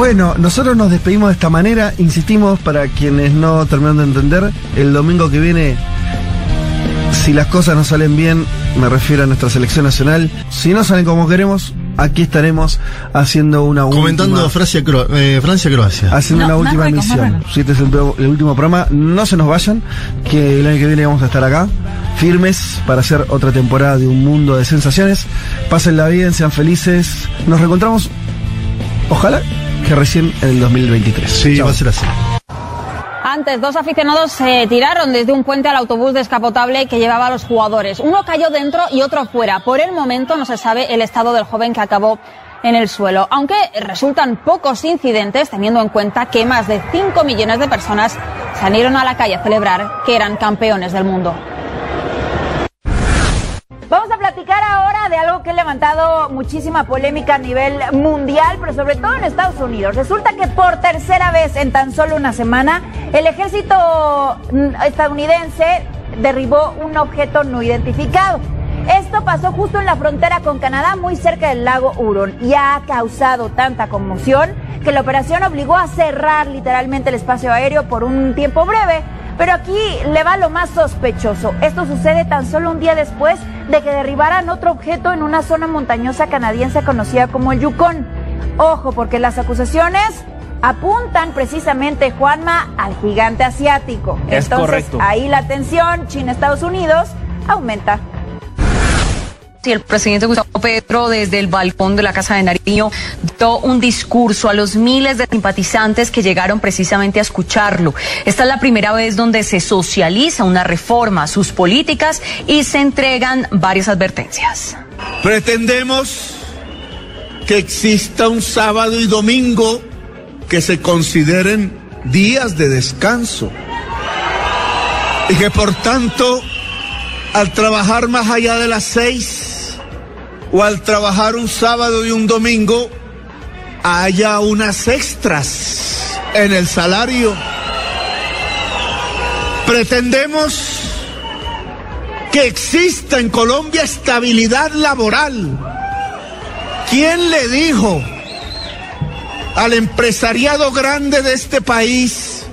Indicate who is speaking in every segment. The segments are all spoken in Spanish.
Speaker 1: Bueno, nosotros nos despedimos de esta manera. Insistimos para quienes no terminan de entender. El domingo que viene, si las cosas no salen bien, me refiero a nuestra selección nacional. Si no salen como queremos, aquí estaremos haciendo una
Speaker 2: Comentando
Speaker 1: última,
Speaker 2: Francia, Cro- eh, Francia-Croacia.
Speaker 1: haciendo
Speaker 3: No,
Speaker 1: una última.
Speaker 3: Marruecos.
Speaker 1: Si este es el, el último programa, no se nos vayan, que el año que viene vamos a estar acá, firmes para hacer otra temporada de un mundo de sensaciones. Pásenla bien, sean felices. Nos reencontramos, ojalá que recién en el 2023.
Speaker 2: Sí,
Speaker 1: Chao.
Speaker 2: va a ser así.
Speaker 3: Antes, dos aficionados se tiraron desde un puente al autobús descapotable que llevaba a los jugadores. Uno cayó dentro y otro fuera. Por el momento no se sabe el estado del joven que acabó en el suelo. Aunque resultan pocos incidentes teniendo en cuenta que más de 5 millones de personas salieron a la calle a celebrar que eran campeones del mundo.
Speaker 4: Vamos a platicar ahora de algo que ha levantado muchísima polémica a nivel mundial, pero sobre todo en Estados Unidos. Resulta que por tercera vez en tan solo una semana, el ejército mm, estadounidense derribó un objeto no identificado. Esto pasó justo en la frontera con Canadá, muy cerca del lago Huron, y ha causado tanta conmoción que la operación obligó a cerrar literalmente el espacio aéreo por un tiempo breve. Pero aquí le va lo más sospechoso. Esto sucede tan solo un día después de que derribaran otro objeto en una zona montañosa canadiense conocida como el Yukon. Ojo, porque las acusaciones apuntan precisamente, Juanma, al gigante asiático.
Speaker 5: Es
Speaker 4: Entonces,
Speaker 5: correcto.
Speaker 4: ahí la tensión China-Estados Unidos aumenta.
Speaker 6: Y el presidente Gustavo Petro desde el balcón de la Casa de Nariño dio un discurso a los miles de simpatizantes que llegaron precisamente a escucharlo. Esta es la primera vez donde se socializa una reforma a sus políticas y se entregan varias advertencias.
Speaker 7: Pretendemos que exista un sábado y domingo que se consideren días de descanso y que por tanto al trabajar más allá de las seis o al trabajar un sábado y un domingo haya unas extras en el salario. Pretendemos que exista en Colombia estabilidad laboral. ¿Quién le dijo al empresariado grande de este país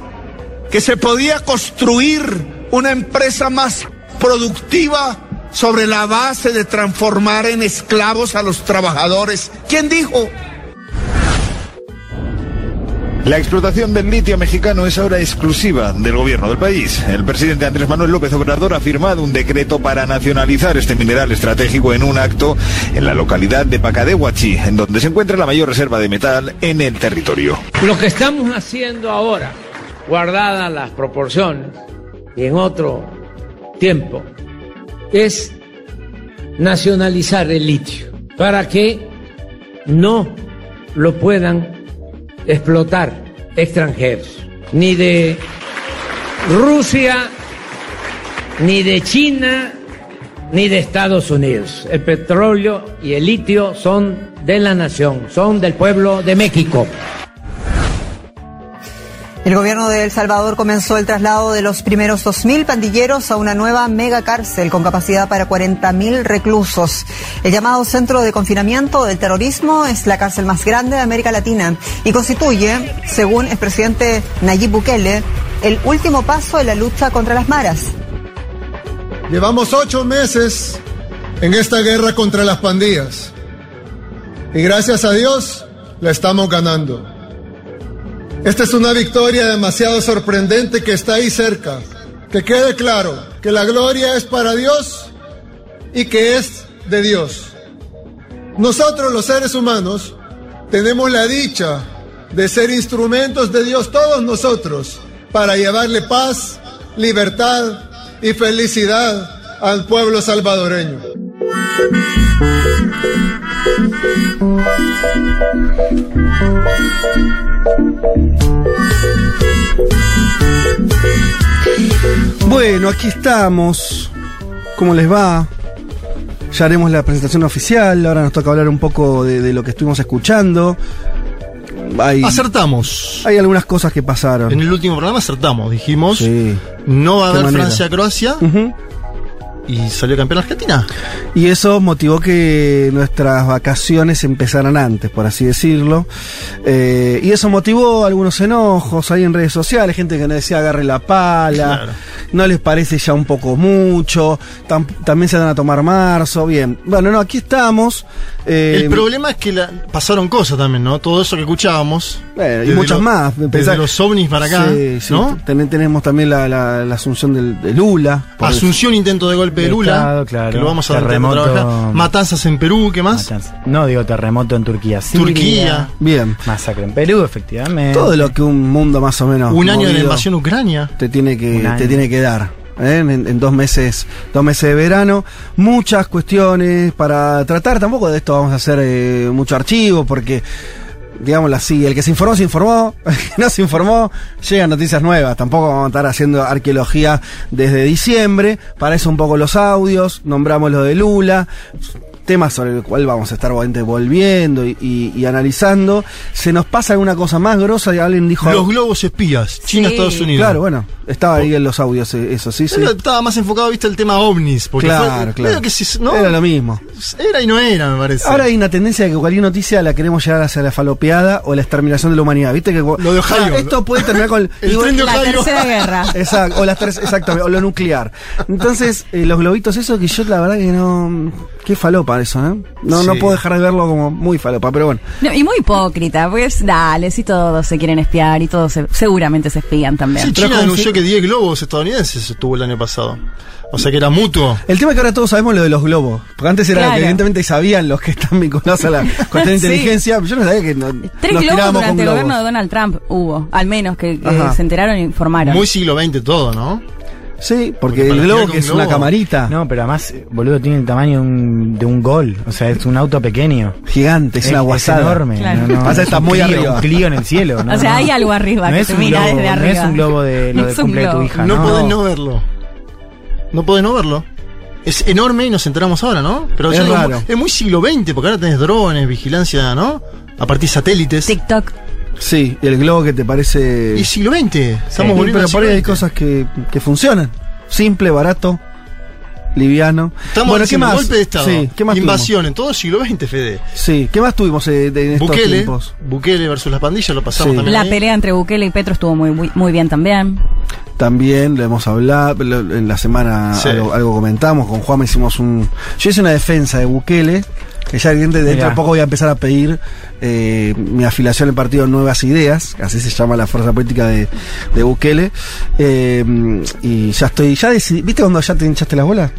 Speaker 7: que se podía construir una empresa más productiva sobre la base de transformar en esclavos a los trabajadores? ¿Quién dijo?
Speaker 8: La explotación del litio mexicano es ahora exclusiva del gobierno del país. El presidente Andrés Manuel López Obrador ha firmado un decreto para nacionalizar este mineral estratégico en un acto en la localidad de Pacadehuachi, en donde se encuentra la mayor reserva de metal en el territorio.
Speaker 5: Lo que estamos haciendo ahora, guardadas las proporciones y en otro tiempo, es nacionalizar el litio para que no lo puedan explotar extranjeros, ni de Rusia, ni de China, ni de Estados Unidos. El petróleo y el litio son de la nación, son del pueblo de México.
Speaker 9: El gobierno de El Salvador comenzó el traslado de los primeros 2.000 pandilleros a una nueva mega cárcel con capacidad para 40.000 reclusos. El llamado Centro de Confinamiento del Terrorismo es la cárcel más grande de América Latina y constituye, según el presidente Nayib Bukele, el último paso en la lucha contra las maras.
Speaker 10: Llevamos ocho meses en esta guerra contra las pandillas. Y gracias a Dios la estamos ganando. Esta es una victoria demasiado sorprendente que está ahí cerca. Que quede claro que la gloria es para Dios y que es de Dios. Nosotros los seres humanos tenemos la dicha de ser instrumentos de Dios, todos nosotros, para llevarle paz, libertad y felicidad al pueblo salvadoreño.
Speaker 1: Bueno, aquí estamos. ¿Cómo les va? Ya haremos la presentación oficial. Ahora nos toca hablar un poco de, de lo que estuvimos escuchando. Hay,
Speaker 2: Acertamos.
Speaker 1: hay algunas cosas que pasaron.
Speaker 2: En el último programa acertamos. Dijimos,
Speaker 1: Sí.
Speaker 2: no va a
Speaker 1: ¿Qué
Speaker 2: haber? Francia-Croacia.
Speaker 1: Ujú.
Speaker 2: Y salió campeón Argentina.
Speaker 1: Y eso motivó que nuestras vacaciones empezaran antes, por así decirlo. Eh, y eso motivó algunos enojos ahí en redes sociales, gente que nos decía agarre la pala,
Speaker 2: Claro.
Speaker 1: no les parece ya un poco mucho, tam- también se van a tomar marzo, bien. Bueno, no, aquí estamos. eh,
Speaker 2: El problema es que la- pasaron cosas también, ¿no? Todo eso que escuchábamos.
Speaker 1: Y muchas
Speaker 2: lo-
Speaker 1: más.
Speaker 2: Desde
Speaker 1: Pensá-
Speaker 2: los ovnis para acá,
Speaker 1: Sí, sí,
Speaker 2: ¿no?
Speaker 1: ten- tenemos también la, la- la asunción del, de Lula. eso.
Speaker 2: Asunción, intento de golpe de
Speaker 11: De
Speaker 2: Lula.
Speaker 11: Estado, claro.
Speaker 2: Que lo vamos a
Speaker 11: Terremoto.
Speaker 2: trabajar. Matanzas en Perú, ¿qué más?
Speaker 11: Matanza. No, digo terremoto en Turquía. Siria,
Speaker 2: Turquía.
Speaker 1: Bien.
Speaker 11: Masacre en Perú, efectivamente.
Speaker 1: Todo lo que un mundo más o menos.
Speaker 2: Un año de la invasión a Ucrania.
Speaker 1: Te tiene que, te tiene que dar. ¿eh? En, en dos meses dos meses de verano muchas cuestiones para tratar tampoco de esto vamos a hacer eh, mucho archivo porque digámoslo así el que se informó se informó que no se informó llegan noticias nuevas. Tampoco vamos a estar haciendo arqueología desde diciembre. Para eso un poco los audios nombramos lo de Lula temas sobre el cual vamos a estar obviamente volviendo y, y- y analizando se nos pasa alguna cosa más grosa y alguien dijo
Speaker 2: Los globos espías. China,
Speaker 6: Sí.
Speaker 2: Estados Unidos.
Speaker 1: Claro, bueno, estaba ahí en los audios, eh, eso sí, sí.
Speaker 2: Él Estaba más enfocado, viste, el tema ovnis. Porque
Speaker 1: Claro,
Speaker 2: fue-
Speaker 1: claro.
Speaker 2: medio que si- ¿no?
Speaker 1: Era lo mismo.
Speaker 2: Era y no era, me parece.
Speaker 1: Ahora hay una tendencia de que cualquier noticia la queremos llegar hacia la falopeada o la exterminación de la humanidad. ¿Viste que
Speaker 2: Lo de Ohio.
Speaker 1: Ah, esto puede terminar con
Speaker 2: El
Speaker 1: igual-
Speaker 2: tren de
Speaker 6: La tercera guerra.
Speaker 1: Exacto, o las tres, exactamente, o lo nuclear. Entonces, eh, los globitos, eso que yo la verdad que no. Qué falopa eso, ¿eh? No, no puedo dejar de verlo como muy falopa, pero bueno.
Speaker 12: No, y muy hipócrita, pues dale, si todos se quieren espiar y todos se- seguramente se espían también.
Speaker 2: Sí, China anunció que 10 globos estadounidenses estuvo el año pasado. O sea que era mutuo.
Speaker 1: El tema es que ahora todos sabemos lo de los globos. Porque antes era
Speaker 12: Claro.
Speaker 1: que evidentemente sabían los que están vinculados a la cuestión de
Speaker 12: Sí.
Speaker 1: inteligencia. Yo no sabía que no,
Speaker 12: Tres
Speaker 1: nos
Speaker 12: globos
Speaker 1: con
Speaker 12: durante el gobierno de Donald Trump hubo, al menos que, que se enteraron y informaron.
Speaker 2: Muy siglo XX todo, ¿no?
Speaker 1: Sí, porque, el globo que es
Speaker 2: globo-
Speaker 1: una camarita
Speaker 11: No, pero además, boludo, tiene el tamaño de un, de un gol. O sea, es un auto pequeño.
Speaker 1: gigante, es, una guasada.
Speaker 11: enorme.
Speaker 12: Claro.
Speaker 11: No, no,
Speaker 1: Pasa,
Speaker 11: es
Speaker 1: está muy
Speaker 11: Clio,
Speaker 1: arriba.
Speaker 11: Un Clio en el cielo. ¿no?
Speaker 12: o sea,
Speaker 11: no.
Speaker 12: hay algo arriba
Speaker 11: No
Speaker 12: que
Speaker 11: es
Speaker 12: te
Speaker 11: un
Speaker 12: mira
Speaker 11: globo,
Speaker 12: desde
Speaker 11: no
Speaker 12: arriba.
Speaker 11: es un globo de lo
Speaker 12: No
Speaker 11: de
Speaker 12: es un
Speaker 11: cumple de tu hija.
Speaker 2: no
Speaker 11: no,
Speaker 2: podés no verlo. No podés no verlo. Es enorme y nos enteramos ahora, ¿no? Pero
Speaker 1: Es
Speaker 2: es muy siglo XX, porque ahora tenés drones, vigilancia, ¿no? A partir de satélites.
Speaker 12: TikTok.
Speaker 1: Sí, y el globo que te parece.
Speaker 2: Y siglo XX. Estamos
Speaker 1: Sí,
Speaker 2: volviendo
Speaker 1: pero por ahí hay cosas que, que funcionan. Simple, barato, liviano.
Speaker 2: Estamos
Speaker 1: bueno, ¿qué más?
Speaker 2: golpe de Estado,
Speaker 1: Sí, ¿qué más
Speaker 2: invasión en todo siglo XX, Fede.
Speaker 1: Sí, ¿qué más tuvimos eh, de, en estos
Speaker 2: Bukele,
Speaker 1: tiempos?
Speaker 2: Bukele versus las pandillas, lo pasamos
Speaker 1: Sí.
Speaker 2: también.
Speaker 12: La
Speaker 2: ahí.
Speaker 12: pelea entre Bukele y Petro estuvo muy, muy, muy bien también.
Speaker 1: También lo hemos hablado, lo- en la semana
Speaker 2: Sí.
Speaker 1: algo, algo comentamos, con Juan hicimos un... Yo hice una defensa de Bukele, que ya evidente dentro
Speaker 11: Mirá.
Speaker 1: de poco voy a empezar a pedir eh, mi afiliación al partido Nuevas Ideas, así se llama la fuerza política de, de Bukele, eh, y ya estoy, ya decidí, ¿viste cuando ya te hinchaste las bolas?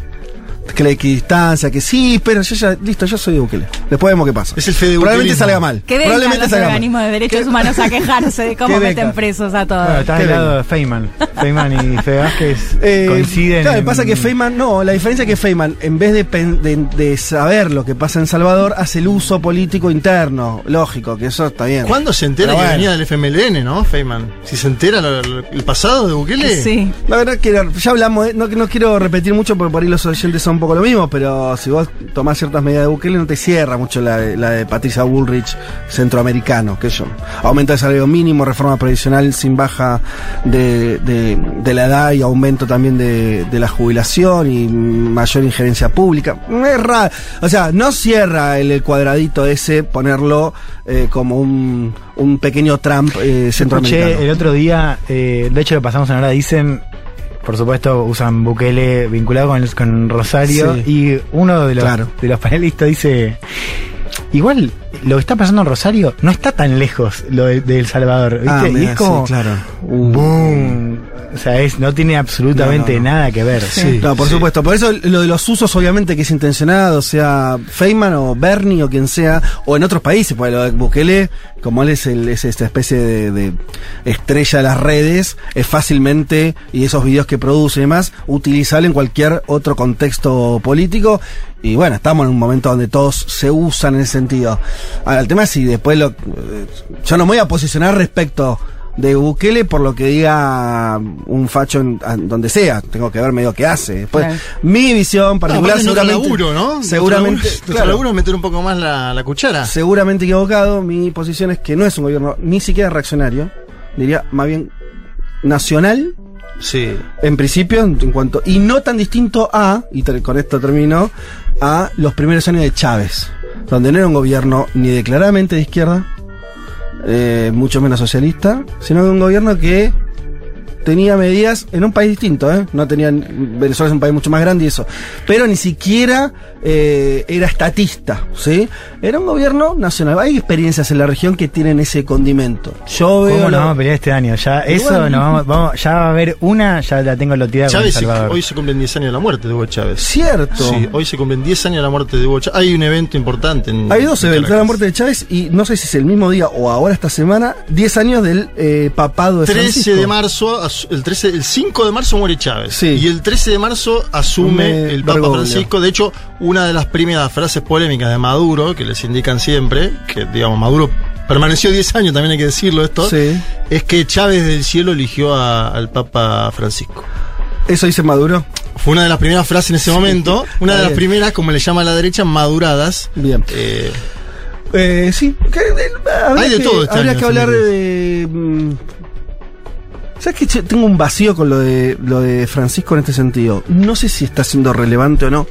Speaker 1: Que la equidistancia, que sí, pero yo ya, listo, yo soy de Bukele. Después vemos qué pasa.
Speaker 2: Es el Fede
Speaker 1: Probablemente
Speaker 2: Bukelismo.
Speaker 1: salga mal.
Speaker 12: Que
Speaker 1: Probablemente
Speaker 12: los
Speaker 1: salga mal.
Speaker 12: organismos de derechos humanos a quejarse de cómo meten presos a todos.
Speaker 11: Bueno, está
Speaker 1: Qué
Speaker 11: al lado de Feynman. Feynman y Fede Vázquez
Speaker 1: Eh,
Speaker 11: coinciden.
Speaker 1: Claro,
Speaker 11: en-
Speaker 1: pasa que Feynman, no, la diferencia es que Feynman, en vez de, de, de saber lo que pasa en Salvador, hace el uso político interno, lógico, que eso está bien.
Speaker 2: ¿Cuándo se entera que venía del FMLN, no, Feynman? Si se entera lo- lo- el pasado de Bukele.
Speaker 12: Sí.
Speaker 1: La verdad que ya hablamos, de- no, no quiero repetir mucho porque por ahí los oyentes son un poco lo mismo, pero si vos tomás ciertas medidas de Bukele no te cierra mucho la, de- la de Patricia Bullrich, centroamericano, que yo. Aumento del salario mínimo, reforma previsional sin baja de, de- de la edad y aumento también de, de la jubilación y mayor injerencia pública. Es raro. O sea, no cierra el, el cuadradito ese ponerlo eh, como un, un pequeño Trump eh, centroamericano.
Speaker 11: escuché el otro día, eh, de hecho lo pasamos en ahora, dicen, por supuesto usan Bukele vinculado con, con Rosario
Speaker 1: Sí.
Speaker 11: y uno de los,
Speaker 1: Claro.
Speaker 11: de los panelistas dice, igual lo que está pasando en Rosario no está tan lejos lo de, de El Salvador, ¿viste?
Speaker 1: Ah,
Speaker 11: y es como,
Speaker 1: sí, claro.
Speaker 11: boom, o sea, es, no tiene absolutamente
Speaker 1: No, no, no.
Speaker 11: nada que ver.
Speaker 1: no, por supuesto. Por eso lo de los usos, obviamente, que es intencionado, sea Feynman o Bernie o quien sea, o en otros países, porque lo de Bukele, como él es, el, es esta especie de, de estrella de las redes, es fácilmente, y esos videos que produce y demás, utilizable en cualquier otro contexto político. Y bueno, estamos en un momento donde todos se usan en ese sentido. Ahora, el tema es si después lo. eh, Yo no me voy a posicionar respecto de Bukele por lo que diga un facho en, en donde sea. Tengo que ver medio qué hace. Después,
Speaker 12: Claro.
Speaker 1: mi visión
Speaker 2: No,
Speaker 1: particular
Speaker 2: nuestro
Speaker 1: seguramente.
Speaker 2: laburo, ¿no?
Speaker 1: Seguramente.
Speaker 2: Nuestro
Speaker 1: claro,
Speaker 2: laburo es meter un poco más la, la cuchara.
Speaker 1: seguramente equivocado. Mi posición es que no es un gobierno ni siquiera reaccionario. Diría más bien nacional
Speaker 2: Sí.
Speaker 1: En principio, en, en cuanto. Y no tan distinto a, y con esto termino, a los primeros años de Chávez, donde no era un gobierno ni declaradamente de izquierda, eh, mucho menos socialista, sino un gobierno que tenía medidas en un país distinto, ¿eh? No tenían. Venezuela es un país mucho más grande y eso. Pero ni siquiera eh, era estatista, ¿sí? Era un gobierno nacional. Hay experiencias en la región que tienen ese condimento. Yo veo.
Speaker 11: ¿Cómo nos
Speaker 1: la-
Speaker 11: vamos a pelear este año? Ya,
Speaker 1: Y
Speaker 11: eso
Speaker 1: bueno.
Speaker 11: nos vamos, vamos- ya va a haber una, ya la tengo loteada con
Speaker 2: Chávez, se-
Speaker 11: Salvador.
Speaker 2: hoy se cumplen 10 años de la muerte de Hugo Chávez.
Speaker 1: Cierto.
Speaker 2: Sí, hoy se cumplen 10 años de la muerte de Hugo Chávez. Hay un evento importante en.
Speaker 1: Hay dos
Speaker 2: en
Speaker 1: eventos, la muerte de Chávez y no sé si es el mismo día o ahora esta semana, 10 años del eh, papado de
Speaker 2: 13
Speaker 1: Francisco.
Speaker 2: de marzo, asu- el, 13, el 5 de marzo muere Chávez.
Speaker 1: Sí.
Speaker 2: Y el 13 de marzo asume el Papa
Speaker 1: Bergoglio.
Speaker 2: Francisco. De hecho, una de las primeras frases polémicas de Maduro, que les indican siempre, que digamos, Maduro permaneció 10 años, también hay que decirlo esto,
Speaker 1: Sí.
Speaker 2: es que Chávez del cielo eligió a- al Papa Francisco.
Speaker 1: Eso dice Maduro.
Speaker 2: Fue una de las primeras frases en ese momento, una de las primeras, como le llama a la derecha, maduradas.
Speaker 1: Bien.
Speaker 2: Eh,
Speaker 1: Eh, sí, eh, habría
Speaker 2: Hay de
Speaker 1: que-
Speaker 2: todo este
Speaker 1: Habría
Speaker 2: año,
Speaker 1: que hablar de. Mm, ¿Sabes que tengo un vacío con lo de lo de Francisco en este sentido? No sé si está siendo relevante o no.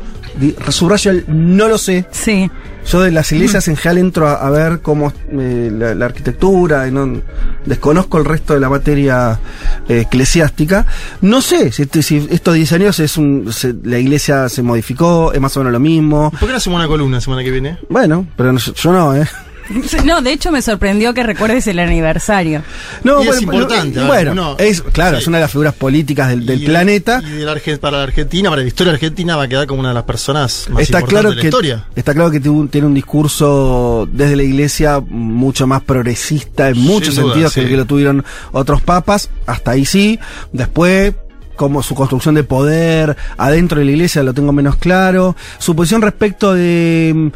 Speaker 1: Subrayo el no lo sé.
Speaker 12: Sí.
Speaker 1: Yo de las iglesias en general entro a, a ver cómo eh, la, la arquitectura y no desconozco el resto de la materia eh, eclesiástica. No sé si, este- si estos 10 años es un, se- la iglesia se modificó, es más o menos lo mismo.
Speaker 2: ¿Por qué no hacemos una columna la semana que viene?
Speaker 1: Bueno, pero no- yo no, ¿eh?
Speaker 12: No, de hecho me sorprendió que recuerdes el aniversario.
Speaker 1: No,
Speaker 2: Y es importante,
Speaker 1: no, bueno, es, claro,
Speaker 2: sí.
Speaker 1: es una de las figuras políticas del, del
Speaker 2: Y-
Speaker 1: planeta.
Speaker 2: Y de la Arge- para la Argentina, para la historia argentina, va a quedar como una de las personas más
Speaker 1: Está
Speaker 2: importantes
Speaker 1: claro,
Speaker 2: de la
Speaker 1: que,
Speaker 2: historia.
Speaker 1: está claro que tiene un discurso desde la iglesia mucho más progresista en muchos
Speaker 2: duda,
Speaker 1: sentidos que
Speaker 2: sí.
Speaker 1: el que lo tuvieron otros papas. Hasta ahí sí. Después, como su construcción de poder adentro de la iglesia lo tengo menos claro. Su posición respecto de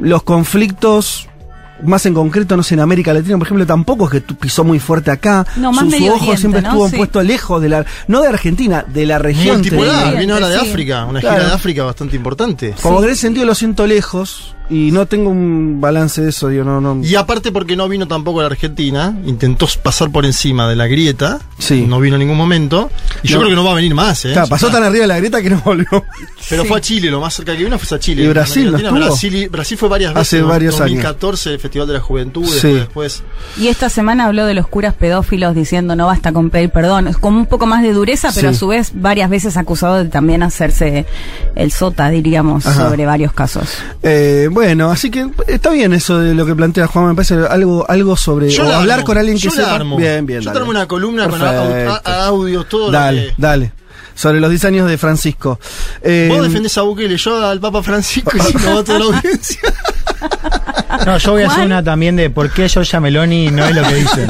Speaker 1: los conflictos. Más en concreto, no sé, en América Latina, por ejemplo, tampoco es que pisó muy fuerte acá.
Speaker 12: No, más
Speaker 1: su, ojo
Speaker 12: Oriente,
Speaker 1: siempre
Speaker 12: ¿no?
Speaker 1: estuvo
Speaker 12: Sí.
Speaker 1: puesto lejos de la, no de Argentina, de la región.
Speaker 2: Multipolar,
Speaker 1: diría.
Speaker 2: viene ahora de
Speaker 12: sí.
Speaker 2: África, una
Speaker 1: Claro.
Speaker 2: gira de África bastante importante.
Speaker 1: Como que en ese sentido lo siento lejos y no tengo un balance de eso, digo, no, no.
Speaker 2: Y aparte porque no vino tampoco a la Argentina, intentó pasar por encima de la grieta,
Speaker 1: Sí.
Speaker 2: no vino en ningún momento, y yo creo que no va a venir más, ¿eh?
Speaker 1: Claro, pasó tan arriba de la grieta que no volvió.
Speaker 2: Pero fue a Chile, lo más cerca que vino fue a Chile.
Speaker 1: ¿Y Brasil no?
Speaker 2: Brasil, Brasil fue varias veces.
Speaker 1: Hace
Speaker 2: ¿no?
Speaker 1: varios años.
Speaker 2: 2014, el Festival de la Juventud,
Speaker 1: Sí.
Speaker 2: después, después.
Speaker 12: Y esta semana habló de los curas pedófilos diciendo no basta con pedir perdón. Es como un poco más de dureza, pero
Speaker 1: Sí.
Speaker 12: a su vez varias veces acusado de también hacerse el sota, diríamos,
Speaker 1: Ajá.
Speaker 12: sobre varios casos.
Speaker 1: Eh, bueno, así que está bien eso de lo que plantea Juan, me parece algo, algo sobre
Speaker 2: Yo
Speaker 1: o
Speaker 2: la
Speaker 1: hablar
Speaker 2: armo,
Speaker 1: con alguien que sepa.
Speaker 2: armo.
Speaker 1: Bien, bien,
Speaker 2: Yo
Speaker 1: dale.
Speaker 2: te armo una columna con
Speaker 1: Perfecto.
Speaker 2: au- a- audio, todo
Speaker 1: Dale,
Speaker 2: lo que...
Speaker 1: dale. Sobre los 10 años de Francisco. Eh,
Speaker 2: Vos defendés a Bukele, yo al Papa Francisco y si no toda la audiencia.
Speaker 11: No, yo voy a hacer una también de por qué Giorgia Meloni no es lo que dicen.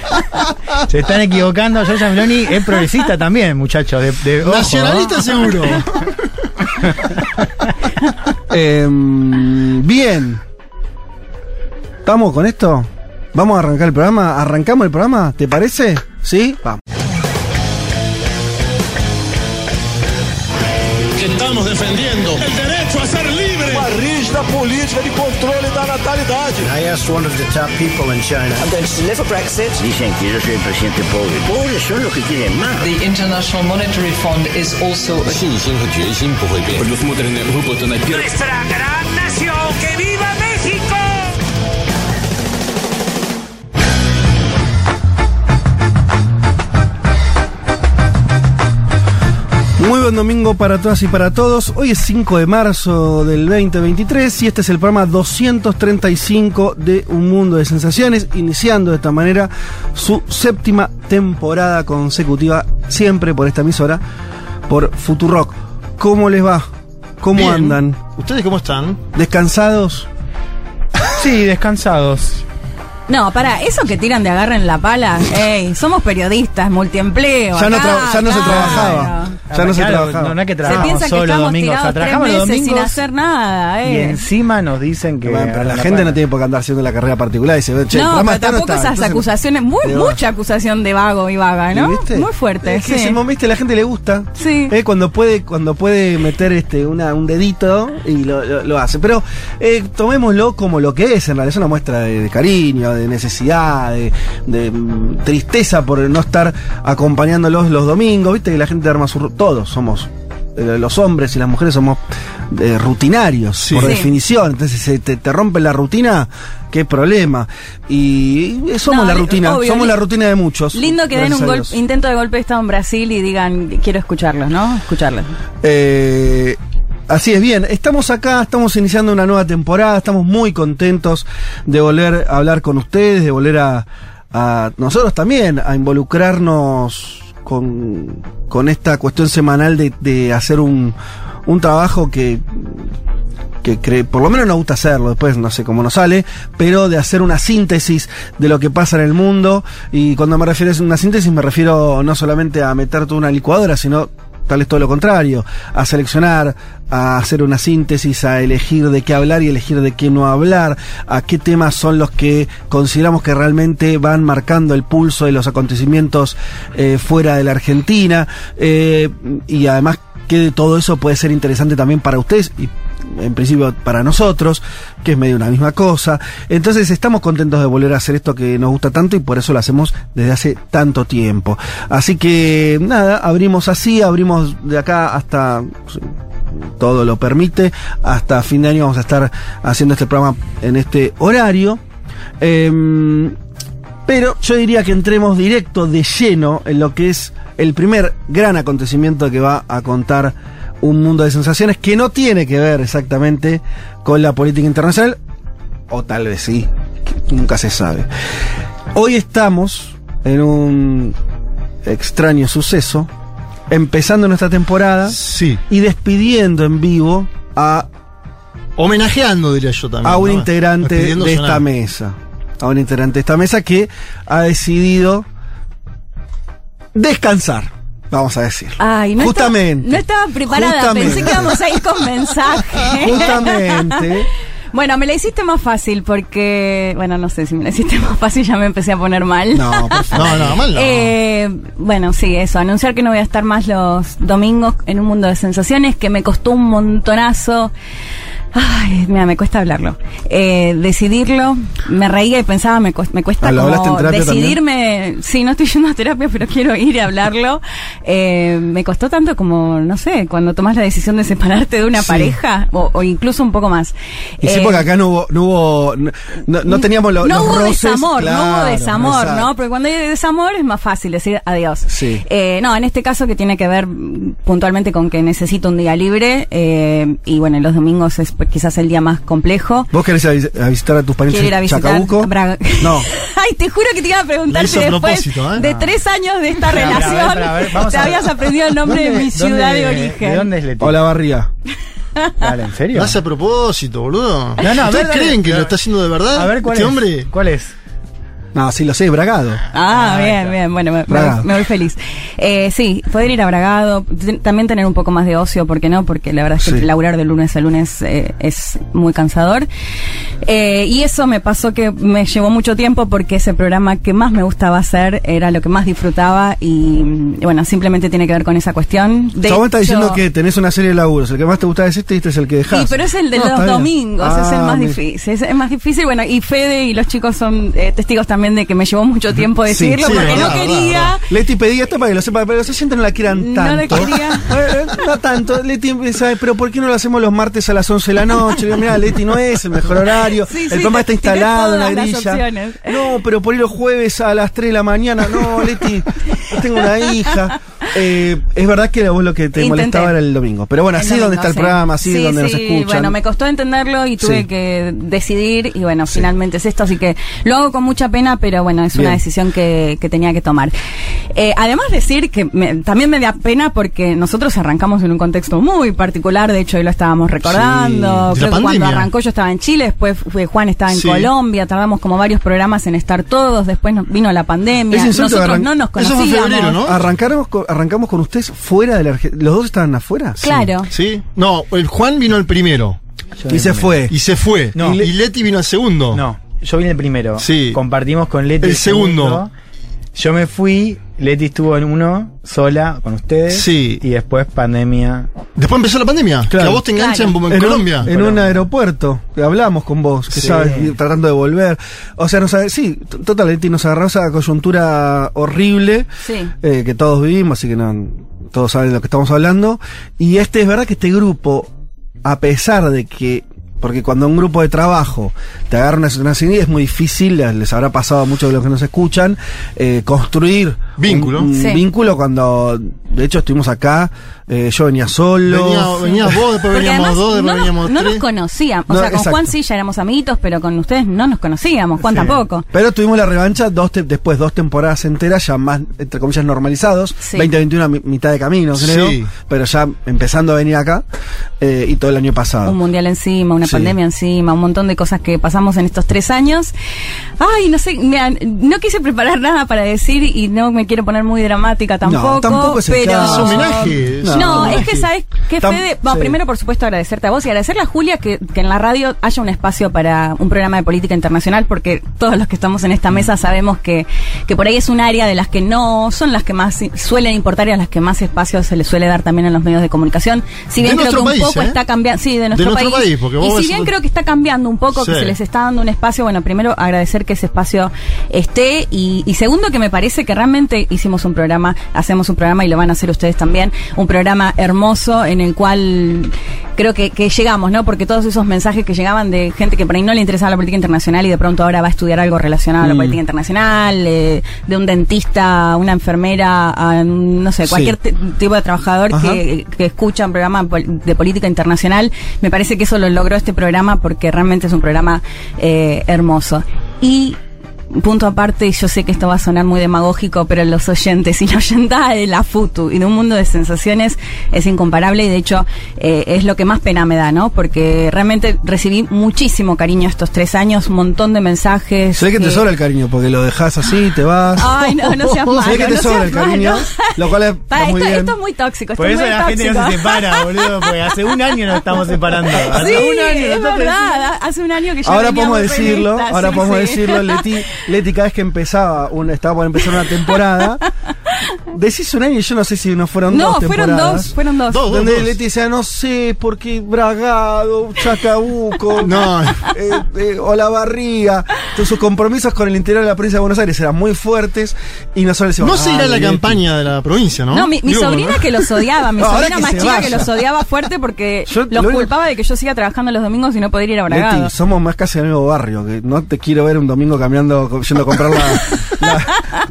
Speaker 11: Se están equivocando. Giorgia Meloni es progresista también, muchachos. De, de- ojo,
Speaker 2: Nacionalista
Speaker 11: ¿no?
Speaker 2: seguro.
Speaker 1: Em, bien. ¿Estamos con esto? ¿Vamos a arrancar el programa? ¿Arrancamos el programa? ¿Te parece? ¿Sí? Vamos.
Speaker 13: que estamos defendiendo el.
Speaker 7: Uma rígida política de controle da natalidade.
Speaker 14: I asked one of the top people in China. I'm going to live for Brexit.
Speaker 15: Dicen que yo soy el presidente pobre. Pobres son los que quieren más.
Speaker 16: The International Monetary Fund is also
Speaker 13: 信心和决心不会变。Предусмотрены выплаты на первый.
Speaker 17: Nuestra gran nación, que viva México.
Speaker 1: Muy buen domingo para todas y para todos. Hoy es 5 de marzo del 2023 y este es el programa 235 de Un Mundo de Sensaciones, iniciando de esta manera su séptima temporada consecutiva, siempre por esta emisora, por Futurock. ¿Cómo les va? ¿Cómo
Speaker 2: Bien.
Speaker 1: andan?
Speaker 2: ¿Ustedes cómo están?
Speaker 1: ¿Descansados?
Speaker 11: Sí, descansados.
Speaker 12: No, para, eso que tiran de agarren la pala, ey, somos periodistas, multiempleo.
Speaker 1: Ya no
Speaker 12: acá,
Speaker 1: tra- ya no se trabajaba. Ya no se
Speaker 11: Claro,
Speaker 1: trabajaba.
Speaker 11: No, no es que
Speaker 12: Se
Speaker 11: trabajamos
Speaker 12: piensa que
Speaker 11: solo
Speaker 12: estamos
Speaker 11: domingos, o sea,
Speaker 12: tirados tres
Speaker 11: trabajamos los
Speaker 12: meses sin
Speaker 11: domingos
Speaker 12: hacer nada,
Speaker 11: y
Speaker 12: eh.
Speaker 11: encima nos dicen que
Speaker 1: Bueno, pero
Speaker 11: agarran
Speaker 1: la gente
Speaker 11: pala.
Speaker 1: no tiene por qué andar haciendo la carrera particular y se ve, che,
Speaker 12: no, pero
Speaker 1: no
Speaker 12: tampoco
Speaker 1: está.
Speaker 12: esas
Speaker 1: Entonces,
Speaker 12: acusaciones, muy, mucha acusación de vago y vaga, ¿no?
Speaker 1: ¿Viste?
Speaker 12: Muy fuerte,
Speaker 1: Es que
Speaker 12: sí.
Speaker 1: ese momento, viste, la gente le gusta.
Speaker 12: Sí.
Speaker 1: Eh, cuando puede, cuando puede meter este una, un dedito y lo, lo- lo hace. Pero eh, tomémoslo como lo que es, en realidad es una muestra de, de cariño, de necesidad, de, de, mm, tristeza por no estar acompañándolos los domingos, viste que la gente arma su... Todos somos, eh, los hombres y las mujeres somos eh, rutinarios, por
Speaker 12: Sí.
Speaker 1: definición, entonces si te, te rompe la rutina, qué problema. Y somos
Speaker 12: No,
Speaker 1: la rutina,
Speaker 12: obvio,
Speaker 1: somos la rutina de muchos.
Speaker 12: Lindo que den un
Speaker 1: a
Speaker 12: gol-
Speaker 1: Dios.
Speaker 12: intento de golpe de Estado en Brasil y digan, quiero escucharlos, ¿no? Escucharlos.
Speaker 1: Eh, así es, bien, estamos acá, estamos iniciando una nueva temporada, estamos muy contentos de volver a hablar con ustedes, de volver a, a nosotros también, a involucrarnos con, con esta cuestión semanal de, de hacer un, un trabajo que que cre- por lo menos nos gusta hacerlo, después no sé cómo nos sale, pero de hacer una síntesis de lo que pasa en el mundo. Y cuando me refiero a una síntesis, me refiero no solamente a meter toda una licuadora, sino tal vez todo lo contrario, a seleccionar, a hacer una síntesis, a elegir de qué hablar y elegir de qué no hablar, a qué temas son los que consideramos que realmente van marcando el pulso de los acontecimientos eh, fuera de la Argentina, eh, y además que todo eso puede ser interesante también para ustedes y en principio para nosotros, que es medio una misma cosa. Entonces estamos contentos de volver a hacer esto que nos gusta tanto y por eso lo hacemos desde hace tanto tiempo. Así que nada, abrimos así, abrimos de acá hasta todo lo permite, hasta fin de año vamos a estar haciendo este programa en este horario. Em, pero yo diría que entremos directo de lleno en lo que es el primer gran acontecimiento que va a contar un mundo de sensaciones que no tiene que ver exactamente con la política internacional, o tal vez sí, nunca se sabe. Hoy estamos en un extraño suceso, empezando nuestra temporada y despidiendo en vivo a
Speaker 2: Homenajeando, diría yo también.
Speaker 1: a un
Speaker 2: ¿no?
Speaker 1: integrante
Speaker 2: Despidiendo
Speaker 1: de esta mesa. A un integrante de esta mesa que ha decidido descansar, vamos a decir.
Speaker 12: Ay, no
Speaker 1: Justamente.
Speaker 12: Estaba, no estaba preparada,
Speaker 1: Justamente.
Speaker 12: pensé que íbamos a ir con mensaje.
Speaker 1: Justamente.
Speaker 12: Bueno, me la hiciste más fácil porque, bueno, no sé si me la hiciste más fácil, ya me empecé a poner mal.
Speaker 1: No, por favor.
Speaker 2: No, no, mal no.
Speaker 12: Eh, bueno, sí, eso, anunciar que no voy a estar más los domingos en un mundo de sensaciones, que me costó un montonazo. Ay, mira, me cuesta hablarlo. Eh, decidirlo, me reía y pensaba, me, cuesta- me cuesta
Speaker 1: Ah, ¿lo hablaste en
Speaker 12: como decidirme. Sí, no estoy yendo a terapia, pero quiero ir y hablarlo. Eh, me costó tanto como, no sé, cuando tomas la decisión de separarte de una
Speaker 1: Sí.
Speaker 12: pareja, o, o incluso un poco más.
Speaker 1: Y sí,
Speaker 12: Eh,
Speaker 1: porque acá no hubo, no hubo, no, no- teníamos lo-
Speaker 12: no
Speaker 1: los
Speaker 12: hubo
Speaker 1: roces.
Speaker 12: desamor, no hubo desamor,
Speaker 1: exacto.
Speaker 12: ¿no? Porque cuando hay desamor es más fácil decir adiós.
Speaker 1: Sí.
Speaker 12: Eh, no, en este caso que tiene que ver puntualmente con que necesito un día libre eh, y bueno, los domingos es pues, quizás el día más complejo.
Speaker 1: ¿Vos querés a, vis- a visitar a tus parientes
Speaker 12: Quiero ir a
Speaker 1: en
Speaker 12: visitar
Speaker 1: Chacabuco?
Speaker 12: Braga.
Speaker 1: No.
Speaker 12: Ay, te juro que te iba a preguntar si después
Speaker 2: ¿eh?
Speaker 12: de
Speaker 2: No.
Speaker 12: tres años de esta relación
Speaker 11: a ver, a ver, vamos
Speaker 12: te
Speaker 11: a
Speaker 12: habías aprendido el nombre de
Speaker 11: ¿Dónde-
Speaker 12: mi ciudad de origen.
Speaker 11: ¿De dónde es Leti?
Speaker 1: Hola, Barriga.
Speaker 11: Dale, ¿en serio?
Speaker 2: Lo hace a propósito, boludo.
Speaker 11: No, no, a
Speaker 2: ¿Ustedes
Speaker 11: dale,
Speaker 2: creen que lo está haciendo de verdad?
Speaker 11: A ver, ¿cuál
Speaker 2: este
Speaker 11: es?
Speaker 2: hombre.
Speaker 11: ¿Cuál es?
Speaker 1: No, sí lo sé, Bragado.
Speaker 12: Ah,
Speaker 11: Ah,
Speaker 12: bien,
Speaker 11: está.
Speaker 12: bien. Bueno, me, voy, feliz. Eh, sí, poder ir a Bragado, también tener un poco más de ocio, ¿por qué no? Porque la verdad es que
Speaker 1: Sí.
Speaker 12: laburar de lunes a lunes eh, es muy cansador. Eh, y eso me pasó que me llevó mucho tiempo porque ese programa que más me gustaba hacer era lo que más disfrutaba y, bueno, simplemente tiene que ver con esa cuestión. De
Speaker 1: estás
Speaker 12: hecho-
Speaker 1: diciendo que tenés una serie de laburos. El que más te gusta es este y este es el que dejás.
Speaker 12: Sí, pero es el de
Speaker 1: No,
Speaker 12: los
Speaker 1: está
Speaker 12: domingos, es el
Speaker 1: Ah,
Speaker 12: más difícil. Es, es más difícil, bueno, y Fede y los chicos son eh, testigos también de que me llevó mucho tiempo
Speaker 1: Sí,
Speaker 2: sí,
Speaker 12: porque
Speaker 2: verdad,
Speaker 12: no quería.
Speaker 2: verdad.
Speaker 1: Leti pedía esto para que lo sepa, pero los oyentes no la quieran
Speaker 12: No la
Speaker 1: tanto.
Speaker 12: quería.
Speaker 1: Eh, no tanto. Leti empieza, pero ¿por qué no lo hacemos los martes a las 11 de la noche? Le mira, Leti no es el mejor horario.
Speaker 12: Sí,
Speaker 1: el programa está instalado en la grilla. No, pero por ir los jueves a las 3 de la mañana. No, Leti, yo tengo una hija. Eh, es verdad que vos lo que te
Speaker 12: Intenté.
Speaker 1: molestaba era el domingo. Pero bueno, así es donde está el programa, así es donde nos
Speaker 12: sí,
Speaker 1: escuchan.
Speaker 12: Bueno, me costó entenderlo y tuve que decidir y bueno, finalmente es esto, así que lo hago con mucha pena, pero bueno, es una decisión que, que tenía que tomar. Eh, además decir que me- también me da pena porque nosotros arrancamos en un contexto muy particular, de hecho hoy lo estábamos recordando,
Speaker 2: Sí,
Speaker 12: creo
Speaker 2: la
Speaker 12: que cuando arrancó yo estaba en Chile, después fue Juan estaba en
Speaker 2: Sí.
Speaker 12: Colombia, tardamos como varios programas en estar todos, después nos- vino la pandemia,
Speaker 1: Es
Speaker 12: nosotros
Speaker 1: arran-
Speaker 12: no nos
Speaker 2: Eso fue
Speaker 12: conocíamos.
Speaker 2: febrero, ¿no?
Speaker 1: Arrancamos con, arrancamos con ustedes fuera de la Argentina. ¿Los dos estaban afuera?
Speaker 12: Claro.
Speaker 2: Sí. No, el Juan vino el primero.
Speaker 1: Y se fue.
Speaker 2: Y se fue.
Speaker 11: No.
Speaker 2: Y, y Leti vino al segundo.
Speaker 11: No, yo vine el primero.
Speaker 2: Sí.
Speaker 11: Compartimos con Leti
Speaker 2: El segundo.
Speaker 11: Yo me fui, Leti estuvo en uno sola con ustedes.
Speaker 2: Sí.
Speaker 11: Y después pandemia.
Speaker 2: Después empezó la pandemia.
Speaker 1: Claro.
Speaker 2: Que a vos te enganchan en, Colombia.
Speaker 1: En un aeropuerto. que Hablamos con vos, que
Speaker 11: Sí.
Speaker 1: estabas y- tratando de volver. O sea, nos, sí, total, Leti, nos agarró esa coyuntura horrible
Speaker 12: Sí.
Speaker 1: eh, que todos vivimos, así que no, todos saben de lo que estamos hablando. Y este es verdad que este grupo, a pesar de que, porque cuando un grupo de trabajo te agarra una así, es muy difícil, les, les habrá pasado a muchos de los que nos escuchan, eh, construir
Speaker 2: Vínculo.
Speaker 1: un, un
Speaker 12: Sí.
Speaker 1: vínculo cuando, de hecho, estuvimos acá, eh, yo venía solo.
Speaker 2: Venía, venías vos, después
Speaker 12: Porque
Speaker 2: veníamos
Speaker 12: además
Speaker 2: dos, después
Speaker 12: no, nos,
Speaker 2: veníamos
Speaker 12: no
Speaker 2: tres.
Speaker 12: nos conocíamos. O
Speaker 1: No,
Speaker 12: sea, con
Speaker 1: exacto.
Speaker 12: Juan sí ya éramos amiguitos, pero con ustedes no nos conocíamos. Juan
Speaker 1: Sí.
Speaker 12: tampoco.
Speaker 1: Pero tuvimos la revancha dos te- después, dos temporadas enteras, ya más, entre comillas, normalizados.
Speaker 12: Sí.
Speaker 1: 2021 a mi- mitad de camino, creo.
Speaker 2: Sí.
Speaker 1: Pero ya empezando a venir acá. eh, y todo el año pasado.
Speaker 12: Un mundial encima, una
Speaker 1: Sí.
Speaker 12: pandemia encima, un montón de cosas que pasamos en estos tres años. Ay, no sé, mira, no quise preparar nada para decir y no me quiero poner muy dramática tampoco.
Speaker 1: tampoco es el
Speaker 12: pero...
Speaker 1: caso.
Speaker 2: Es homenaje.
Speaker 12: No,
Speaker 2: un
Speaker 12: es que sabes que
Speaker 1: Tam-
Speaker 12: Fede, bueno,
Speaker 1: sí.
Speaker 12: primero por supuesto agradecerte a vos y agradecerle a Julia que, que en la radio haya un espacio para un programa de política internacional porque todos los que estamos en esta mesa sabemos que, que por ahí es un área de las que no son las que más suelen importar y a las que más espacio se le suele dar también en los medios de comunicación. Si
Speaker 2: De
Speaker 12: bien creo que un
Speaker 2: país,
Speaker 12: poco
Speaker 2: ¿eh?
Speaker 12: está cambiando, sí, de nuestro,
Speaker 2: nuestro país, porque vos
Speaker 12: y si bien creo que está cambiando un poco, que se les está dando un espacio, bueno, primero agradecer que ese espacio esté y, y segundo que me parece que realmente hicimos un programa, hacemos un programa y lo van a hacer ustedes también, un programa hermoso en el cual creo que, que llegamos, ¿no? Porque todos esos mensajes que llegaban de gente que por ahí no le interesaba la política internacional y de pronto ahora va a estudiar algo relacionado a la
Speaker 1: Mm.
Speaker 12: política internacional, eh, de un dentista, una enfermera, a, no sé, cualquier tipo de trabajador que, que escucha un programa de política internacional, me parece que eso lo logró este programa porque realmente es un programa eh, hermoso. Y punto aparte, y yo sé que esto va a sonar muy demagógico, pero los oyentes y la oyentada de la FUTU y de un mundo de sensaciones es incomparable y de hecho eh, es lo que más pena me da, ¿no? Porque realmente recibí muchísimo cariño estos tres años, un montón de mensajes.
Speaker 1: Se ve que te
Speaker 12: eh,
Speaker 1: sobra el cariño, porque lo dejas así, te vas.
Speaker 12: Ay, no, no seas malo.
Speaker 1: Se ve que te
Speaker 12: no
Speaker 1: sobra el cariño,
Speaker 12: malo.
Speaker 1: lo cual es-
Speaker 12: Para,
Speaker 1: está muy
Speaker 12: esto,
Speaker 1: bien.
Speaker 12: esto es muy tóxico.
Speaker 11: Por eso
Speaker 12: es muy
Speaker 11: la gente no se separa, boludo. Porque hace un año nos estamos separando. Hace
Speaker 12: Sí,
Speaker 11: un año
Speaker 12: es verdad. Hace un año que ya
Speaker 1: Ahora podemos decirlo, ahora
Speaker 12: sí,
Speaker 1: podemos
Speaker 12: sí.
Speaker 1: decirlo, Leti, Leti cada vez que empezaba, una, estaba por empezar una temporada, decís un año y yo no sé si no fueron
Speaker 12: No,
Speaker 1: dos
Speaker 12: fueron
Speaker 1: temporadas.
Speaker 12: dos, fueron dos.
Speaker 2: Dos.
Speaker 1: Donde Leti decía, no sé, porque Bragado, Chacabuco,
Speaker 2: No.
Speaker 1: eh, eh, Olavarría, entonces sus compromisos con el interior de la provincia de Buenos Aires eran muy fuertes y nosotros decíamos,
Speaker 2: No se irá
Speaker 1: "Ay,
Speaker 2: la
Speaker 1: Leti".
Speaker 2: campaña de la provincia, ¿no?
Speaker 12: No, mi, mi
Speaker 2: Digo,
Speaker 12: sobrina
Speaker 2: ¿no?
Speaker 12: que los odiaba, mi
Speaker 1: No,
Speaker 12: sobrina
Speaker 1: que
Speaker 12: más chica que los odiaba fuerte porque
Speaker 1: Yo-
Speaker 12: los
Speaker 1: lo
Speaker 12: culpaba de que yo siga trabajando los domingos y no poder ir a Bragado.
Speaker 1: Leti, somos más casi del mismo barrio, que no te quiero ver un domingo cambiando, yendo a comprar la,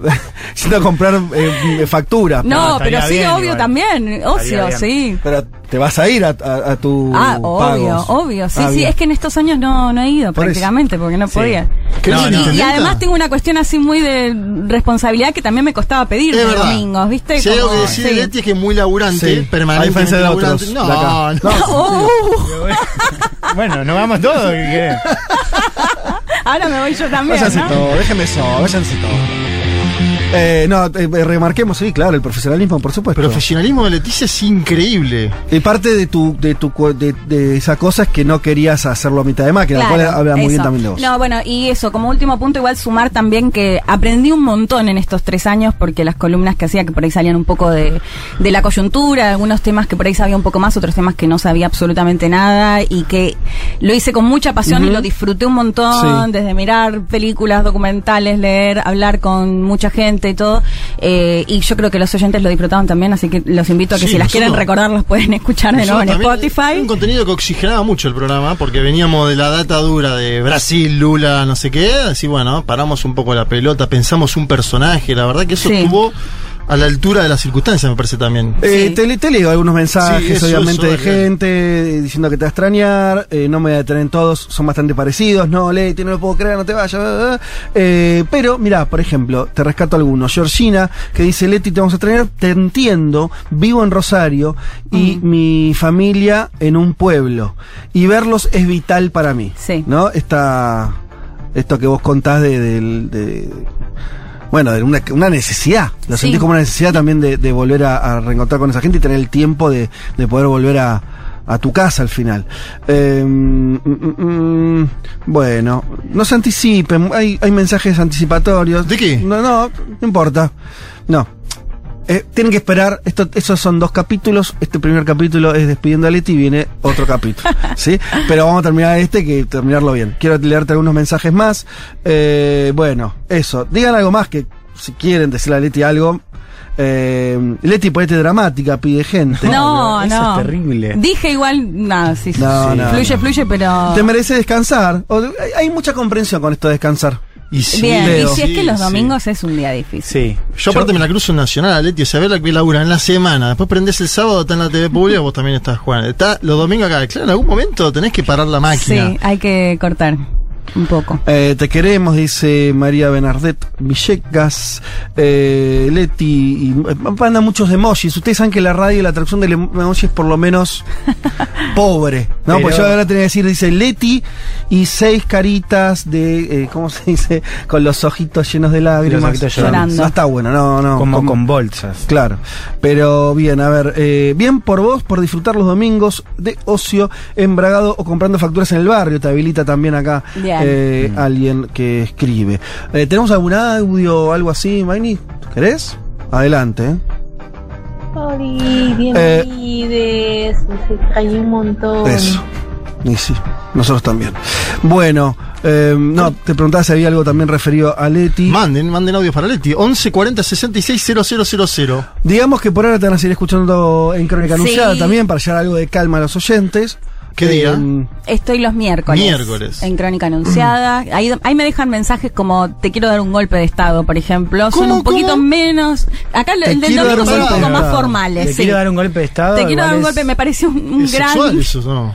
Speaker 1: la- yendo a comprar eh, factura.
Speaker 12: No,
Speaker 11: No,
Speaker 12: pero sí,
Speaker 11: bien
Speaker 12: obvio
Speaker 11: igual.
Speaker 12: también, ocio, sí.
Speaker 1: Pero te vas a ir a, a- a tu
Speaker 12: Ah, obvio,
Speaker 1: pagos.
Speaker 12: obvio. Sí,
Speaker 1: Ah,
Speaker 12: sí,
Speaker 1: bien.
Speaker 12: es que en estos años no, no he ido
Speaker 1: Por eso.
Speaker 12: prácticamente porque no
Speaker 11: Sí.
Speaker 12: podía.
Speaker 2: ¿Querés
Speaker 11: No,
Speaker 2: ser
Speaker 11: no.
Speaker 12: Y además tengo una cuestión así muy de responsabilidad que también me costaba pedir los domingos, ¿viste?
Speaker 2: Si hay algo que decir de
Speaker 12: sí.
Speaker 2: Leti es que es muy laburante,
Speaker 1: Sí.
Speaker 2: permanente.
Speaker 1: A diferencia de
Speaker 2: laburante.
Speaker 1: otros
Speaker 2: No,
Speaker 1: acá.
Speaker 2: no.
Speaker 12: Oh,
Speaker 11: Bueno, nos vamos todos.
Speaker 12: ahora me voy yo también,
Speaker 1: Váyanse
Speaker 12: ¿no?
Speaker 1: todo, déjenme solo, váyanse todo. Eh, no, eh, eh, remarquemos, sí, claro, el profesionalismo, por supuesto.
Speaker 2: El profesionalismo de Leticia es increíble.
Speaker 1: Y parte de tu, de tu de, de esa cosa es que no querías hacerlo a mitad de máquina, lo cual habla muy bien también de vos.
Speaker 12: No, bueno, y eso, como último punto, igual sumar también que aprendí un montón en estos tres años, porque las columnas que hacía, que por ahí salían un poco de, de la coyuntura, algunos temas que por ahí sabía un poco más, otros temas que no sabía absolutamente nada, y que lo hice con mucha pasión y lo disfruté un montón,
Speaker 1: Sí.
Speaker 12: desde mirar películas, documentales, leer, hablar con mucha gente y todo. eh, y yo creo que los oyentes lo disfrutaron también, así que los invito a que
Speaker 2: Sí,
Speaker 12: si las quieren recordar, los pueden escuchar de nuevo en Spotify.
Speaker 2: Un contenido que oxigenaba mucho el programa, porque veníamos de la data dura de Brasil, Lula, no sé qué. Así, bueno, paramos un poco la pelota, pensamos un personaje. La verdad que eso
Speaker 12: Sí.
Speaker 2: estuvo a la altura de las circunstancias, me parece también.
Speaker 1: Eh,
Speaker 12: Sí.
Speaker 1: te, le- te leo algunos mensajes,
Speaker 2: Sí, eso,
Speaker 1: obviamente,
Speaker 2: eso,
Speaker 1: de gente diciendo que te va a extrañar. eh, no me voy a detener en todos, son bastante parecidos. No, Leti, no lo puedo creer, no te vayas. Eh, pero, mira, por ejemplo, te rescato algunos. Georgina, que dice: Leti, te vamos a extrañar. Te entiendo, vivo en Rosario y mi familia en un pueblo. Y verlos es vital para mí.
Speaker 12: Sí.
Speaker 1: ¿No? Esta, esto que vos contás de. del- de- bueno, de una, una necesidad. Lo
Speaker 12: Sí.
Speaker 1: sentís como una necesidad también de, de volver a, a reencontrar con esa gente y tener el tiempo de, de poder volver a, a tu casa al final. Eh, mm, mm, mm, bueno, no se anticipen, hay, hay mensajes anticipatorios.
Speaker 2: ¿De qué?
Speaker 1: No, no, no importa. No. Eh, tienen que esperar, esto, esos son dos capítulos, este primer capítulo es despidiendo a Leti y viene otro capítulo, ¿sí? Pero vamos a terminar este que terminarlo bien. Quiero leerte algunos mensajes más. Eh, bueno, eso, digan algo más que si quieren decirle a Leti algo. Eh, Leti, ponete dramática, pide gente.
Speaker 12: No,
Speaker 11: eso
Speaker 12: no.
Speaker 11: es terrible.
Speaker 12: Dije igual, nada, sí, sí.
Speaker 1: No, no,
Speaker 12: fluye,
Speaker 1: no.
Speaker 12: fluye, pero.
Speaker 1: Te merece descansar. O- hay, hay mucha comprensión con esto de descansar.
Speaker 2: Y sí,
Speaker 12: Bien,
Speaker 1: Leo.
Speaker 12: y si es que los
Speaker 2: sí.
Speaker 12: domingos es un día difícil.
Speaker 11: Sí.
Speaker 2: Yo aparte me la cruzo en Nacional, Leti, a ver la que labura en la semana. Después prendés el sábado, está en la TV pública, vos también estás jugando. Está los domingos acá. Claro, en algún momento tenés que parar la máquina.
Speaker 12: Sí, hay que cortar un poco.
Speaker 1: Eh, te queremos, dice María Bernardet Villegas, eh, Leti, y eh, mandan muchos emojis. Ustedes saben que la radio y la atracción del emoji es por lo menos pobre, ¿no?
Speaker 11: Pero-
Speaker 1: Pues yo ahora tenía que decir, dice Leti y seis caritas de, eh, ¿cómo se dice? Con los ojitos llenos de lágrimas.
Speaker 11: ojitos llorando.
Speaker 1: No está bueno, no, no.
Speaker 11: Como
Speaker 1: Como-
Speaker 11: con bolsas.
Speaker 1: Claro, pero bien, a ver, eh, bien por vos, por disfrutar los domingos de ocio, embragado o comprando facturas en el barrio, te habilita también acá
Speaker 12: Bien.
Speaker 1: Eh, alguien que escribe. Eh, ¿Tenemos algún audio o algo así, Maini? ¿Querés? Adelante. ¿eh?
Speaker 18: Oli, bienvenides, se extrañé un montón.
Speaker 1: Eso. Y sí, nosotros también. Bueno, eh, no, te preguntaba si había algo también referido a Leti.
Speaker 2: Manden, manden audio para Leti. 11 40 66 000.
Speaker 1: Digamos que por ahora te van a seguir escuchando en Crónica
Speaker 12: Sí.
Speaker 1: Anunciada también para llevar algo de calma a los oyentes.
Speaker 2: ¿Qué día?
Speaker 1: Eh,
Speaker 12: Estoy los miércoles.
Speaker 2: Miércoles.
Speaker 12: En Crónica Anunciada. Ahí, ahí me dejan mensajes como te quiero dar un golpe de estado, por ejemplo. Son
Speaker 2: ¿Cómo,
Speaker 12: un poquito
Speaker 2: cómo?
Speaker 12: menos. Acá el,
Speaker 1: Te
Speaker 12: el del domingo
Speaker 1: un
Speaker 12: son un poco más formales.
Speaker 11: ¿Le
Speaker 12: sí.
Speaker 11: quiero dar un golpe de estado?
Speaker 12: Te quiero dar un golpe, me parece un, un
Speaker 2: ¿Es
Speaker 12: gran.
Speaker 2: sexual eso no?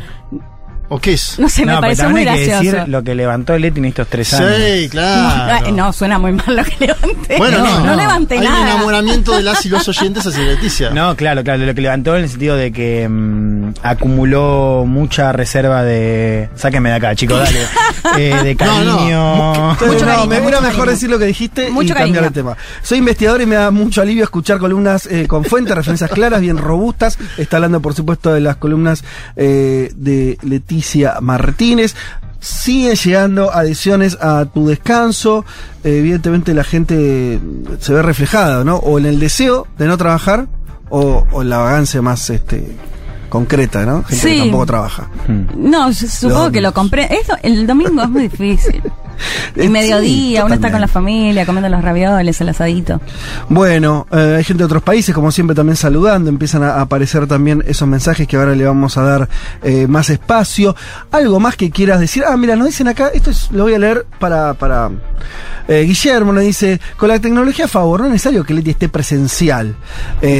Speaker 2: ¿O qué es?
Speaker 12: No sé, me
Speaker 11: No, pero
Speaker 12: muy
Speaker 11: también hay que
Speaker 12: gracioso.
Speaker 11: decir lo que levantó Leti en estos tres años.
Speaker 2: Sí, claro.
Speaker 12: No, no, suena muy mal lo que levanté.
Speaker 2: Bueno, no,
Speaker 12: no, levanté
Speaker 2: Hay un
Speaker 12: nada.
Speaker 2: enamoramiento de las y los oyentes hacia Leticia.
Speaker 11: No, claro, claro, lo que levantó en el sentido de que mm, acumuló mucha reserva de... Sáquenme de acá, chicos, dale. Eh, de
Speaker 2: No, no.
Speaker 11: cariño.
Speaker 12: Mucho
Speaker 1: no,
Speaker 12: cariño,
Speaker 1: me
Speaker 12: mucho
Speaker 1: mejor
Speaker 12: cariño.
Speaker 1: decir lo que dijiste
Speaker 12: Mucho
Speaker 1: y cambiar
Speaker 12: cariño.
Speaker 1: el tema. Soy investigador y me da mucho alivio escuchar columnas eh, con fuentes, referencias claras, bien robustas. Está hablando, por supuesto, de las columnas eh, de Leticia Martínez. Siguen llegando adhesiones a tu descanso. Eh, evidentemente la gente se ve reflejada, ¿no? O en el deseo de no trabajar o, o en la vagancia más este, concreta, ¿no? Gente
Speaker 12: Sí.
Speaker 1: que tampoco trabaja.
Speaker 12: No, yo supongo que lo compré. Eso, el domingo es muy difícil. Y mediodía,
Speaker 1: sí,
Speaker 12: uno está con la familia, comiendo los ravioles, el asadito.
Speaker 1: Bueno, eh, hay gente de otros países, como siempre, también saludando. Empiezan a aparecer también esos mensajes que ahora le vamos a dar eh, más espacio. Algo más que quieras decir. Ah, mira, nos dicen acá, esto es- lo voy a leer para. para eh, Guillermo nos dice: con la tecnología a favor, no es necesario que Leti esté presencial.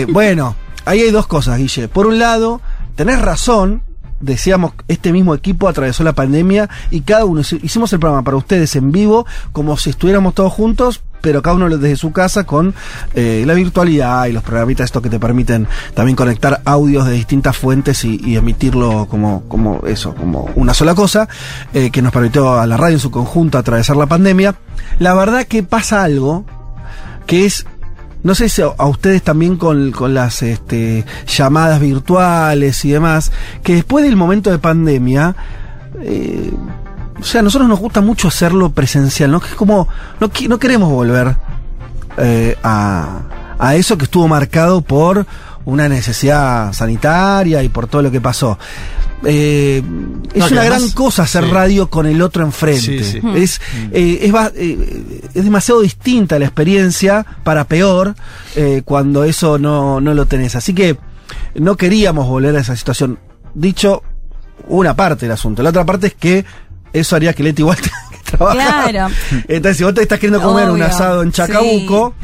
Speaker 1: Bueno, ahí hay dos cosas, Guille. Por un lado, tenés razón. Decíamos, este mismo equipo atravesó la pandemia y cada uno hici- hicimos el programa para ustedes en vivo, como si estuviéramos todos juntos, pero cada uno desde su casa con eh, la virtualidad y los programitas estos que te permiten también conectar audios de distintas fuentes y, y emitirlo como, como eso, como una sola cosa, eh, que nos permitió a la radio en su conjunto atravesar la pandemia. La verdad que pasa algo que es no sé si a ustedes también con, con las este, llamadas virtuales y demás, que después del momento de pandemia, eh, o sea, a nosotros nos gusta mucho hacerlo presencial, ¿no? Que es como, no, no queremos volver eh, a, a eso que estuvo marcado por una necesidad sanitaria y por todo lo que pasó. Eh, es
Speaker 2: No,
Speaker 1: una
Speaker 2: además-
Speaker 1: gran cosa hacer
Speaker 2: sí.
Speaker 1: radio con el otro enfrente.
Speaker 2: Sí, sí.
Speaker 1: Es, eh, es, eh, es demasiado distinta la experiencia, para peor, eh, cuando eso no, no lo tenés. Así que no queríamos volver a esa situación. Dicho una parte del asunto. La otra parte es que eso haría que Leti igual tenga que trabajar.
Speaker 12: Claro.
Speaker 1: Entonces, si vos te estás queriendo comer un asado en Chacabuco,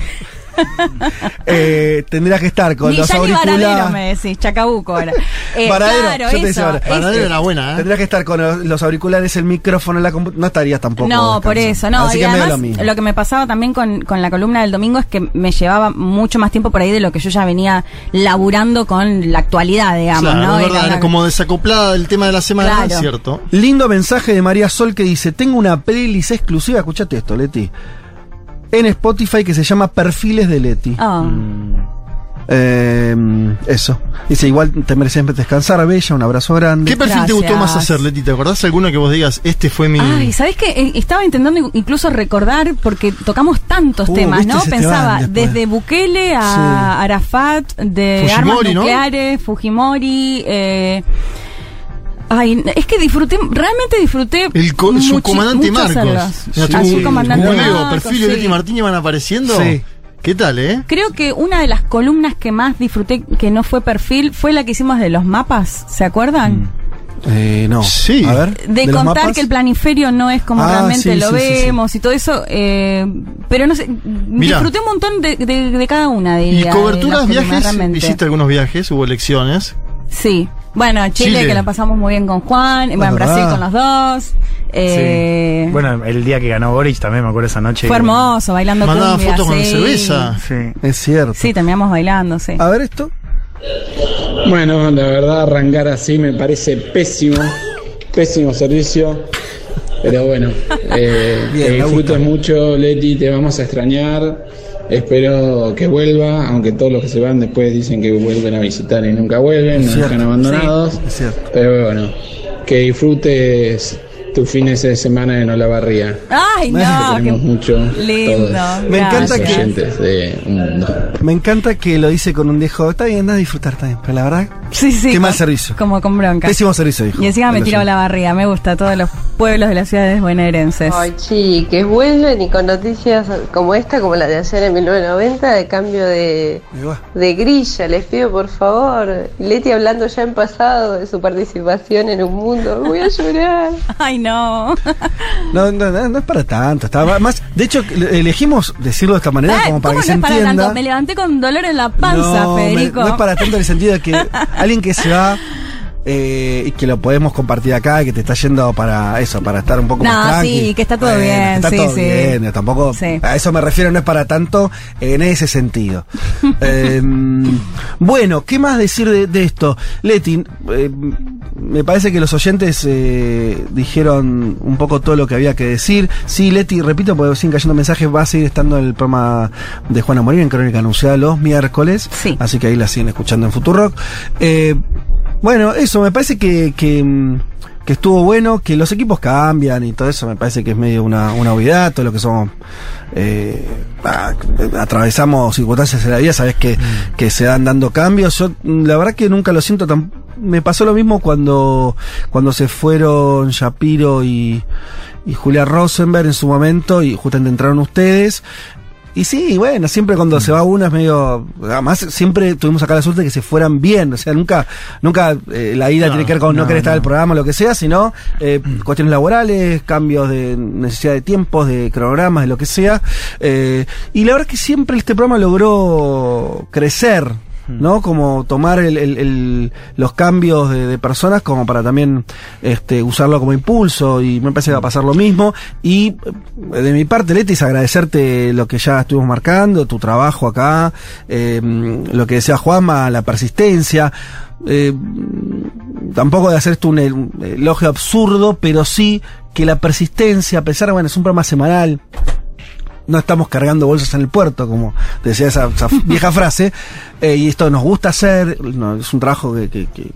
Speaker 1: eh, tendrías que estar con
Speaker 12: Ni
Speaker 1: los auriculares.
Speaker 12: Me decís, Chacabuco ahora. Eh, claro,
Speaker 1: yo te decía ahora,
Speaker 2: era buena, ¿eh?
Speaker 1: Tendrías que estar con los, los auriculares, el micrófono, la compu- no estarías tampoco.
Speaker 12: No, por eso, no.
Speaker 1: Así
Speaker 12: y
Speaker 1: que medio
Speaker 12: además,
Speaker 1: lo mismo.
Speaker 12: lo que me pasaba también con, con la columna del domingo es que me llevaba mucho más tiempo por ahí de lo que yo ya venía laburando con la actualidad, digamos,
Speaker 2: Claro,
Speaker 12: ¿no? Era
Speaker 2: verdad,
Speaker 12: una-
Speaker 2: como desacoplada del tema de la semana,
Speaker 12: Claro.
Speaker 2: es cierto.
Speaker 1: Lindo mensaje de María Sol que dice: Tengo una playlist exclusiva, escuchate esto, Leti. En Spotify que se llama Perfiles de Leti.
Speaker 12: Ah.
Speaker 1: Eh, eso. Dice, igual te mereces descansar, Bella, un abrazo grande.
Speaker 2: ¿Qué perfil te gustó más hacer, Leti? ¿Te acordás alguno que vos digas, este fue mi.
Speaker 12: Ay, ¿sabés qué? Eh, Estaba intentando incluso recordar, porque tocamos tantos
Speaker 2: Uh,
Speaker 12: temas, ¿no? Pensaba desde Bukele a Arafat, de
Speaker 2: Fujimori,
Speaker 12: armas
Speaker 2: ¿no?
Speaker 12: nucleares, Fujimori, eh, Ay, es que disfruté, realmente disfruté.
Speaker 2: El co- su comandante Marcos. Mira,
Speaker 12: Ah, su comandante Marcos,
Speaker 2: perfil de
Speaker 12: sí.
Speaker 2: Leti Martínez van apareciendo.
Speaker 1: Sí.
Speaker 2: ¿Qué tal, eh?
Speaker 12: Creo que una de las columnas que más disfruté, que no fue perfil, fue la que hicimos de los mapas, ¿se acuerdan?
Speaker 1: Eh, no.
Speaker 2: Sí.
Speaker 1: A ver.
Speaker 12: De, contar que el planiferio no es como
Speaker 1: Ah,
Speaker 12: realmente
Speaker 1: sí,
Speaker 12: lo
Speaker 1: sí, sí, sí.
Speaker 12: vemos y todo eso, eh, pero no sé,
Speaker 2: Mirá.
Speaker 12: disfruté un montón de, de- de cada una de
Speaker 2: ¿Y
Speaker 12: ellas, de
Speaker 2: coberturas,
Speaker 12: columnas,
Speaker 2: viajes? Hiciste algunos viajes, hubo elecciones.
Speaker 12: Sí. Bueno, Chile,
Speaker 2: Chile.
Speaker 12: que la pasamos muy bien con Juan, bueno, en Brasil con los dos. eh,
Speaker 11: Bueno, el día que ganó Boric también me acuerdo esa noche.
Speaker 12: Fue hermoso, bailando
Speaker 2: Mandaban fotos con
Speaker 12: sí.
Speaker 2: cerveza.
Speaker 11: Sí.
Speaker 1: Es cierto.
Speaker 12: Sí, terminamos bailando, sí.
Speaker 1: A ver esto.
Speaker 19: Bueno, la verdad arrancar así me parece pésimo, pésimo servicio. Pero bueno, eh,
Speaker 1: Bien,
Speaker 19: que
Speaker 1: me
Speaker 19: disfrutes mucho, Leti, te vamos a extrañar. Espero que vuelva, aunque todos los que se van después dicen que vuelven a visitar y nunca vuelven, nos dejan abandonados.
Speaker 1: Es cierto.
Speaker 19: Pero bueno, que disfrutes tus fines de semana en Olavarría.
Speaker 12: Ay, no,
Speaker 19: Queremos
Speaker 12: qué
Speaker 19: mucho
Speaker 12: lindo.
Speaker 19: todos
Speaker 1: Me encanta que-
Speaker 19: oyentes de un mundo.
Speaker 1: Me encanta que lo dice con un dejo. Está bien, anda a disfrutar también. Pero la verdad,
Speaker 12: Sí, sí.
Speaker 1: qué
Speaker 12: con-
Speaker 1: mal servicio.
Speaker 12: Como con bronca.
Speaker 1: Pésimo servicio, dijo.
Speaker 12: Y encima me la barriga, me gusta, todos los pueblos de las ciudades bonaerenses.
Speaker 20: Ay, chiques, vuelven y con noticias como esta, como la de ayer en 1990, de cambio de, de grilla. Les pido por favor. Leti hablando ya en pasado de su participación en un mundo. Voy a llorar.
Speaker 12: Ay, no.
Speaker 1: No, no, no, es para tanto. Está más, de hecho, elegimos decirlo de esta manera como para
Speaker 12: ¿Cómo
Speaker 1: que
Speaker 12: no
Speaker 1: se
Speaker 12: es para
Speaker 1: entienda.
Speaker 12: tanto? Me levanté con dolor en la panza,
Speaker 1: no, me-
Speaker 12: Federico.
Speaker 1: no es para tanto en el sentido de que alguien que se va eh, y que lo podemos compartir acá que te está yendo para eso, para estar un poco
Speaker 12: No,
Speaker 1: más tranqui.
Speaker 12: sí, que está todo bien,
Speaker 1: Está
Speaker 12: sí,
Speaker 1: todo
Speaker 12: sí.
Speaker 1: bien, tampoco
Speaker 12: Sí.
Speaker 1: a eso me refiero, no es para tanto en ese sentido. Eh, bueno, ¿qué más decir de, de esto? Leti, eh, me parece que los oyentes eh, dijeron un poco todo lo que había que decir. Sí, Leti, repito, porque siguen cayendo mensajes, va a seguir estando en el programa de Juana Morín en Crónica Anunciada los miércoles.
Speaker 12: Sí.
Speaker 1: Así que ahí la siguen escuchando en Futurock. Eh, bueno, eso, me parece que, que, mm, que estuvo bueno, que los equipos cambian y todo eso, me parece que es medio una, una obviedad, todo lo que somos, eh, ah, atravesamos circunstancias en la vida, sabes que, que se dan dando cambios. Yo, mm, la verdad que nunca lo siento tan, me pasó lo mismo cuando, cuando se fueron Shapiro y, y Julia Rosenberg en su momento y justamente entraron ustedes. Y sí, bueno, siempre cuando se va uno es medio. Además, siempre tuvimos acá la suerte de que se fueran bien. O sea, nunca, nunca eh, la ida
Speaker 11: No,
Speaker 1: tiene que ver con no,
Speaker 11: no,
Speaker 1: querer estar en el programa o lo que sea, sino eh, cuestiones laborales, cambios de necesidad de tiempos, de cronogramas, de lo que sea. Eh, y la verdad que siempre este programa logró crecer. ¿No? Como tomar el- el- el- los cambios de, de personas como para también este, usarlo como impulso y me parece que va a pasar lo mismo. Y eh, de mi parte, Letis, agradecerte lo que ya estuvimos marcando, tu trabajo acá, eh, lo que decía Juanma, la persistencia. Eh, tampoco de hacer esto un, el- un elogio absurdo, pero sí que la persistencia, a pesar bueno, es un programa semanal, no estamos cargando bolsas en el puerto, como decía esa, esa vieja frase, eh, y esto nos gusta hacer, no, es un trabajo que, que- que-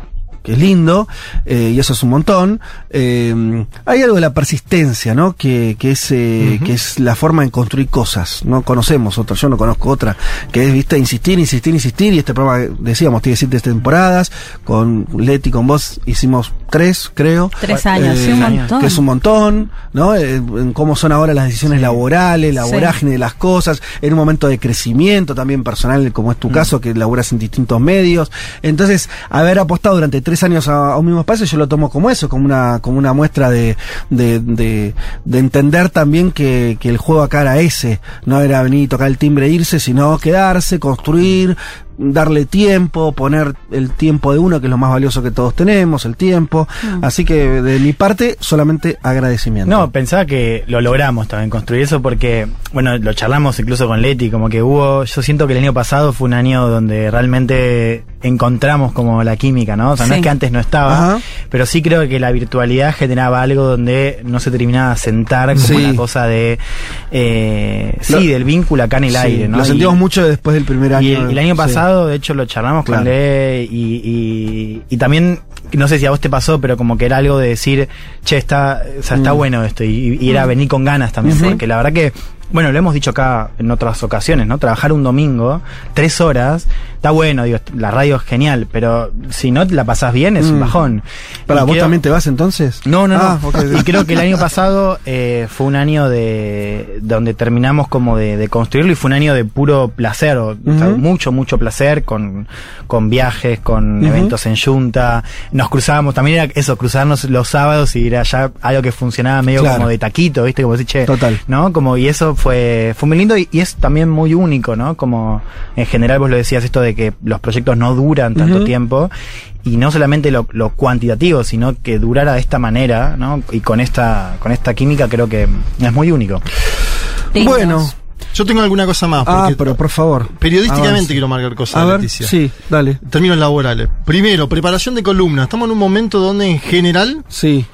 Speaker 1: que es lindo, eh, y eso es un montón. Eh, hay algo de la persistencia, ¿no? Que, que es, eh, que es la forma de construir cosas. No conocemos otra, yo no conozco otra, que es, viste, insistir, insistir, insistir, y este programa, decíamos, tiene siete temporadas, con Leti, con vos, hicimos tres, creo.
Speaker 12: Tres años,
Speaker 1: Eh,
Speaker 12: sí, un montón.
Speaker 1: Que es un montón, ¿no? Eh, en cómo son ahora las decisiones laborales, la
Speaker 12: Sí.
Speaker 1: vorágine de las cosas, en un momento de crecimiento también personal, como es tu caso, que laburas en distintos medios. Entonces, haber apostado durante tres años a, a un mismo espacio, yo lo tomo como eso, como una, como una muestra de, de, de, de entender también que, que el juego acá era ese, no era venir y tocar el timbre e irse, sino quedarse, construir, darle tiempo, poner el tiempo de uno, que es lo más valioso que todos tenemos, el tiempo.
Speaker 11: Mm.
Speaker 1: Así que de mi parte, solamente agradecimiento.
Speaker 11: No, pensaba que lo logramos también construir eso porque, bueno, lo charlamos incluso con Leti, como que hubo, yo siento que el año pasado fue un año donde realmente encontramos como la química, ¿no? O sea, no es que antes no estaba,
Speaker 1: Ajá.
Speaker 11: pero sí creo que la virtualidad generaba algo donde no se terminaba de sentar como
Speaker 1: Sí.
Speaker 11: una cosa de, eh, sí,
Speaker 1: Lo-
Speaker 11: del vínculo acá en el
Speaker 1: Sí,
Speaker 11: aire, ¿no?
Speaker 1: Lo
Speaker 11: Y-
Speaker 1: sentimos mucho después del primer año.
Speaker 11: y el, el año
Speaker 1: sí.
Speaker 11: pasado de hecho lo charlamos
Speaker 1: Claro.
Speaker 11: con Le y, y, y también, no sé si a vos te pasó, pero como que era algo de decir, che, está, o sea, está
Speaker 1: Mm.
Speaker 11: bueno esto, y, y era
Speaker 1: Mm.
Speaker 11: venir con ganas también, porque la verdad que, bueno, lo hemos dicho acá en otras ocasiones, ¿no? Trabajar un domingo, tres horas, está bueno, digo, la radio es genial, pero si no te la pasás bien es un
Speaker 1: Mm.
Speaker 11: bajón.
Speaker 1: Para, ¿vos
Speaker 11: creo-
Speaker 1: también te vas entonces?
Speaker 11: no, no,
Speaker 1: Ah,
Speaker 11: no. Y creo que el año pasado eh, fue un año de donde terminamos como de, de construirlo y fue un año de puro placer, o, o sea,
Speaker 1: Ujú.
Speaker 11: mucho, mucho placer con, con viajes, con eventos en Junta. Nos cruzábamos, también era eso, cruzarnos los sábados y era ya algo que funcionaba medio
Speaker 1: Claro.
Speaker 11: como de taquito, ¿viste? Como decir, che,
Speaker 1: Total.
Speaker 11: ¿no? Como, y eso fue, fue muy lindo y, y es también muy único, ¿no? Como en general vos lo decías esto de que los proyectos no duran tanto tiempo y no solamente lo, lo cuantitativo, sino que durara de esta manera, ¿no? Y con esta, con esta química creo que es muy único.
Speaker 1: Bueno.
Speaker 2: Yo tengo alguna cosa más.
Speaker 1: Ah,
Speaker 2: Porque
Speaker 1: pero por favor.
Speaker 2: periodísticamente
Speaker 1: avance.
Speaker 2: quiero marcar cosas,
Speaker 1: A ver,
Speaker 2: Leticia.
Speaker 1: sí, dale.
Speaker 2: Términos laborales. Primero, preparación de columna. Estamos en un momento donde en general.
Speaker 1: Sí.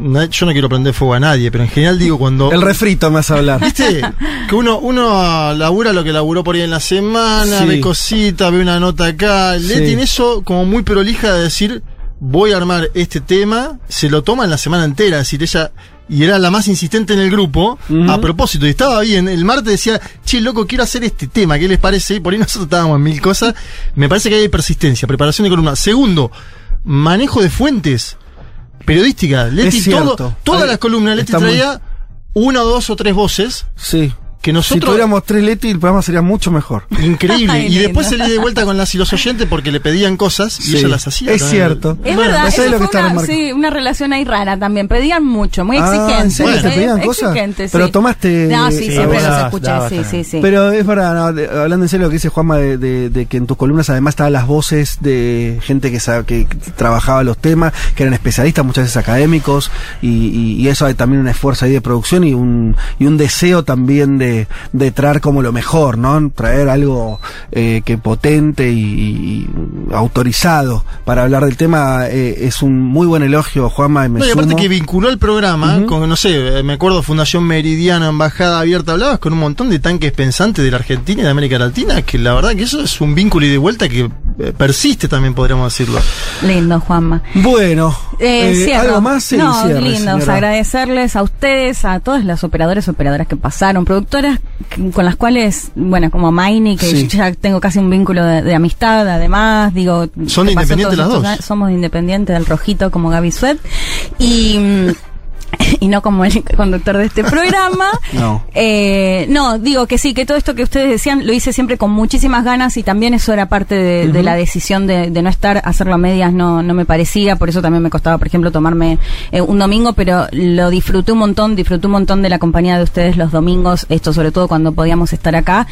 Speaker 2: Yo no quiero prender fuego a nadie, pero en general digo cuando.
Speaker 1: El refrito a hablar.
Speaker 2: ¿Viste? Que uno, uno labura lo que laburó por ahí en la semana,
Speaker 1: Sí.
Speaker 2: ve cositas, ve una nota acá.
Speaker 1: Sí.
Speaker 2: Leti en eso como muy prolija de decir, voy a armar este tema, se lo toma en la semana entera, es decir, ella, y era la más insistente en el grupo, a propósito, y estaba bien, el martes decía, che, loco, quiero hacer este tema, ¿qué les parece? Y por ahí nosotros estábamos en mil cosas, me parece que hay persistencia, preparación de columna. Segundo, manejo de fuentes periodísticas. Leti, todo, todas las columnas, Leti
Speaker 1: está muy-
Speaker 2: traía una o dos o tres voces
Speaker 1: Sí.
Speaker 2: Que
Speaker 1: Si
Speaker 2: nosotros
Speaker 1: tuviéramos tres Leti, el programa sería mucho mejor.
Speaker 2: increíble
Speaker 12: Ay,
Speaker 2: y después se le de vuelta con las y los oyentes porque le pedían cosas y ella las hacía
Speaker 1: Es cierto.
Speaker 12: Es
Speaker 1: Bueno,
Speaker 12: verdad,
Speaker 1: ¿sabes
Speaker 12: eso
Speaker 1: lo que
Speaker 12: fue una, sí, una relación ahí rara también. Pedían mucho, muy
Speaker 1: Ah,
Speaker 12: exigentes.
Speaker 1: ¿en serio te
Speaker 12: ¿eh?
Speaker 1: pedían cosas?
Speaker 12: Exigentes,
Speaker 1: Pero
Speaker 12: sí.
Speaker 1: tomaste-
Speaker 12: No, sí,
Speaker 1: Sí,
Speaker 12: siempre los escuché, sí, sí, sí.
Speaker 1: Pero es verdad, no, de- hablando en serio lo que dice Juanma, de, de- de que en tus columnas además estaban las voces de gente que, sabe, que trabajaba los temas, que eran especialistas, muchas veces académicos, y, y- y eso hay también un esfuerzo ahí de producción y un, y un deseo también de, de traer como lo mejor, ¿no? Traer algo eh, que potente y, y autorizado para hablar del tema eh, es un muy buen elogio, Juanma, y me
Speaker 2: No, y aparte
Speaker 1: sumo.
Speaker 2: que vinculó el programa con, no sé, eh, me acuerdo Fundación Meridiana, Embajada Abierta, hablabas con un montón de tanques pensantes de la Argentina y de América Latina, que la verdad que eso es un vínculo y de vuelta que eh, persiste también, podríamos decirlo.
Speaker 12: Lindo, Juanma.
Speaker 1: Bueno,
Speaker 12: Eh,
Speaker 1: eh, algo más, sí,
Speaker 12: no,
Speaker 1: cierre,
Speaker 12: lindos,
Speaker 1: señora.
Speaker 12: agradecerles a ustedes, a todos los operadores, operadoras que pasaron, productoras con las cuales, bueno, como Maini, que
Speaker 1: Sí.
Speaker 12: ya tengo casi un vínculo de, de amistad, además, digo...
Speaker 2: Son de
Speaker 12: que pasó
Speaker 2: Independiente
Speaker 12: todos
Speaker 2: las dos.
Speaker 12: años, Somos de Independiente del Rojito, como Gaby Suet, y... y no como el conductor de este programa.
Speaker 1: No.
Speaker 12: Eh, no, digo que sí, que todo esto que ustedes decían lo hice siempre con muchísimas ganas y también eso era parte de, la decisión de, de no estar, hacerlo a medias no, no me parecía, por eso también me costaba, por ejemplo, tomarme eh, un domingo, pero lo disfruté un montón, disfruté un montón de la compañía de ustedes los domingos, esto sobre todo cuando podíamos estar acá.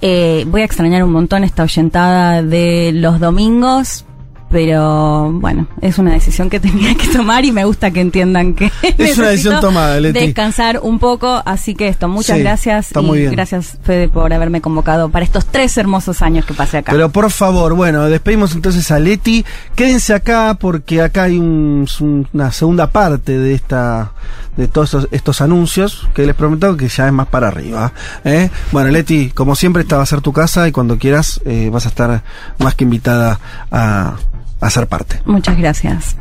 Speaker 12: Eh, voy a extrañar un montón esta oyentada de los domingos. Pero bueno, es una decisión que tenía que tomar y me gusta que entiendan que
Speaker 1: Es una decisión tomada, Leti.
Speaker 12: descansar un poco, así que esto, muchas
Speaker 1: Sí,
Speaker 12: gracias
Speaker 1: está
Speaker 12: y
Speaker 1: muy bien.
Speaker 12: gracias Fede por haberme convocado para estos tres hermosos años que pasé acá.
Speaker 1: Pero por favor, bueno, despedimos entonces a Leti. Quédense acá porque acá hay un- una segunda parte de esta de todos estos, estos anuncios que les prometo que ya es más para arriba. ¿eh? Bueno, Leti, como siempre, esta va a ser tu casa y cuando quieras eh, vas a estar más que invitada a, a ser parte.
Speaker 12: Muchas gracias.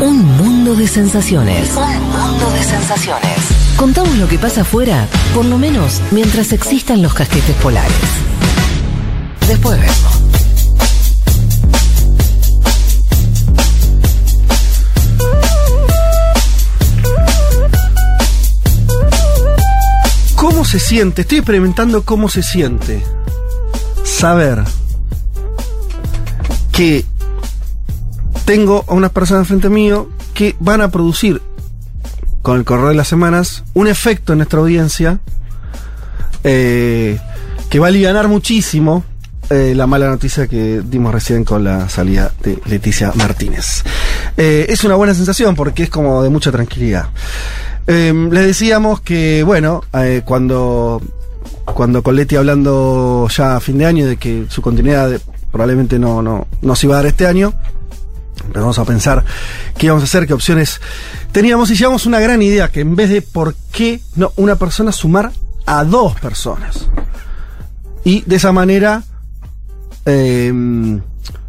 Speaker 21: Un mundo de sensaciones. Un mundo de sensaciones. Contamos lo que pasa afuera, por lo menos mientras existan los casquetes polares. Después vemos.
Speaker 1: ¿Cómo se siente? Estoy experimentando cómo se siente saber que tengo a unas personas frente mío que van a producir con el correr de las semanas un efecto en nuestra audiencia eh, que va a aliviar muchísimo eh, la mala noticia que dimos recién con la salida de Leticia Martínez. Eh, es una buena sensación porque es como de mucha tranquilidad. Eh, les decíamos que, bueno, eh, cuando, cuando con Leti hablando ya a fin de año de que su continuidad probablemente no, no, no se iba a dar este año, empezamos a pensar qué íbamos a hacer, qué opciones teníamos y llevamos una gran idea, que en vez de por qué no una persona sumar a dos personas. Y de esa manera, eh,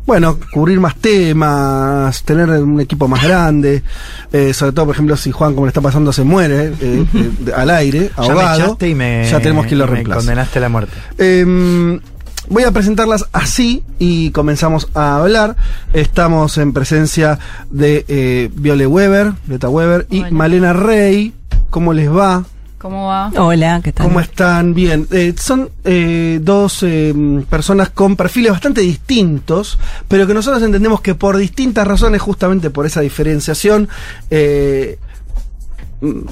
Speaker 1: bueno, cubrir más temas, tener un equipo más grande, eh, sobre todo, por ejemplo, si Juan, como le está pasando, se muere eh, eh, al aire,
Speaker 11: Ya me
Speaker 1: ahogado,
Speaker 11: echaste y me,
Speaker 1: ya tenemos que lo reemplazar.
Speaker 11: condenaste a la muerte.
Speaker 1: Eh, voy a presentarlas así y comenzamos a hablar. Estamos en presencia de eh, Viole Weber, Beta Weber y Malena Rey. ¿Cómo les va?
Speaker 12: ¿Cómo va?
Speaker 22: Hola, ¿qué tal?
Speaker 1: ¿Cómo están? Bien. Eh, son eh, dos eh, personas con perfiles bastante distintos, pero que nosotros entendemos que por distintas razones, justamente por esa diferenciación, eh,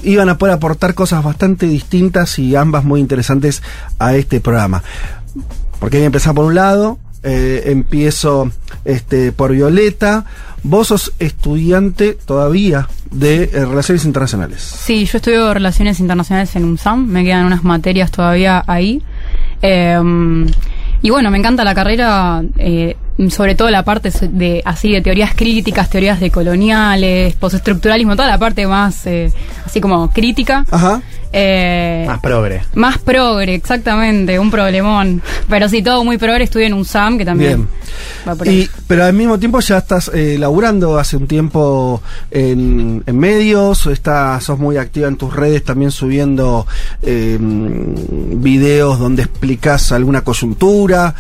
Speaker 1: iban a poder aportar cosas bastante distintas y ambas muy interesantes a este programa. Porque hay que empezar por un lado, eh, empiezo este, por Violeta. Vos sos estudiante todavía de eh, Relaciones Internacionales.
Speaker 23: Sí, yo estudio Relaciones Internacionales en UNSAM, me quedan unas materias todavía ahí. Eh, y bueno, me encanta la carrera, eh, sobre todo la parte de así de teorías críticas, teorías de coloniales, postestructuralismo, toda la parte más eh, así como crítica.
Speaker 1: Ajá.
Speaker 23: Eh,
Speaker 11: Más progre.
Speaker 23: más progre, exactamente, un problemón. Pero sí, todo muy progre, estudio en UNSAM, que también
Speaker 1: Bien.
Speaker 23: va por ahí.
Speaker 1: Y, pero al mismo tiempo ya estás eh, laburando hace un tiempo en, en medios, estás, sos muy activa en tus redes también subiendo eh, videos donde explicas alguna coyuntura.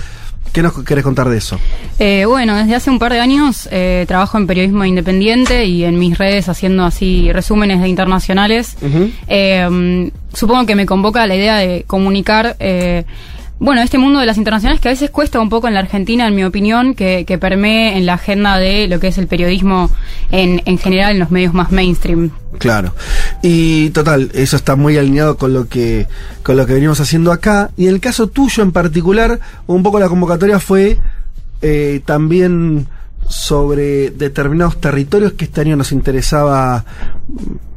Speaker 1: ¿Qué nos querés contar de eso?
Speaker 23: Eh, bueno, desde hace un par de años eh, trabajo en periodismo independiente y en mis redes haciendo así resúmenes de internacionales. Eh, supongo que me convoca la idea de comunicar, eh, bueno, este mundo de las internacionales que a veces cuesta un poco en la Argentina, en mi opinión, que, que permee en la agenda de lo que es el periodismo en, en general en los medios más mainstream.
Speaker 1: Claro. Y total, eso está muy alineado con lo que con lo que venimos haciendo acá. Y en el caso tuyo en particular, un poco la convocatoria fue eh, también sobre determinados territorios que este año nos interesaba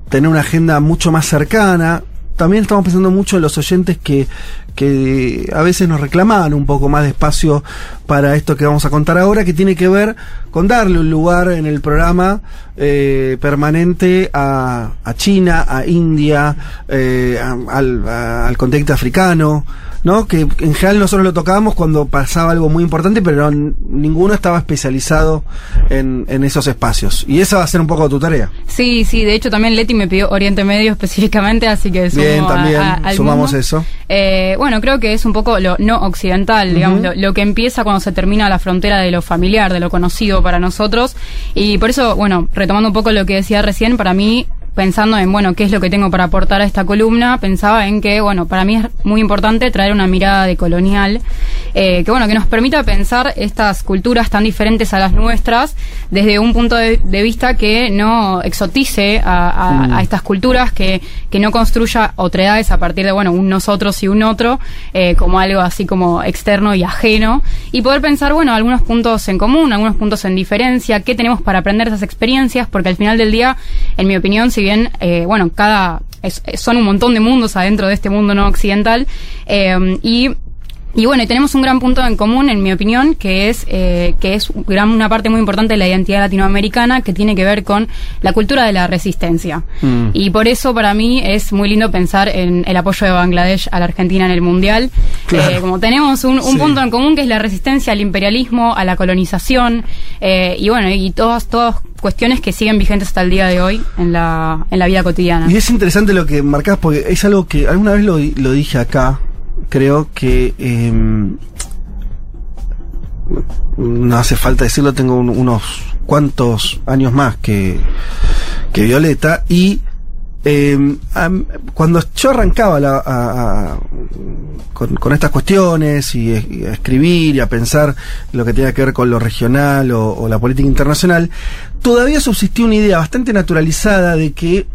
Speaker 1: tener una agenda mucho más cercana. También estamos pensando mucho en los oyentes que, que a veces nos reclamaban un poco más de espacio para esto que vamos a contar ahora, que tiene que ver con darle un lugar en el programa eh, permanente a, a China, a India, eh, a- al, a- al continente africano, ¿no? Que en general nosotros lo tocábamos cuando pasaba algo muy importante, pero n- ninguno estaba especializado en, en esos espacios. Y esa va a ser un poco tu tarea.
Speaker 23: Sí, sí, de hecho también Leti me pidió Oriente Medio específicamente, así que sumo
Speaker 1: Bien, también
Speaker 23: al
Speaker 1: sumamos eso.
Speaker 23: Eh, bueno, creo que es un poco lo no occidental, digamos, lo que empieza cuando se termina la frontera de lo familiar, de lo conocido para nosotros. Y por eso, bueno, retomando un poco lo que decía recién, para mí, pensando en, bueno, qué es lo que tengo para aportar a esta columna, pensaba en que, bueno, para mí es muy importante traer una mirada de colonial, eh, que, bueno, que nos permita pensar estas culturas tan diferentes a las nuestras desde un punto de, de vista que no exotice a, a-
Speaker 24: Mm.
Speaker 23: a estas culturas, que, que no construya otredades a partir de, bueno, un nosotros y un otro, eh, como algo así como externo y ajeno, y poder pensar, bueno, algunos puntos en común, algunos puntos en diferencia, qué tenemos para aprender de esas experiencias, porque al final del día, en mi opinión, si bien, eh, bueno, cada, son un montón de mundos adentro de este mundo no occidental, eh, y y bueno, y tenemos un gran punto en común, en mi opinión, que es eh, que es gran, una parte muy importante de la identidad latinoamericana que tiene que ver con la cultura de la resistencia.
Speaker 24: Mm.
Speaker 23: Y por eso para mí es muy lindo pensar en el apoyo de Bangladesh a la Argentina en el Mundial.
Speaker 24: Claro.
Speaker 23: Eh, como tenemos un, un
Speaker 24: Sí.
Speaker 23: punto en común que es la resistencia al imperialismo, a la colonización, eh, y bueno, y todas, todas cuestiones que siguen vigentes hasta el día de hoy en la, en la vida cotidiana.
Speaker 1: Y es interesante lo que marcás porque es algo que alguna vez lo, lo dije acá. Creo que eh, no hace falta decirlo, tengo un- unos cuantos años más que, que Violeta y am- cuando yo arrancaba con, estas cuestiones y, es- y a escribir y a pensar lo que tenía que ver con lo regional o, o la política internacional, todavía subsistía una idea bastante naturalizada de que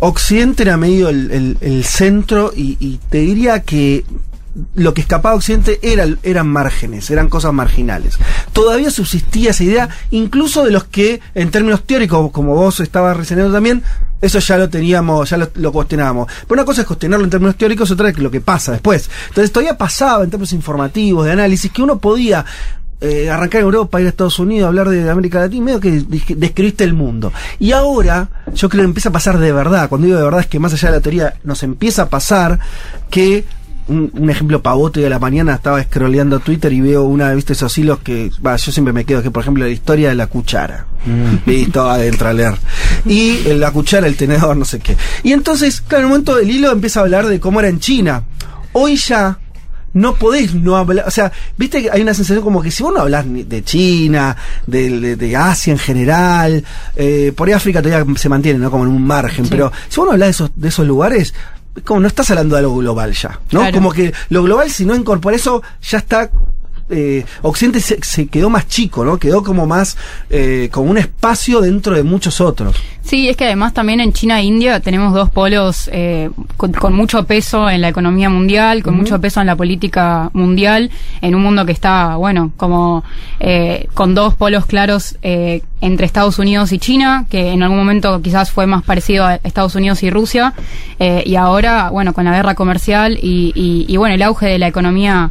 Speaker 1: Occidente era medio el, el- centro y, y te diría que lo que escapaba a Occidente era, eran márgenes, eran cosas marginales. Todavía subsistía esa idea, incluso de los que, en términos teóricos, como vos estabas reseñando también, eso ya lo teníamos, ya lo, lo cuestionábamos. Pero una cosa es cuestionarlo en términos teóricos, otra es lo que pasa después. Entonces todavía pasaba en términos informativos, de análisis, que uno podía eh, arrancar en Europa, ir a Estados Unidos, hablar de América Latina, medio que describiste el mundo. Y ahora, yo creo que empieza a pasar de verdad. Cuando digo de verdad es que más allá de la teoría, nos empieza a pasar que un, un ejemplo pavote de la mañana estaba scrolleando Twitter y veo una, viste, esos hilos que, va, yo siempre me quedo, que por ejemplo la historia de la cuchara. Listo, adentro a leer. Y la cuchara, el tenedor, no sé qué. Y entonces, claro, en un momento el hilo empieza a hablar de cómo era en China. Hoy ya no podés no hablar, o sea, viste que hay una sensación como que si vos no hablas de China, de, de- de Asia en general, eh, por ahí África todavía se mantiene, ¿no? Como en un margen, pero si vos no hablas de esos, de esos lugares, es como no estás hablando de algo global ya, ¿no?
Speaker 23: Claro.
Speaker 1: Como que lo global, si no incorpora eso, ya está. Eh, Occidente se, se quedó más chico, ¿no? Quedó como más, eh, como un espacio dentro de muchos otros.
Speaker 23: Sí, es que además también en China e India tenemos dos polos eh, con, con mucho peso en la economía mundial, con mucho peso en la política mundial, en un mundo que está, bueno, como eh, con dos polos claros eh, entre Estados Unidos y China, que en algún momento quizás fue más parecido a Estados Unidos y Rusia, eh, y ahora, bueno, con la guerra comercial y, y- y, bueno, el auge de la economía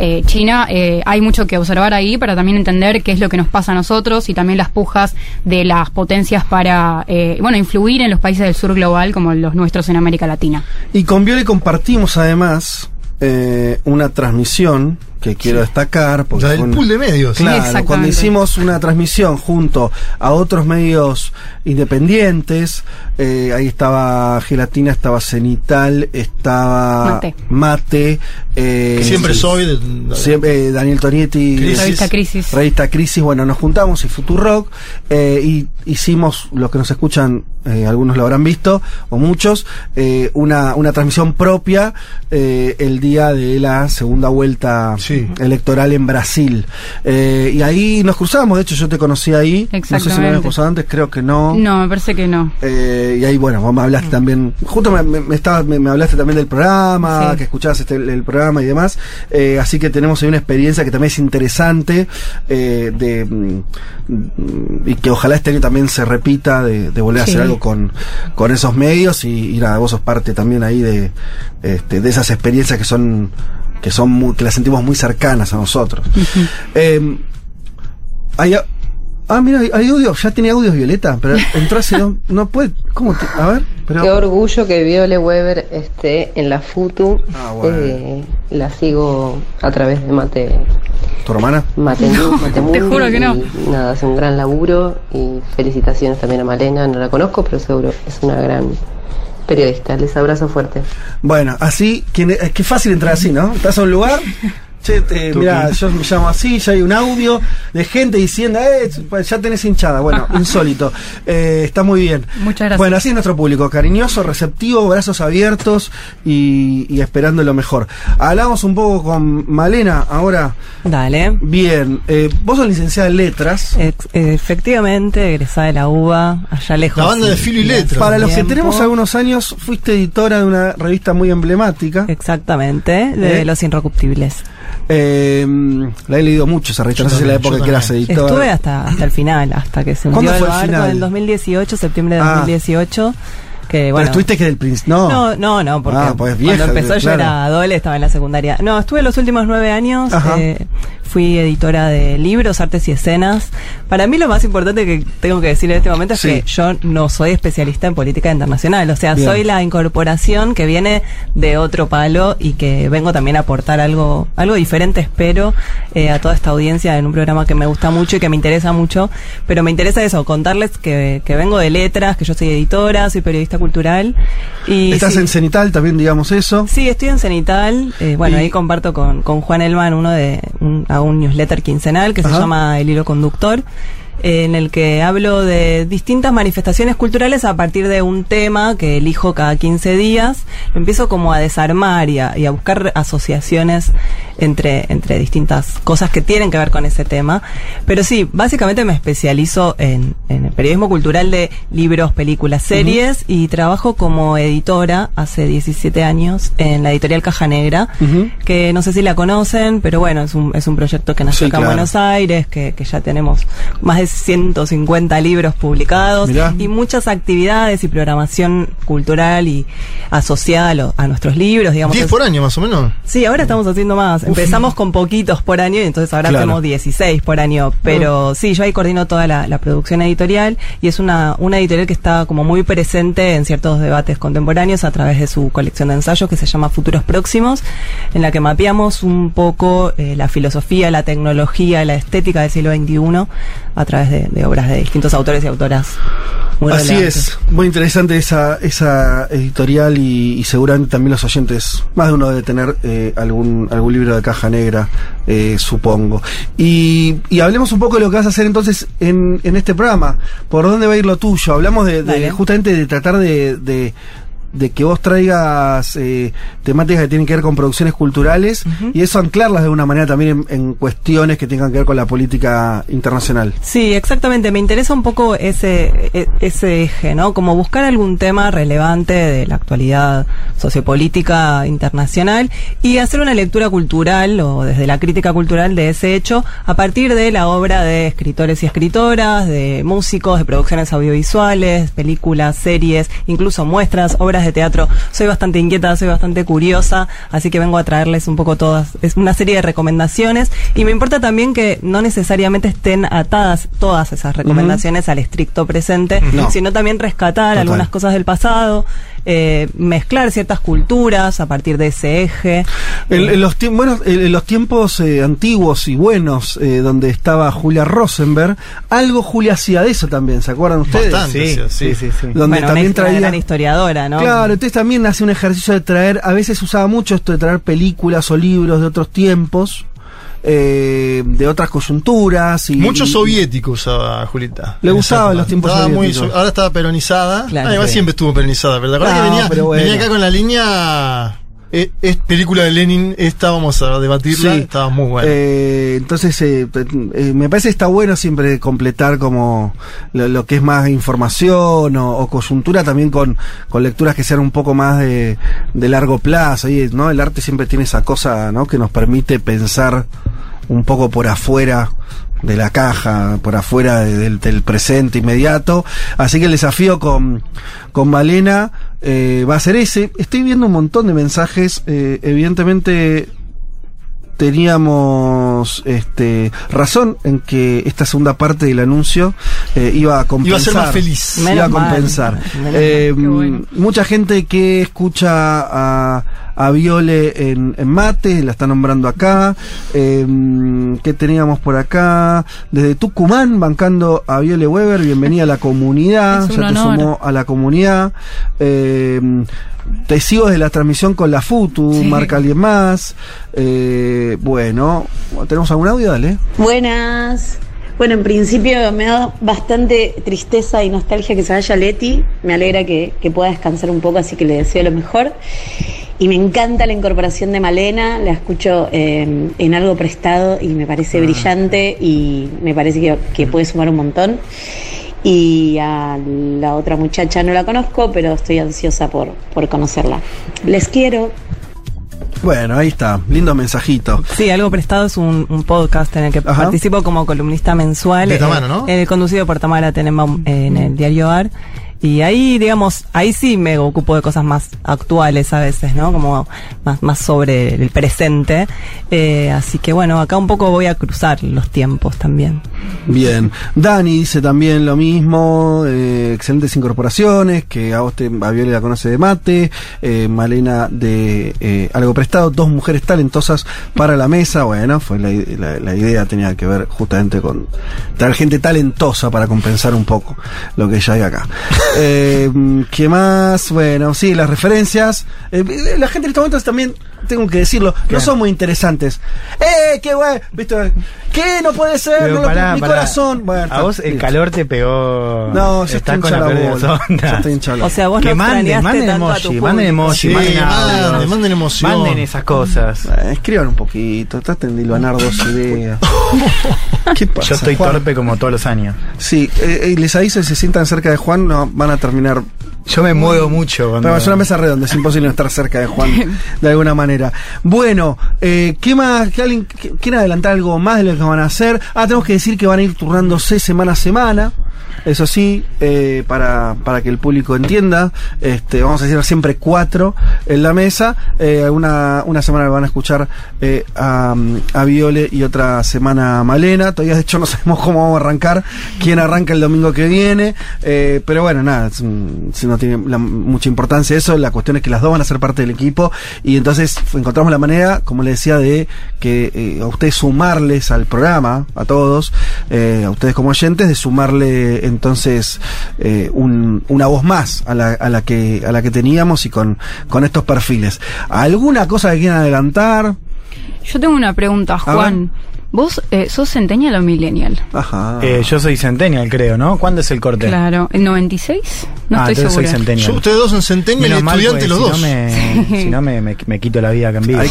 Speaker 23: eh, China, eh, hay mucho que observar ahí para también entender qué es lo que nos pasa a nosotros y también las pujas de las potencias para, eh, bueno, influir en los países del sur global como los nuestros en América Latina.
Speaker 1: Y con Viole compartimos además eh, una transmisión que quiero destacar. Porque
Speaker 2: La del pool de medios.
Speaker 1: Claro, cuando hicimos una transmisión junto a otros medios independientes, eh, ahí estaba Gelatina, estaba Cenital, estaba
Speaker 23: Mate.
Speaker 1: Mate, eh,
Speaker 2: Que siempre
Speaker 1: sí,
Speaker 2: soy de-
Speaker 1: siempre, eh, Daniel Tonietti,
Speaker 2: Crisis.
Speaker 23: Revista Crisis.
Speaker 1: Revista Crisis, bueno, nos juntamos y Futurock eh, y hicimos, los que nos escuchan, eh, algunos lo habrán visto, o muchos, eh, una, una transmisión propia eh, el día de la segunda vuelta electoral en Brasil. Eh, y ahí nos cruzamos, de hecho yo te conocí ahí, no sé si me habías cruzado antes, creo que no.
Speaker 23: No, me parece que no.
Speaker 1: Eh, y ahí, bueno, vos me hablaste también, justo me, me- me estaba- me- me hablaste también del programa,
Speaker 23: Sí.
Speaker 1: que escuchabas este, el, el programa y demás. Eh, así que tenemos ahí una experiencia que también es interesante eh, de mm, y que ojalá este año también se repita de, de volver a hacer algo con, con esos medios y, y nada, vos sos parte también ahí de, este, de esas experiencias que son que son muy- que las sentimos muy cercanas a nosotros. Hay a- ah, mira, hay, audio, ya tiene audios Violeta, pero entró hace dos- no puede, ¿cómo? te- a ver, pero
Speaker 20: Qué orgullo que Viole Weber esté en la FUTU.
Speaker 1: Ah, bueno.
Speaker 20: Eh, la sigo a través de Mate.
Speaker 1: tu hermana.
Speaker 20: Mate,
Speaker 23: No,
Speaker 20: Mate
Speaker 23: te juro que no.
Speaker 20: y nada, hace un gran laburo y felicitaciones también a Malena, no la conozco, pero seguro es una gran periodista. Les abrazo fuerte.
Speaker 1: Bueno, así, que fácil entrar así, ¿no? Estás a un lugar, che, te- mira, yo me llamo así, ya hay un audio de gente diciendo, eh, pues ya tenés hinchada. Bueno, insólito. Eh, está muy bien.
Speaker 23: Muchas gracias.
Speaker 1: Bueno, así es nuestro público, cariñoso, receptivo, brazos abiertos y, y esperando lo mejor. Hablamos un poco con Malena ahora.
Speaker 22: Dale.
Speaker 1: Bien, eh, vos sos licenciada en letras.
Speaker 22: Ex- efectivamente, egresada de la UBA, allá lejos.
Speaker 2: La banda de Filo y Letras.
Speaker 1: Para los que tenemos algunos años, fuiste editora de una revista muy emblemática.
Speaker 22: Exactamente, de
Speaker 1: ¿Eh?
Speaker 22: Los Inrecuptibles.
Speaker 1: Eh, la he leído mucho esa revista,
Speaker 2: Yo
Speaker 1: no sé si la época que eras editora.
Speaker 22: Estuve hasta, hasta el final, hasta que se
Speaker 1: ¿Cuándo
Speaker 22: hundió el
Speaker 1: fue el
Speaker 22: barco
Speaker 1: final?
Speaker 22: en 2018, septiembre de
Speaker 1: Ah.
Speaker 22: 2018. Que,
Speaker 1: Pero
Speaker 22: bueno,
Speaker 1: estuviste que del príncipe. No.
Speaker 22: No, no, no, porque
Speaker 1: Ah, pues vieja,
Speaker 22: cuando empezó yo era adole, estaba en la secundaria. No, estuve los últimos nueve años, eh, fui editora de libros, artes y escenas. Para mí lo más importante que tengo que decir en este momento es
Speaker 1: Sí.
Speaker 22: que yo no soy especialista en política internacional, o sea,
Speaker 1: Bien.
Speaker 22: soy la incorporación que viene de otro palo y que vengo también a aportar algo, algo diferente, espero, eh, a toda esta audiencia en un programa que me gusta mucho y que me interesa mucho, pero me interesa eso, contarles que, que vengo de letras, que yo soy editora, soy periodista cultural. Y
Speaker 1: Estás
Speaker 22: sí.
Speaker 1: en Cenital, también digamos eso.
Speaker 22: Sí, estoy en Cenital. eh, bueno,
Speaker 1: Y-
Speaker 22: ahí comparto con, con Juan Elman uno de un, hago un newsletter quincenal que
Speaker 1: Ajá.
Speaker 22: se llama El Hilo Conductor, en el que hablo de distintas manifestaciones culturales a partir de un tema que elijo cada 15 días. Lo empiezo como a desarmar y a, y a buscar asociaciones entre, entre distintas cosas que tienen que ver con ese tema. Pero sí, básicamente me especializo en, en el periodismo cultural de libros, películas, series y trabajo como editora hace 17 años en la editorial Caja Negra, que no sé si la conocen, pero bueno, es un, es un proyecto que nació
Speaker 1: Sí,
Speaker 22: acá
Speaker 1: claro.
Speaker 22: en Buenos Aires, que, que ya tenemos más de de 150 libros publicados
Speaker 1: Mirá.
Speaker 22: y muchas actividades y programación cultural y asociada a, lo- a nuestros libros, digamos.
Speaker 2: 10
Speaker 22: Es-
Speaker 2: por año más o menos.
Speaker 22: Sí, ahora estamos haciendo más. Empezamos con poquitos por año y entonces ahora
Speaker 2: Claro.
Speaker 22: hacemos 16 por año. Pero sí, yo ahí coordino toda la, la producción editorial y es una, una editorial que está como muy presente en ciertos debates contemporáneos a través de su colección de ensayos que se llama Futuros Próximos, en la que mapeamos un poco eh, la filosofía, la tecnología, la estética del siglo XXI a través de, de obras de distintos autores y autoras. Muy
Speaker 1: Así
Speaker 22: relevantes.
Speaker 1: es, muy interesante esa, esa editorial y, y seguramente también los oyentes, más de uno debe tener eh, algún, algún libro de caja negra, eh, supongo. Y, y hablemos un poco de lo que vas a hacer entonces en, en este programa. ¿Por dónde va a ir lo tuyo? Hablamos de, justamente de tratar de, de, de que vos traigas eh, temáticas que tienen que ver con producciones culturales y eso anclarlas de alguna manera también en, en cuestiones que tengan que ver con la política internacional.
Speaker 22: Sí, exactamente. Me interesa un poco ese, e- ese eje, ¿no? Como buscar algún tema relevante de la actualidad sociopolítica internacional y hacer una lectura cultural o desde la crítica cultural de ese hecho a partir de la obra de escritores y escritoras, de músicos, de producciones audiovisuales, películas, series, incluso muestras, obras de teatro. Soy bastante inquieta, soy bastante curiosa, así que vengo a traerles un poco todas, es una serie de recomendaciones y me importa también que no necesariamente estén atadas todas esas recomendaciones al estricto presente,
Speaker 1: No.
Speaker 22: sino también rescatar
Speaker 1: Total.
Speaker 22: algunas cosas del pasado, eh, mezclar ciertas culturas a partir de ese eje.
Speaker 1: En, en los, bueno, en los tiempos eh, antiguos y buenos, eh, donde estaba Julia Rosenberg, algo Julia hacía de eso también, ¿se acuerdan ustedes?
Speaker 2: Bastante, sí, sí, sí, sí.
Speaker 1: Donde
Speaker 22: bueno,
Speaker 1: también
Speaker 22: una, una
Speaker 1: traía...
Speaker 22: gran historiadora, ¿no?
Speaker 1: Claro, entonces también hace un ejercicio de traer, a veces usaba mucho esto de traer películas o libros de otros tiempos, eh, de otras coyunturas. Y,
Speaker 2: Mucho
Speaker 1: y-
Speaker 2: soviético usaba Julieta.
Speaker 1: Le
Speaker 2: En
Speaker 1: gustaba
Speaker 2: esa
Speaker 1: los tiempos
Speaker 2: Estaba muy
Speaker 1: soviéticos.
Speaker 2: so- ahora estaba peronizada.
Speaker 22: Claro,
Speaker 2: Ah,
Speaker 22: sí.
Speaker 2: siempre estuvo peronizada, pero ¿te acordás
Speaker 1: No,
Speaker 2: que venía,
Speaker 1: pero bueno.
Speaker 2: venía acá con la línea... eh, Es, película de Lenin, esta vamos a debatirla,
Speaker 1: Sí.
Speaker 2: estaba muy buena.
Speaker 1: Eh, entonces, eh, eh, me parece que está bueno siempre completar como lo, lo que es más información o, o coyuntura también con, con lecturas que sean un poco más de, de largo plazo. Y, ¿no? El arte siempre tiene esa cosa ¿no? que nos permite pensar un poco por afuera de la caja, por afuera de- del, del presente inmediato. Así que el desafío con, con Malena eh, va a ser ese. Estoy viendo un montón de mensajes. eh, evidentemente teníamos este razón en que esta segunda parte del anuncio eh, iba a compensar.
Speaker 2: Iba a ser más feliz.
Speaker 1: Iba a
Speaker 22: mal.
Speaker 1: compensar. Eh,
Speaker 23: bueno.
Speaker 1: Mucha gente que escucha a, a Viole en, en Mate, la está nombrando acá. Eh, ¿Qué teníamos por acá? Desde Tucumán, bancando a Viole Weber, bienvenida a la comunidad. Ya te
Speaker 23: honor.
Speaker 1: sumó a la comunidad. Eh, te sigo desde la transmisión con la FUTU,
Speaker 23: Sí.
Speaker 1: marca alguien más. Eh, bueno, ¿tenemos algún audio? Dale.
Speaker 25: Buenas. Bueno, en principio me da bastante tristeza y nostalgia que se vaya Leti. Me alegra que, que pueda descansar un poco, así que le deseo lo mejor. Y me encanta la incorporación de Malena, la escucho eh, en algo prestado y me parece brillante y me parece que, que puede sumar un montón. Y a la otra muchacha no la conozco, pero estoy ansiosa por, por conocerla. Les quiero.
Speaker 1: Bueno, ahí está, lindo mensajito.
Speaker 22: Sí, Algo Prestado es un, un podcast en el que
Speaker 1: Ajá.
Speaker 22: participo como columnista mensual.
Speaker 2: De
Speaker 22: eh,
Speaker 2: Tamara, ¿no?
Speaker 22: eh, conducido por Tamara Tenenbaum eh, en el diario AR. Y ahí, digamos, ahí sí me ocupo de cosas más actuales a veces, ¿no? Como más, más sobre el presente. Eh, así que bueno, acá un poco voy a cruzar los tiempos también.
Speaker 1: Bien. Dani dice también lo mismo, eh, excelentes incorporaciones, que a vos te, a la conoce de mate, eh, Malena de eh, Algo Prestado, dos mujeres talentosas para la mesa. Bueno, fue la, la- la idea, tenía que ver justamente con traer gente talentosa para compensar un poco lo que ya hay acá. Eh, ¿Qué más? Bueno, sí, las referencias. Eh, la gente en estos momentos también, tengo que decirlo, no son muy interesantes. ¡Eh, qué guay! ¿Viste? ¿Qué? No puede ser,
Speaker 11: Pero
Speaker 1: no lo-
Speaker 11: pará,
Speaker 1: mi
Speaker 11: pará.
Speaker 1: corazón. Bueno,
Speaker 11: a vos el
Speaker 1: listo.
Speaker 11: calor te pegó.
Speaker 1: No, yo estoy
Speaker 11: con la
Speaker 1: bola. Yo estoy hincha la
Speaker 22: O sea, vos
Speaker 11: que
Speaker 22: no
Speaker 11: manden, manden
Speaker 22: tanto a tu
Speaker 11: emoji, manden emoji,
Speaker 2: Sí,
Speaker 11: manden
Speaker 2: manden, manden emoción.
Speaker 11: Manden esas cosas.
Speaker 1: Eh, escriban un poquito, traten de hilvanar dos ideas. ¿Qué pasa?
Speaker 11: Yo estoy
Speaker 1: Juan?
Speaker 11: torpe como todos los años.
Speaker 1: Sí, eh, eh, les aviso, si se sientan cerca de Juan, no, van a terminar
Speaker 11: Yo me muevo mucho. Cuando...
Speaker 1: Pero es una mesa redonda, es imposible no estar cerca de Juan de alguna manera. Bueno, eh, ¿qué más? ¿Qué alguien adelantar algo más de lo que van a hacer? Ah, tenemos que decir que van a ir turnándose semana a semana. Eso sí, eh, para, para que el público entienda, este, vamos a decir siempre cuatro en la mesa. Eh, una, una semana van a escuchar eh, a, a Viole y otra semana a Malena. Todavía de hecho no sabemos cómo vamos a arrancar, quién arranca el domingo que viene. Eh, pero bueno, nada, si no tiene la- mucha importancia eso. La cuestión es que las dos van a ser parte del equipo y entonces encontramos la manera, como le decía, de que eh, a ustedes sumarles al programa, a todos, a ustedes como oyentes, de sumarle entonces eh, un- una voz más a la, a la que a la que teníamos y con, con estos perfiles. ¿Alguna cosa que quieran adelantar?
Speaker 23: Yo tengo una pregunta, Juan. ¿Vos eh, sos centennial o millennial?
Speaker 1: Ajá.
Speaker 11: Eh, yo soy Centennial, creo, ¿no? ¿Cuándo es el corte?
Speaker 23: Claro, ¿el 96? No
Speaker 11: ah,
Speaker 23: estoy
Speaker 11: entonces
Speaker 23: segura.
Speaker 11: soy Centennial.
Speaker 2: Yo- ustedes dos son Centennial y estudiantes
Speaker 11: porque
Speaker 2: los
Speaker 11: si
Speaker 2: dos.
Speaker 11: No me, si no me, me, me quito la vida en.
Speaker 1: Ay,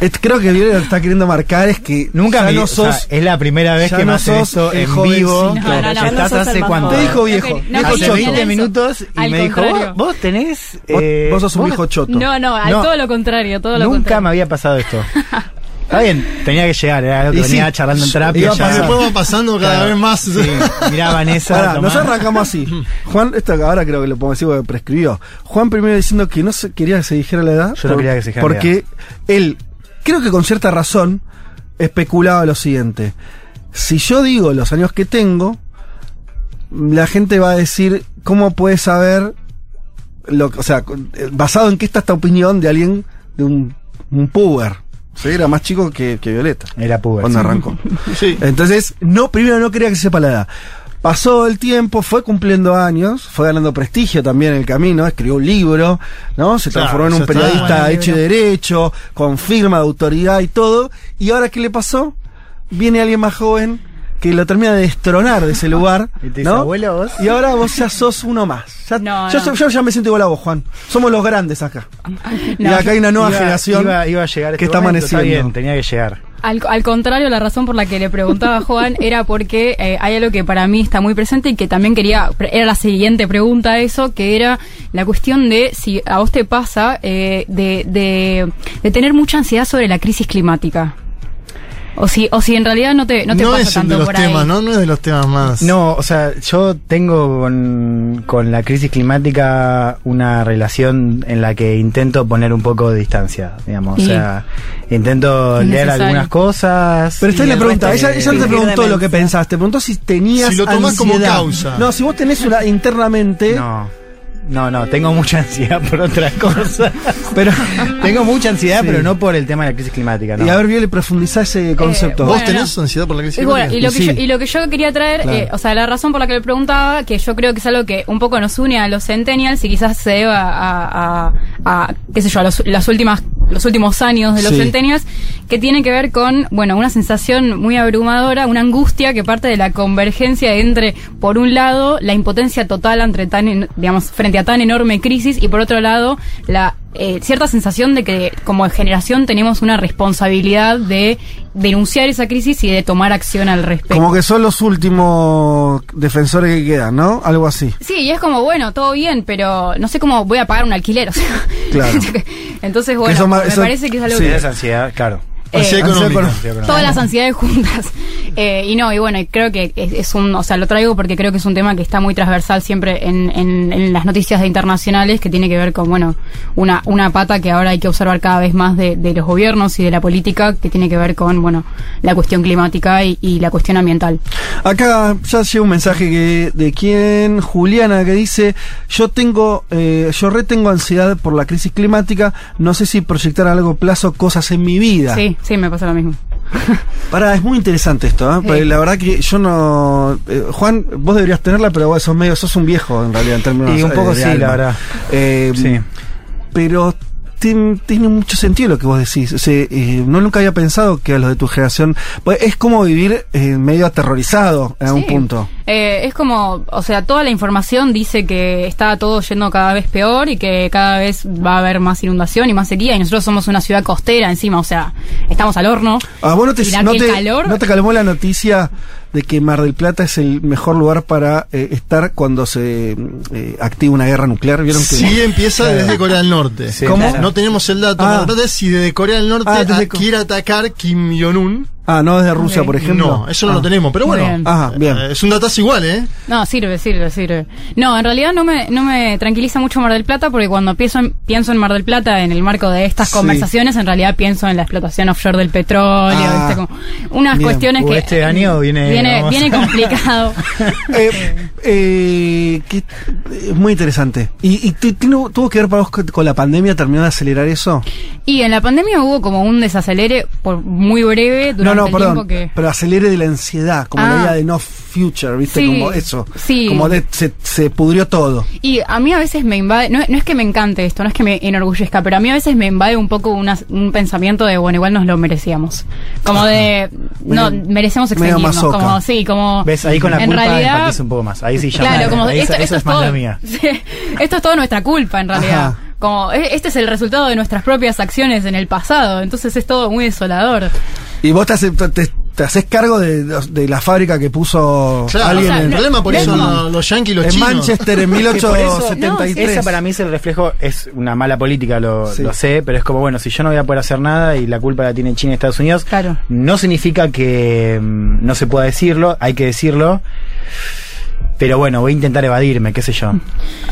Speaker 1: es- creo que lo que está queriendo marcar es que
Speaker 11: Nunca me
Speaker 1: no
Speaker 11: o sea,
Speaker 1: sos
Speaker 11: es la primera vez que me
Speaker 1: no
Speaker 11: hacen
Speaker 1: sos
Speaker 11: esto
Speaker 1: el
Speaker 11: en
Speaker 1: jovencito.
Speaker 11: vivo.
Speaker 1: No, no,
Speaker 23: no, no
Speaker 11: Estás
Speaker 23: sos
Speaker 11: hace cuánto?
Speaker 1: Te
Speaker 23: joven.
Speaker 1: dijo viejo,
Speaker 11: hace
Speaker 1: choto.
Speaker 11: 20 minutos y me dijo, vos, vos tenés...
Speaker 1: Vos,
Speaker 11: eh,
Speaker 1: sos un viejo choto.
Speaker 23: No, no, todo lo contrario, todo lo
Speaker 11: Nunca
Speaker 23: contrario.
Speaker 11: me había pasado esto. Está bien, tenía que llegar, era algo que
Speaker 1: Y sí,
Speaker 11: venía charlando en terapia.
Speaker 1: iba
Speaker 11: ya.
Speaker 2: Después pasando cada
Speaker 11: Claro.
Speaker 2: vez más.
Speaker 11: Sí, mirá Vanessa. Tomá.
Speaker 1: nosotros arrancamos así. Juan, esto ahora creo que lo podemos decir porque prescribió. Juan primero diciendo que no se quería que se dijera la edad.
Speaker 11: Yo no quería que se dijera la
Speaker 1: Porque él, creo que con cierta razón, especulaba lo siguiente. Si yo digo los años que tengo, la gente va a decir, ¿cómo puede saber? Lo, o sea, eh, basado en qué está esta opinión de alguien, de un, un puber. Sí, era más chico que, que Violeta.
Speaker 11: Era puber.
Speaker 1: Cuando
Speaker 11: sí.
Speaker 1: arrancó.
Speaker 2: Sí.
Speaker 1: Entonces, no, primero no quería que se sepa la edad. Pasó el tiempo, fue cumpliendo años, fue ganando prestigio también en el camino, escribió un libro, ¿no? Se
Speaker 2: Claro,
Speaker 1: transformó en un periodista
Speaker 23: Bueno,
Speaker 1: hecho y
Speaker 23: libro.
Speaker 1: derecho, con firma de autoridad y todo. ¿Y ahora qué le pasó? Viene alguien más joven que lo termina de destronar de ese lugar,
Speaker 11: Y te dice,
Speaker 1: ¿no?
Speaker 11: "Abuelo, vos".
Speaker 1: Y ahora vos ya sos uno más. Ya,
Speaker 23: No,
Speaker 1: yo,
Speaker 23: no.
Speaker 1: so- yo ya me siento igual a vos, Juan. Somos los grandes acá. y acá hay una nueva
Speaker 11: Iba-
Speaker 1: generación
Speaker 11: Iba, iba a llegar
Speaker 1: que
Speaker 11: este
Speaker 1: está
Speaker 11: momento,
Speaker 1: amaneciendo.
Speaker 11: bien, tenía que llegar.
Speaker 23: Al, al contrario, la razón por la que le preguntaba a Juan era porque eh, hay algo que para mí está muy presente y que también quería, era la siguiente pregunta a eso, que era la cuestión de si a vos te pasa eh, de, de, de tener mucha ansiedad sobre la crisis climática. O si, o si en realidad no te, no te pasa
Speaker 2: es
Speaker 23: tanto
Speaker 2: de los
Speaker 23: por
Speaker 2: temas,
Speaker 23: ahí.
Speaker 2: ¿no? No es de los temas más.
Speaker 11: No, o sea, yo tengo con, con la crisis climática una relación en la que intento poner un poco de distancia, digamos.
Speaker 23: Y-
Speaker 11: O sea, intento leer
Speaker 23: necesario.
Speaker 11: algunas cosas.
Speaker 1: Pero esta es la pregunta. Ella, ella no te preguntó lo que
Speaker 22: demencia.
Speaker 1: pensás, te preguntó si tenías
Speaker 2: Si lo tomás como
Speaker 1: ansiedad.
Speaker 2: causa.
Speaker 1: No, si vos tenés una internamente.
Speaker 11: No. No, no, tengo mucha ansiedad por otras cosas.
Speaker 1: Pero.
Speaker 11: tengo mucha ansiedad,
Speaker 1: Sí.
Speaker 11: pero no por el tema de la crisis climática, ¿no?
Speaker 1: Y a ver, Viole, profundizá ese concepto.
Speaker 2: ¿Vos
Speaker 23: bueno,
Speaker 2: tenés ansiedad por la crisis
Speaker 23: Y bueno, y lo, que
Speaker 1: Sí.
Speaker 23: yo, y lo que yo quería traer,
Speaker 1: Claro.
Speaker 23: eh, o sea, la razón por la que le preguntaba, que yo creo que es algo que un poco nos une a los centennials y quizás se deba a, a, a, qué sé yo, a los, las últimas, los últimos años de los
Speaker 1: Sí.
Speaker 23: centennials, que tiene que ver con, bueno, una sensación muy abrumadora, una angustia que parte de la convergencia entre, por un lado, la impotencia total ante tan, digamos, frente a tan enorme crisis y por otro lado, la eh, cierta sensación de que como generación tenemos una responsabilidad de denunciar esa crisis y de tomar acción al respecto.
Speaker 1: Como que son los últimos defensores que quedan, ¿no? Algo así.
Speaker 23: Sí, y es como, bueno, todo bien, pero no sé cómo voy a pagar un alquiler. o sea.
Speaker 1: Claro.
Speaker 23: Entonces, bueno, me
Speaker 1: eso-
Speaker 23: parece que es algo
Speaker 1: sí.
Speaker 23: que...
Speaker 11: Esa ansiedad, claro.
Speaker 23: Eh,
Speaker 2: Ansiedad económica.
Speaker 23: Todas las ansiedades juntas. Eh, y no, y bueno, y creo que es, es un, o sea, lo traigo porque creo que es un tema que está muy transversal siempre en, en, en las noticias de internacionales, que tiene que ver con, bueno, una, una pata que ahora hay que observar cada vez más de, de los gobiernos y de la política, que tiene que ver con, bueno, la cuestión climática y, y la cuestión ambiental.
Speaker 1: Acá ya llega un mensaje que, de quien, Juliana, que dice, yo tengo, eh, yo retengo ansiedad por la crisis climática, no sé si proyectar a largo plazo cosas en mi vida.
Speaker 23: Sí, sí, me pasa lo mismo.
Speaker 1: Pará, es muy interesante esto, ¿eh?
Speaker 23: Sí.
Speaker 1: la verdad que yo no... eh, Juan, vos deberías tenerla, pero vos sos medio, sos un viejo en realidad en términos
Speaker 11: Y un
Speaker 1: eh,
Speaker 11: poco
Speaker 1: de
Speaker 11: sí,
Speaker 1: alma.
Speaker 11: la verdad.
Speaker 1: Eh,
Speaker 11: Sí.
Speaker 1: Pero tiene mucho sentido lo que vos decís. O sea, eh, no nunca había pensado que a los de tu generación... Pues es como vivir eh, medio aterrorizado en algún
Speaker 23: Sí.
Speaker 1: punto.
Speaker 23: Eh, es como, o sea, toda la información dice que está todo yendo cada vez peor y que cada vez va a haber más inundación y más sequía y nosotros somos una ciudad costera encima, o sea, estamos al horno.
Speaker 1: Ah, vos no te, no
Speaker 23: el
Speaker 1: te-
Speaker 23: calor-
Speaker 1: no te calmó la noticia de que Mar del Plata es el mejor lugar para eh, estar cuando se eh, activa una guerra nuclear. ¿Vieron que
Speaker 2: Sí, empieza desde Corea del Norte.
Speaker 1: Sí, ¿Cómo?
Speaker 2: No tenemos el dato.
Speaker 1: Ah.
Speaker 2: Mar del Plata es si desde Corea del Norte
Speaker 1: Ah, desde
Speaker 2: quiere atacar Kim Jong-un.
Speaker 1: Ah, no desde Rusia, por ejemplo.
Speaker 2: No, eso no
Speaker 1: Ah.
Speaker 2: lo tenemos. Pero bueno,
Speaker 23: bien.
Speaker 1: Ajá, bien.
Speaker 2: eh, es un datazo igual, ¿eh?
Speaker 23: No, sirve, sirve, sirve. No, en realidad no me, no me tranquiliza mucho Mar del Plata porque cuando pienso en, pienso en Mar del Plata en el marco de estas
Speaker 1: Sí.
Speaker 23: conversaciones, en realidad pienso en la explotación offshore del petróleo,
Speaker 1: Ah,
Speaker 23: ¿viste? Como unas
Speaker 1: bien.
Speaker 23: cuestiones que
Speaker 11: este año viene-
Speaker 23: viene, viene
Speaker 11: a-
Speaker 23: complicado.
Speaker 1: Eh, eh, que- es muy interesante. ¿Y, y tuvo que ver para vos con, con la pandemia? ¿Terminó de acelerar eso?
Speaker 23: Y en la pandemia hubo como un desacelere por muy breve durante
Speaker 1: no, perdón.
Speaker 23: que
Speaker 1: Pero acelere de la ansiedad, como la
Speaker 23: Ah.
Speaker 1: idea de no future, ¿viste?
Speaker 23: Sí,
Speaker 1: como eso.
Speaker 23: sí.
Speaker 1: Como de, se, se pudrió todo.
Speaker 23: Y a mí a veces me invade, no, no es que me encante esto, no es que me enorgullezca, pero a mí a veces me invade un poco una- un pensamiento de, bueno, igual nos lo merecíamos. Como de, no,
Speaker 1: Medio-
Speaker 23: merecemos
Speaker 1: masoca.
Speaker 23: Como, sí, como.
Speaker 11: ¿Ves? Ahí con la
Speaker 23: en
Speaker 11: culpa
Speaker 23: realidad,
Speaker 11: un poco más. Ahí sí ya
Speaker 23: Claro, como
Speaker 11: ahí
Speaker 23: esto, es
Speaker 11: más
Speaker 23: todo.
Speaker 11: la mía.
Speaker 23: Sí, esto es todo nuestra culpa, en realidad.
Speaker 1: Ajá.
Speaker 23: Como, e- este es el resultado de nuestras propias acciones en el pasado. Entonces es todo muy desolador.
Speaker 1: Y vos te, haces- te, te haces cargo de, de la fábrica que puso
Speaker 2: Claro,
Speaker 1: alguien
Speaker 23: o sea,
Speaker 1: en,
Speaker 2: el problema por
Speaker 23: no-
Speaker 2: eso
Speaker 23: no-
Speaker 2: son los yanquis y los
Speaker 1: en
Speaker 2: chinos.
Speaker 1: Manchester en
Speaker 11: Que por eso-
Speaker 1: 1873.
Speaker 11: Esa para mí es el reflejo, es una mala política, lo,
Speaker 1: Sí.
Speaker 11: lo sé, pero es como, bueno, si yo no voy a poder hacer nada y la culpa la tiene China y Estados Unidos,
Speaker 23: Claro.
Speaker 11: no significa que mm, no se pueda decirlo, hay que decirlo, pero bueno, voy a intentar evadirme, qué sé yo.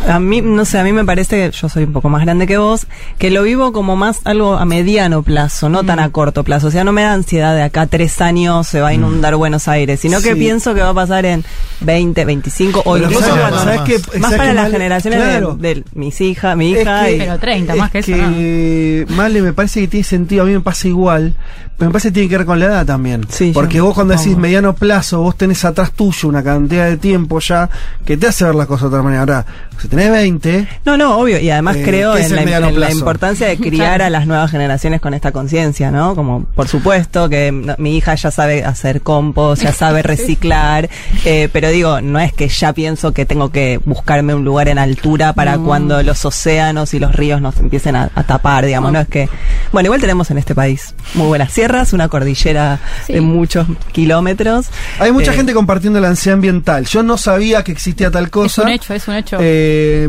Speaker 22: A mí, no sé, a mí me parece, yo soy un poco más grande que vos, que lo vivo como más algo a mediano plazo, no tan a corto plazo. O sea, no me da ansiedad de acá a tres años se va a inundar Buenos Aires, sino que pienso que va a pasar en 20, 25 o incluso
Speaker 1: ¿sabes-
Speaker 22: cuando-
Speaker 1: sabes qué-
Speaker 22: más
Speaker 1: sabes
Speaker 22: para las generaciones
Speaker 1: claro.
Speaker 22: de, de mis hijas, mi
Speaker 1: Es
Speaker 22: hija
Speaker 1: que-
Speaker 22: y
Speaker 23: Pero 30, más que
Speaker 1: es
Speaker 23: eso,
Speaker 1: que, Male, me parece que tiene sentido. A mí me pasa igual. Pero me parece que tiene que ver con la edad también.
Speaker 22: Sí,
Speaker 1: Porque
Speaker 22: yo
Speaker 1: vos cuando decís mediano plazo, vos tenés atrás tuyo una cantidad de tiempo ya que te hace ver las cosas de otra manera. Ahora, si tenés 20,
Speaker 22: No, no, obvio. Y además
Speaker 1: Eh,
Speaker 22: creo
Speaker 1: ¿qué es
Speaker 22: en, la, en importancia de criar
Speaker 23: Claro.
Speaker 22: a las nuevas generaciones con esta conciencia, ¿no? Como, por supuesto, que no- mi hija ya sabe hacer compost, ya sabe reciclar. eh, pero digo, no es que ya pienso que tengo que buscarme un lugar en altura para
Speaker 23: No.
Speaker 22: cuando los océanos y los ríos nos empiecen a, a tapar, digamos. No. es que. Bueno, igual tenemos en este país muy buenas sierras, una cordillera
Speaker 23: Sí.
Speaker 22: de muchos kilómetros.
Speaker 1: hay mucha
Speaker 22: Eh,
Speaker 1: gente compartiendo la ansiedad ambiental. Yo no sabía que existía tal
Speaker 23: Es
Speaker 1: cosa.
Speaker 23: un hecho, es un hecho.
Speaker 1: Eh,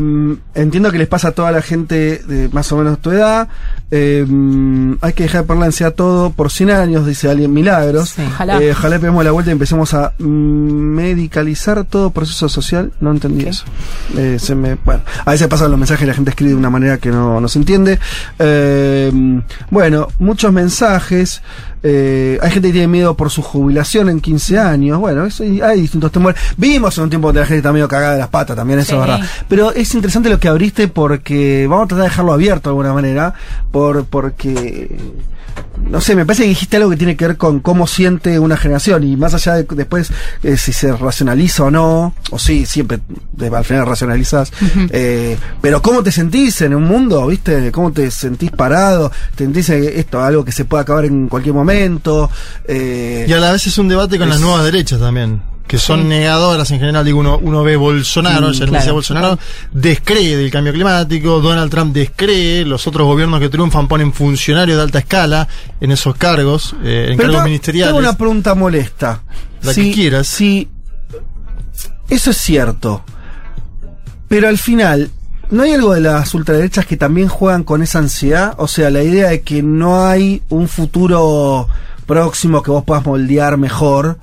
Speaker 1: entiendo que les pasa a toda la gente de más o menos tu edad. Eh, hay que dejar de ansiedad a todo por 100 años, dice alguien Milagros.
Speaker 22: Sí.
Speaker 23: Ojalá.
Speaker 1: Eh, ojalá peguemos la vuelta y empecemos a medicalizar todo proceso social. No entendí eso. Eh, se me, bueno, a veces pasan los mensajes y la gente escribe de una manera que no, no se entiende. Bueno, muchos mensajes. Hay gente que tiene miedo por su jubilación en 15 años. Bueno, eso, hay distintos temores. Vimos en un tiempo la gente está medio cagada de las patas, también eso
Speaker 23: Sí.
Speaker 1: es verdad. Pero es interesante lo que abriste porque vamos a tratar de dejarlo abierto de alguna manera. Por, porque no sé, me parece que dijiste algo que tiene que ver con cómo siente una generación y más allá de después eh, si se racionaliza o no, o sí, siempre de- al final racionalizas, eh, pero cómo te sentís en un mundo, ¿viste? ¿Cómo te sentís parado? ¿Te sentís esto, algo que se puede acabar en cualquier momento? Eh,
Speaker 2: Y a la vez es un debate con
Speaker 1: Es-
Speaker 2: las nuevas derechas también, que son negadoras en general. Digo, uno, uno ve Bolsonaro, me
Speaker 22: claro.
Speaker 2: Bolsonaro, descree del cambio climático, Donald Trump descree, los otros gobiernos que triunfan ponen funcionarios de alta escala en esos cargos, eh, en
Speaker 1: Pero
Speaker 2: cargos
Speaker 1: te-
Speaker 2: ministeriales.
Speaker 1: Tengo una pregunta molesta.
Speaker 2: La que quieras.
Speaker 1: Si eso es cierto, pero al final, ¿no hay algo de las ultraderechas que también juegan con esa ansiedad? O sea, la idea de que no hay un futuro próximo que vos puedas moldear mejor.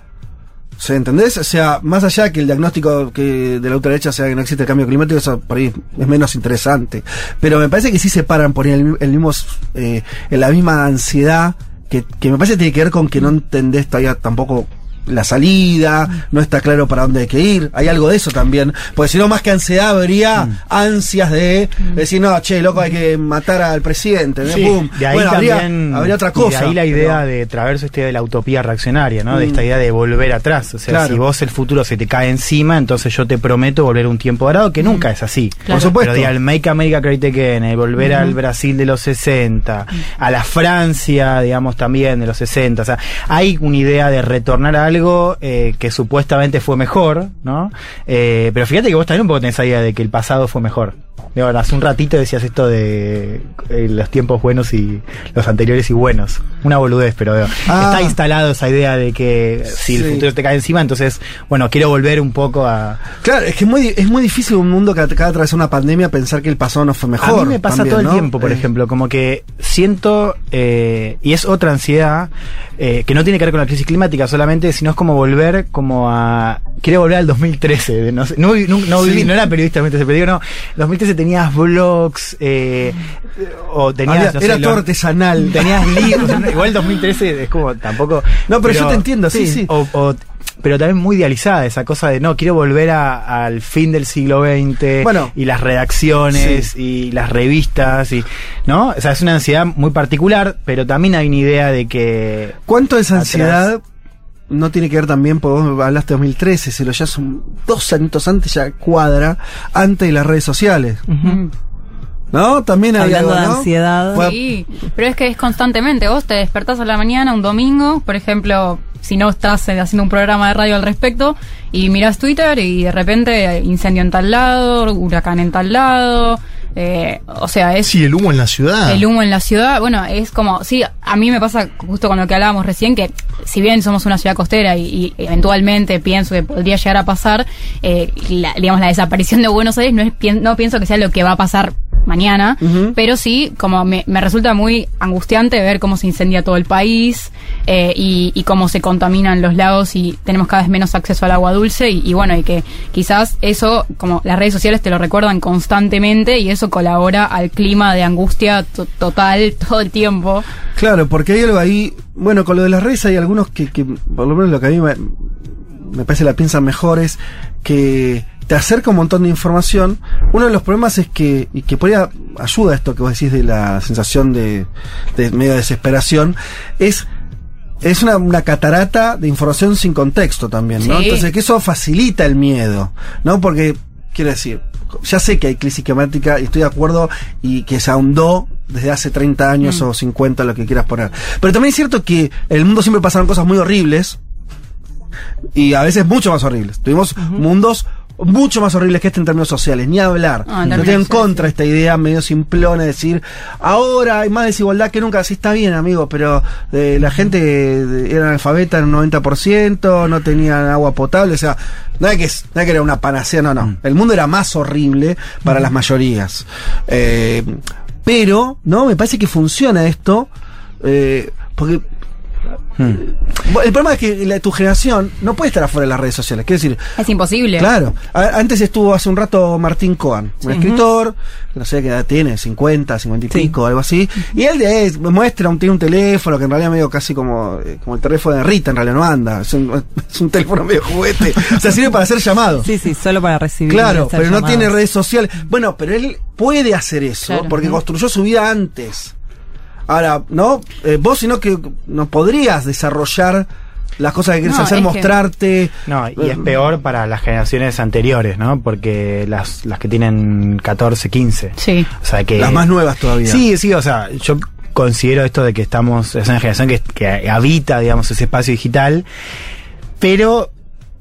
Speaker 1: ¿Se entendés? O sea, más allá que el diagnóstico que de la ultraderecha sea que no existe el cambio climático, eso por ahí es menos interesante. Pero me parece que sí se paran por el, el mismo, eh, en la misma ansiedad, que, que me parece que tiene que ver con que no entendés todavía tampoco la salida, no está claro para dónde hay que ir. Hay algo de eso también. Porque si no, más que ansiedad, habría ansias de decir, no, che, loco, hay que matar al presidente.
Speaker 11: Sí, de ahí
Speaker 1: bueno,
Speaker 11: también,
Speaker 1: habría otra
Speaker 11: y
Speaker 1: cosa.
Speaker 11: De ahí la idea
Speaker 1: pero-
Speaker 11: de traverso esta idea de la utopía reaccionaria, ¿no? De
Speaker 1: Mm.
Speaker 11: esta idea de volver atrás. O sea,
Speaker 1: Claro.
Speaker 11: si vos el futuro se te cae encima, entonces yo te prometo volver un tiempo dorado, que nunca es así.
Speaker 1: Por supuesto.
Speaker 11: Pero diga, el Make America Great Again, volver al Brasil de los 60, a la Francia, digamos, también de los 60. O sea, hay una idea de retornar a algo eh, que supuestamente fue mejor, ¿no? Eh, pero fíjate que vos también un poco tenés idea de que el pasado fue mejor. Digo, hace un ratito decías esto de eh, los tiempos buenos y los anteriores y buenos. Una boludez, pero digo,
Speaker 1: Ah.
Speaker 11: está instalado esa idea de que si
Speaker 1: Sí.
Speaker 11: el futuro te cae encima, entonces, bueno, quiero volver un poco a...
Speaker 1: Claro, es que es muy, es muy difícil un mundo que acaba de atravesar una pandemia pensar que el pasado no fue mejor.
Speaker 11: A mí me pasa
Speaker 1: también,
Speaker 11: todo el
Speaker 1: ¿no?
Speaker 11: tiempo, por
Speaker 1: Eh,
Speaker 11: ejemplo, como que siento, eh, y es otra ansiedad, que no tiene que ver con la crisis climática solamente, sino es como volver como a... Quiero volver al 2013, de no, sé, no, no, viví- no era periodista 2013, pero digo, no, 2013 tenías blogs, eh, o tenías...
Speaker 1: Había-
Speaker 11: no sé,
Speaker 1: era todo
Speaker 11: lo-
Speaker 1: artesanal.
Speaker 11: Tenías libros, igual 2013 es como tampoco...
Speaker 1: No, pero yo te entiendo, sí, sí.
Speaker 11: O, o- pero también muy idealizada esa cosa de no, quiero volver a- al fin del siglo XX
Speaker 1: Bueno.
Speaker 11: y las redacciones y las revistas y ¿no? O sea, es una ansiedad muy particular, pero también hay una idea de que
Speaker 1: ¿Cuánto esa
Speaker 11: Atrás.
Speaker 1: No tiene que ver también, porque vos hablaste de 2013, se lo ya son dos años antes, ya cuadra, antes de las redes sociales. ¿No? También hay
Speaker 22: Hablando
Speaker 1: algo,
Speaker 22: de
Speaker 1: ¿no?
Speaker 22: ansiedad.
Speaker 23: Sí, pero es que es constantemente. Vos te despertás a la mañana un domingo, por ejemplo, si no estás eh, haciendo un programa de radio al respecto, y miras Twitter y de repente incendio en tal lado, huracán en tal lado. Eh, o sea, es
Speaker 2: Sí, el humo en la ciudad.
Speaker 23: el humo en la ciudad. Bueno, es como, sí, a mí me pasa justo con lo que hablábamos recién, que si bien somos una ciudad costera y, y eventualmente pienso que podría llegar a pasar, eh, la, digamos, la desaparición de Buenos Aires no, es, no pienso que sea lo que va a pasar mañana, pero sí, como me, me resulta muy angustiante ver cómo se incendia todo el país eh, y, y cómo se contaminan los lagos y tenemos cada vez menos acceso al agua dulce y, y bueno, y que quizás eso, como las redes sociales te lo recuerdan constantemente y eso colabora al clima de angustia to- total todo el tiempo.
Speaker 1: Claro, porque hay algo ahí. Bueno, con lo de las redes hay algunos que, que por lo menos lo que a mí me, me parece la piensan mejor es que te acerca un montón de información. Uno de los problemas es que, y que por ahí ayuda a esto que vos decís de la sensación de, de medio desesperación, es es una, una catarata de información sin contexto también, ¿no?
Speaker 23: Sí.
Speaker 1: Entonces que eso facilita el miedo, ¿no? Porque, quiero decir, ya sé que hay crisis climática y estoy de acuerdo y que se ahondó desde hace 30 años o 50, lo que quieras poner. Pero también es cierto que en el mundo siempre pasaron cosas muy horribles y a veces mucho más horribles. Tuvimos mundos mucho más horribles que este en términos sociales, ni hablar.
Speaker 23: Ah,
Speaker 1: no en
Speaker 23: sociales,
Speaker 1: contra esta idea medio simplona de decir, ahora hay más desigualdad que nunca. Sí, está bien, amigo, pero eh, la gente eh, era analfabeta en un 90%, no tenían agua potable, o sea, no hay que, no hay que era una panacea, no, no. El mundo era más horrible para las mayorías. Eh, pero, ¿no? Me parece que funciona esto, eh, porque bueno, El problema es que la- tu generación no puede estar afuera de las redes sociales. Quiero decir,
Speaker 23: Es imposible.
Speaker 1: Claro. A- Antes estuvo hace un rato Martín Coan, un escritor, no sé qué edad tiene, 50, 50 y pico, algo así. Y él de, muestra, un, tiene un teléfono que en realidad medio casi como, eh, como el teléfono de Rita, en realidad no anda. Es un, es un teléfono medio juguete. o sea, sirve para hacer llamados.
Speaker 22: Sí, sí, solo para recibir.
Speaker 1: Claro, pero no tiene redes sociales. Bueno, pero él puede hacer eso
Speaker 22: Claro.
Speaker 1: porque construyó su vida antes. Ahora, ¿no? Eh, vos, sino que no podrías desarrollar las cosas que quieres
Speaker 11: No,
Speaker 1: hacer,
Speaker 11: que-
Speaker 1: mostrarte.
Speaker 11: No, y es peor para las generaciones anteriores, ¿no? Porque las, las que tienen 14, 15.
Speaker 23: Sí.
Speaker 11: O sea que...
Speaker 1: Las más nuevas todavía.
Speaker 11: Sí, sí, o sea, yo considero esto de que estamos, es una generación que, que habita, digamos, ese espacio digital, pero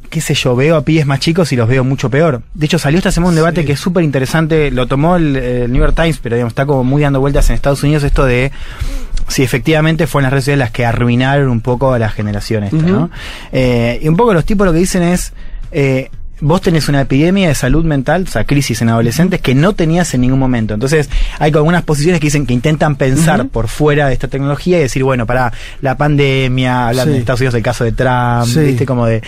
Speaker 11: qué sé yo, veo a pibes más chicos y los veo mucho peor. De hecho, salió esta semana un debate que es súper interesante, lo tomó el, el New York Times, pero digamos, está como muy dando vueltas en Estados Unidos esto de si efectivamente fueron las redes sociales las que arruinaron un poco a la generación esta. ¿no? Eh, y un poco los tipos lo que dicen es, eh, vos tenés una epidemia de salud mental, o sea, crisis en adolescentes que no tenías en ningún momento. Entonces, hay algunas posiciones que dicen que intentan pensar por fuera de esta tecnología y decir, bueno, para la pandemia, hablan
Speaker 1: Sí.
Speaker 11: de Estados Unidos del caso de Trump,
Speaker 1: Sí.
Speaker 11: viste, como de,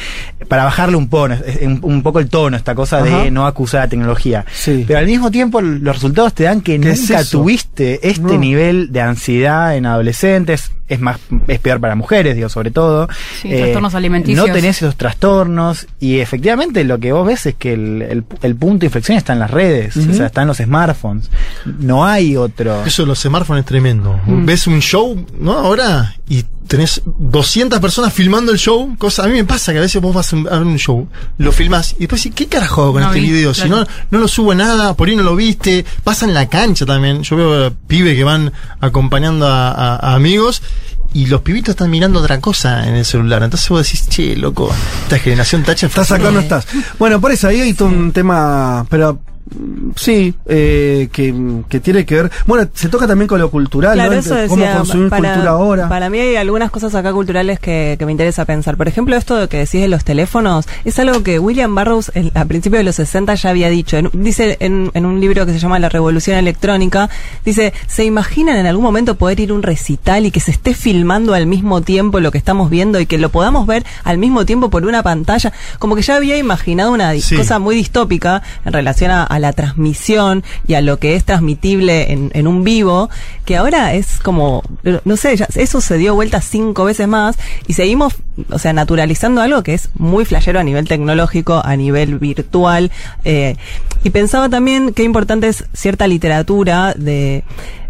Speaker 11: para bajarle un, poco, un, un poco el tono, esta cosa de no acusar a la tecnología.
Speaker 1: Sí.
Speaker 11: Pero al mismo tiempo, los resultados te dan que
Speaker 1: ¿Qué es
Speaker 11: nunca
Speaker 1: eso?
Speaker 11: tuviste este
Speaker 1: No.
Speaker 11: nivel de ansiedad en adolescentes. Es más, es peor para mujeres, digo, sobre todo.
Speaker 23: Sí, trastornos alimenticios.
Speaker 11: No tenés esos trastornos y efectivamente lo que vos ves es que el, el- el punto de inflexión está en las redes, o sea, está en los smartphones. No hay otro.
Speaker 2: Eso de los smartphones es tremendo.
Speaker 11: Mm.
Speaker 2: Ves un show, ¿no? Ahora, y tenés 200 personas filmando el show. Cosa, a mí me pasa que a veces vos vas a ver un show, lo filmás y después decís, ¿qué carajo hago con
Speaker 23: No
Speaker 2: este
Speaker 23: vi,
Speaker 2: video? Si no, no lo subo a nada, por ahí no lo viste. Pasa en la cancha también. Yo veo pibes que van acompañando a, a- a amigos. Y los pibitos están mirando otra cosa en el celular. Entonces vos decís, che, loco, esta generación tacha
Speaker 1: Estás acá o no estás. Bueno, por eso ahí hay todo un tema, pero sí, eh, que, que tiene que ver. Bueno, se toca también con lo cultural,
Speaker 22: Claro,
Speaker 1: ¿no?
Speaker 22: eso
Speaker 1: cómo
Speaker 22: decía,
Speaker 1: consumir
Speaker 22: para,
Speaker 1: cultura ahora.
Speaker 22: para mí hay algunas cosas acá culturales que, que me interesa pensar. Por ejemplo, esto de que decís de los teléfonos, es algo que William Burroughs el- a principios de los 60 ya había dicho. En- dice en, en un libro que se llama La Revolución Electrónica, dice, ¿se imaginan en algún momento poder ir a un recital y que se esté filmando al mismo tiempo lo que estamos viendo y que lo podamos ver al mismo tiempo por una pantalla? Como que ya había imaginado una
Speaker 2: Sí.
Speaker 22: cosa muy distópica en relación a, a la transmisión y a lo que es transmitible en, en un vivo, que ahora es como, no sé, ya- eso se dio vuelta cinco veces más y seguimos, o sea, naturalizando algo que es muy flashero a nivel tecnológico, a nivel virtual. eh, y pensaba también qué importante es cierta literatura de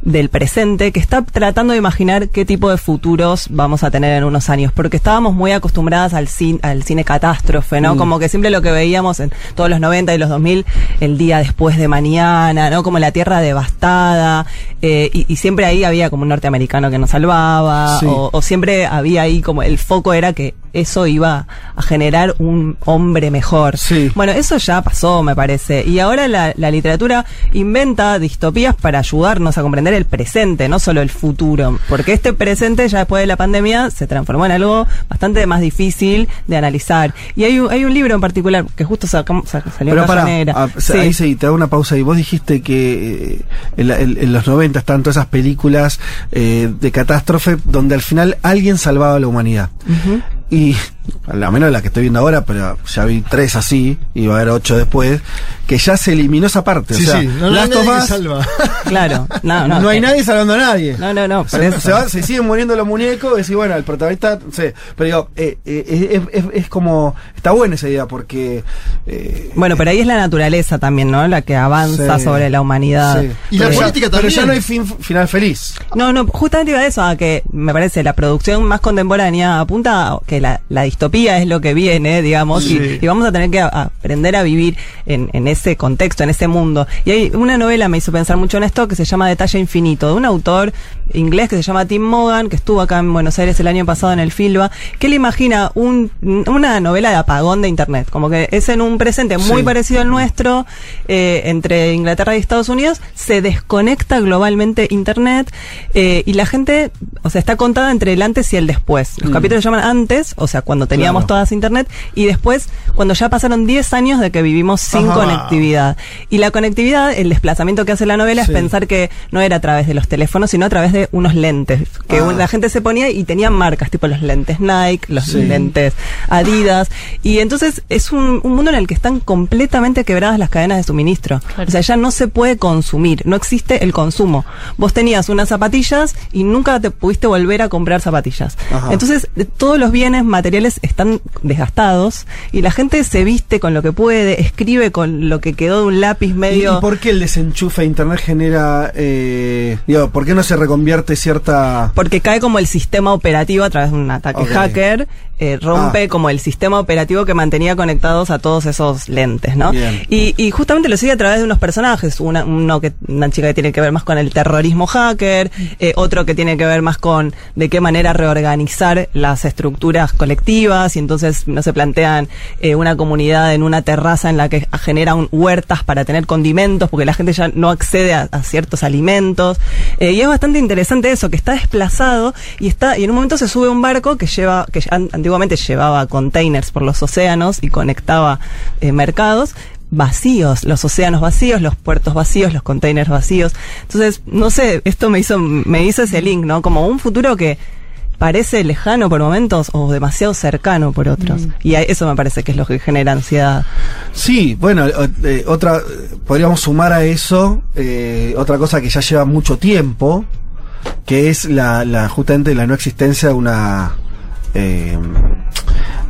Speaker 22: del presente que está tratando de imaginar qué tipo de futuros vamos a tener en unos años, porque estábamos muy acostumbradas al cine, al cine catástrofe, ¿no?
Speaker 1: Mm.
Speaker 22: Como que siempre lo que veíamos en todos los 90 y los 2000, el día después de mañana, ¿no? Como la tierra devastada, eh, y, y siempre ahí había como un norteamericano que nos salvaba,
Speaker 1: Sí.
Speaker 22: o, o siempre había ahí como el foco era que eso iba a generar un hombre mejor. Bueno, eso ya pasó, me parece. Y ahora la, la literatura inventa distopías para ayudarnos a comprender el presente, no solo el futuro. Porque este presente, ya después de la pandemia, se transformó en algo bastante más difícil de analizar. Y hay un, hay un libro en particular que justo sacam- sa- salió
Speaker 1: Pero
Speaker 22: en
Speaker 1: para,
Speaker 22: Negra. Sí.
Speaker 1: ahí sí, te hago una pausa y vos dijiste que eh, en, la- en- en los 90 están todas esas películas eh, de catástrofe donde al final alguien salvaba a la humanidad. Y a la menos la que estoy viendo ahora, pero ya vi tres así, y va a haber ocho después, que ya se eliminó esa parte.
Speaker 2: Sí,
Speaker 1: o sea,
Speaker 2: sí, no, no hay que salva.
Speaker 22: Claro, no, no.
Speaker 1: no hay
Speaker 22: eh,
Speaker 1: nadie salvando a nadie.
Speaker 22: No, no, no. por
Speaker 1: Se,
Speaker 22: eso.
Speaker 1: se va- se siguen muriendo los muñecos, y decir, bueno, el protagonista, no sé, pero digo, eh, eh, es, es- es como, está buena esa idea, porque... eh,
Speaker 22: Bueno, pero ahí es la naturaleza también, ¿no? La que avanza
Speaker 1: Sí.
Speaker 22: sobre la humanidad.
Speaker 1: sí.
Speaker 2: Y la
Speaker 1: Pero ya-
Speaker 2: política
Speaker 1: Pero ya
Speaker 2: también.
Speaker 1: no hay fin, final feliz.
Speaker 22: No, no, justamente iba a eso, a que me parece la producción más contemporánea apunta a que la, la distopía es lo que viene, digamos, y-
Speaker 1: Sí.
Speaker 22: y, vamos a tener que a- aprender a vivir en, en ese contexto, en ese mundo. Y hay una novela me hizo pensar mucho en esto que se llama Detalle Infinito, de un autor inglés que se llama Tim Mogan, que estuvo acá en Buenos Aires el año pasado en el Filba, que él imagina un, una novela de apagón de Internet, como que es en un presente muy
Speaker 1: Sí.
Speaker 22: parecido al nuestro, eh, entre Inglaterra y Estados Unidos, se desconecta globalmente Internet eh, y la gente, o sea, está contada entre el antes y el después. Los
Speaker 1: Mm.
Speaker 22: capítulos se llaman antes, o sea, cuando teníamos
Speaker 1: Claro.
Speaker 22: todas Internet, y después, cuando ya pasaron 10 años de que vivimos sin
Speaker 1: Ajá.
Speaker 22: conectividad. Y la conectividad, el desplazamiento que hace la novela
Speaker 1: Sí.
Speaker 22: es pensar que no era a través de los teléfonos, sino a través de unos lentes, que
Speaker 1: Ah.
Speaker 22: la gente se ponía y tenían marcas, tipo los lentes Nike, los
Speaker 1: Sí.
Speaker 22: lentes Adidas, y entonces es un, un mundo en el que están completamente quebradas las cadenas de suministro. O sea, ya no se puede consumir, no existe el consumo. Vos tenías unas zapatillas y nunca te pudiste volver a comprar zapatillas.
Speaker 1: Ajá.
Speaker 22: Entonces, de- todos los bienes materiales están desgastados y la gente se viste con lo que puede, escribe con lo que quedó de un lápiz
Speaker 1: ¿Y,
Speaker 22: medio...
Speaker 1: y por qué el desenchufe de internet genera, eh, digo, por qué no se reconvierte cierta...
Speaker 22: Porque cae como el sistema operativo a través de un ataque hacker, eh, rompe
Speaker 1: Ah.
Speaker 22: como el sistema operativo que mantenía conectados a todos esos lentes, ¿no? Y, y justamente lo sigue a través de unos personajes, una, uno que, una chica que tiene que ver más con el terrorismo hacker, eh, otro que tiene que ver más con de qué manera reorganizar las estructuras colectivas y entonces no se plantean eh, una comunidad en una terraza en la que generan huertas para tener condimentos porque la gente ya no accede a, a ciertos alimentos Eh, y es bastante interesante eso que está desplazado y está y en un momento se sube un barco que lleva que antiguamente llevaba containers por los océanos y conectaba eh, mercados vacíos, los océanos vacíos, los puertos vacíos, los containers vacíos. Entonces, no sé, esto me hizo me hizo ese link, ¿no? Como un futuro que parece lejano por momentos o demasiado cercano por otros. Y a- eso me parece que es lo que genera ansiedad.
Speaker 1: Sí, bueno, o- eh, otra, podríamos sumar a eso eh, otra cosa que ya lleva mucho tiempo, que es la, la justamente la no existencia de una eh,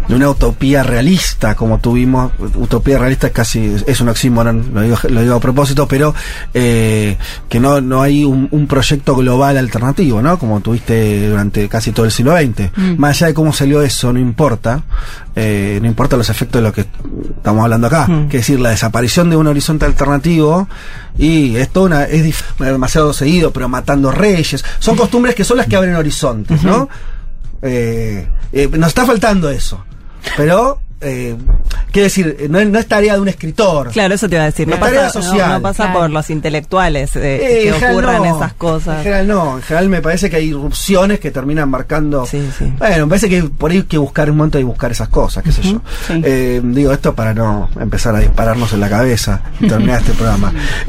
Speaker 1: de una utopía realista como tuvimos utopía realista es casi es un oxímoron lo digo, lo digo a propósito pero eh, que no no hay un, un proyecto global alternativo no como tuviste durante casi todo el siglo XX
Speaker 26: Mm.
Speaker 1: más allá de cómo salió eso no importa eh, no importa los efectos de lo que estamos hablando acá.
Speaker 26: Mm.
Speaker 1: que es decir la desaparición de un horizonte alternativo y esto una es demasiado seguido pero matando reyes. Son costumbres que son las que abren horizontes no eh, eh, nos está faltando eso. Pero eh, Quiero decir, no, es- no es tarea de un escritor.
Speaker 22: Claro, eso te iba a decir. No
Speaker 1: tarea
Speaker 22: pasa, no-
Speaker 1: social.
Speaker 22: no pasa
Speaker 12: Claro.
Speaker 22: por los intelectuales eh,
Speaker 1: Eh,
Speaker 22: que ocurran
Speaker 1: no.
Speaker 22: esas cosas.
Speaker 1: En general no, en general me parece que hay irrupciones que terminan marcando.
Speaker 22: Sí, sí.
Speaker 1: Bueno, me parece que por ahí hay que buscar un momento y buscar esas cosas, qué sé yo.
Speaker 22: sí.
Speaker 1: Eh, digo esto para no empezar a dispararnos en la cabeza y terminar este programa.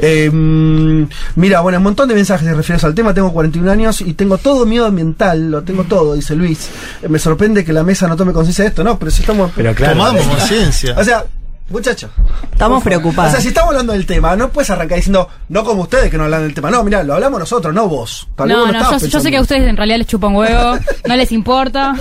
Speaker 1: Mira, bueno, un montón de mensajes referidos al tema. Tengo 41 años y tengo todo miedo ambiental, lo tengo todo, dice Luis. Eh, me sorprende que la mesa no tome conciencia de esto, ¿no? Pero si estamos.
Speaker 11: Pero claro.
Speaker 2: Tomamos conciencia.
Speaker 1: O sea, muchacho.
Speaker 22: Estamos preocupados.
Speaker 1: O sea, si estamos hablando del tema, no puedes arrancar diciendo, no como ustedes que no hablan del tema. No, mira, lo hablamos nosotros, no vos. Tal
Speaker 23: No,
Speaker 1: vos
Speaker 23: no, yo, yo sé que a ustedes en realidad les chupa un huevo, no les importa.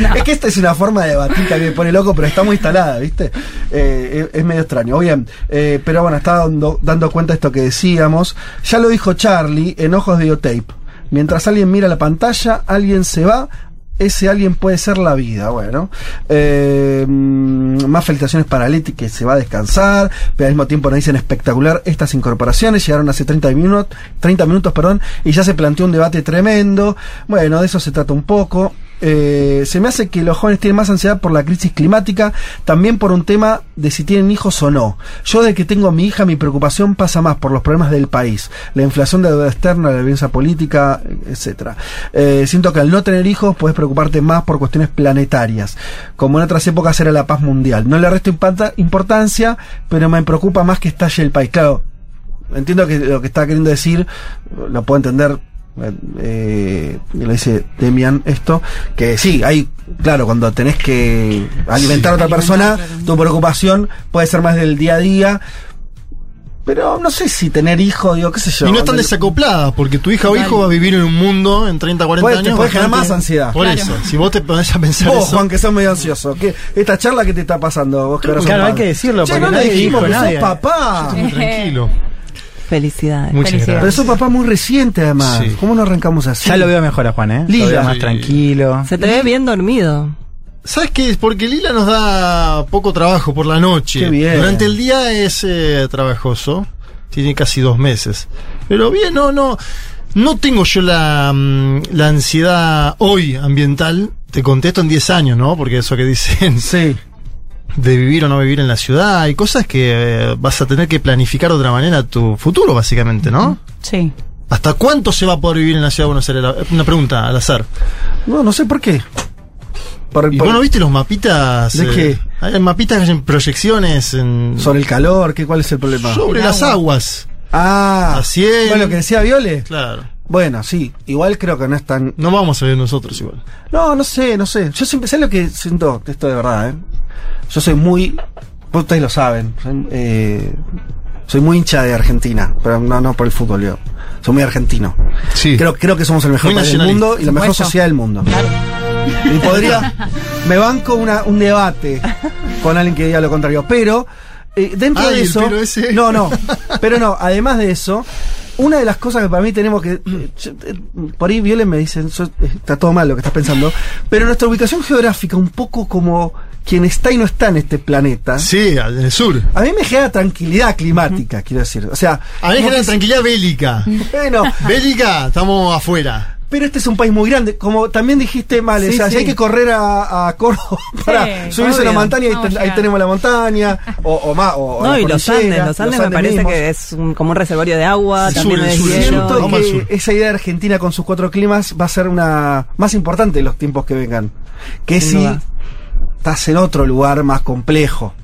Speaker 23: No.
Speaker 1: Es que esta es una forma de debatir que a mí me pone loco, pero está muy instalada, ¿viste? Eh, es, es medio extraño. Bien, eh, pero bueno, estaba dando, dando cuenta de esto que decíamos. Ya lo dijo Charlie en Ojos de Videotape. Mientras alguien mira la pantalla, alguien se va. Ese alguien puede ser la vida, bueno. Eh, mm, más felicitaciones para Leti que se va a descansar, pero al mismo tiempo nos dicen espectacular estas incorporaciones, llegaron hace 30 minutos, 30 minutos, perdón, y ya se planteó un debate tremendo. Bueno, de eso se trata un poco. Eh, se me hace que los jóvenes tienen más ansiedad por la crisis climática, también por un tema de si tienen hijos o no. Yo de que tengo a mi hija, mi preocupación pasa más por los problemas del país, la inflación de deuda externa, la violencia política, etcétera. Eh, siento que al no tener hijos puedes preocuparte más por cuestiones planetarias, como en otras épocas era la paz mundial. No le resto importancia, pero me preocupa más que estalle el país. Claro, entiendo que lo que está queriendo decir, lo puedo entender. Eh, eh, lo dice Demian esto, que sí, hay, claro, cuando tenés que alimentar a otra persona, tu preocupación puede ser más del día a día, pero no sé si tener hijos, digo, qué sé yo.
Speaker 2: Y no están desacopladas, porque tu hija o hijo va a vivir en un mundo en 30, 40
Speaker 1: Puede- te
Speaker 2: años.
Speaker 1: puede generar más ansiedad.
Speaker 2: Por
Speaker 1: Claro.
Speaker 2: eso, si vos te pones a pensar
Speaker 1: Vos,
Speaker 2: eso.
Speaker 1: Juan, que sos medio ansioso. ¿qué, esta charla que te está pasando? Vos que
Speaker 11: Claro, hay que decirlo,
Speaker 1: Che,
Speaker 11: porque
Speaker 1: no le
Speaker 11: nadie
Speaker 1: dijimos
Speaker 11: dijo,
Speaker 1: que
Speaker 11: nadie.
Speaker 1: sos papá.
Speaker 2: Estoy muy tranquilo.
Speaker 22: Felicidades.
Speaker 2: Muchas
Speaker 22: Felicidades.
Speaker 1: Pero sos papá muy reciente, además.
Speaker 2: Sí.
Speaker 1: ¿Cómo no arrancamos así?
Speaker 11: Ya lo veo mejor a Juan, ¿eh?
Speaker 1: Lila.
Speaker 11: Lo veo más
Speaker 2: Sí.
Speaker 11: tranquilo.
Speaker 22: Se te ve bien dormido.
Speaker 2: ¿Sabes qué? Es Porque Lila nos da poco trabajo por la noche.
Speaker 1: Qué bien.
Speaker 2: Durante el día es eh, trabajoso. Tiene casi dos meses. Pero bien, no, no. No tengo yo la, mm, la ansiedad hoy ambiental. Te contesto en 10 años, ¿no? Porque eso que dicen
Speaker 1: Sí.
Speaker 2: De vivir o no vivir en la ciudad. Hay cosas que eh, vas a tener que planificar de otra manera tu futuro, básicamente, ¿no?
Speaker 12: Sí.
Speaker 2: ¿Hasta cuánto se va a poder vivir en la ciudad de Buenos Aires? Una pregunta al azar.
Speaker 1: No, no sé por qué. Por-
Speaker 2: ¿Y
Speaker 1: por-
Speaker 2: vos no viste los mapitas?
Speaker 1: ¿De
Speaker 2: eh,
Speaker 1: qué?
Speaker 2: Hay mapitas que hacen proyecciones en,
Speaker 1: Sobre el calor, ¿qué, ¿cuál es el problema?
Speaker 2: sobre las aguas.
Speaker 1: Ah,
Speaker 2: A 100.
Speaker 1: bueno, lo que decía Viole.
Speaker 2: Claro.
Speaker 1: Bueno, sí, igual creo que no es tan.
Speaker 2: No vamos a ver nosotros igual.
Speaker 1: No, no sé, no sé. Yo siempre sé lo que siento, esto de verdad, ¿eh? Yo soy muy. Ustedes lo saben. Soy, eh, soy muy hincha de Argentina, pero no, no por el fútbol, yo. Soy muy argentino.
Speaker 2: Sí.
Speaker 1: Creo, creo que somos el mejor país del mundo y la mejor sociedad del mundo. Y podría. me banco una, un debate con alguien que diga lo contrario. Pero, eh, dentro
Speaker 2: Ay,
Speaker 1: de eso.
Speaker 2: pero ese.
Speaker 1: No, no. Pero no, además de eso. Una de las cosas que para mí tenemos que. eh, por ahí Violen me dicen, eh, está todo mal lo que estás pensando. Pero nuestra ubicación geográfica, un poco como quien está y no está en este planeta.
Speaker 2: Sí, al- sur.
Speaker 1: A mí me genera tranquilidad climática, quiero decir. O sea.
Speaker 2: A mí me genera tranquilidad bélica.
Speaker 1: Bueno,
Speaker 2: bélica, estamos afuera.
Speaker 1: Pero este es un país muy grande. Como también dijiste mal,
Speaker 22: Sí,
Speaker 1: o sea, si hay que correr a, a Córdoba para subirse a la montaña, ahí, ten- ahí tenemos la montaña, o, o más, o,
Speaker 22: No, y los Andes, los Andes me parece
Speaker 1: mismos.
Speaker 22: que es un- como un reservorio de agua,
Speaker 2: El
Speaker 22: también
Speaker 2: sur, el sur, el.
Speaker 1: Siento que esa idea de Argentina con sus cuatro climas va a ser una más importante en los tiempos que vengan. Que
Speaker 22: Sin
Speaker 1: si
Speaker 22: duda.
Speaker 1: estás en otro lugar más complejo.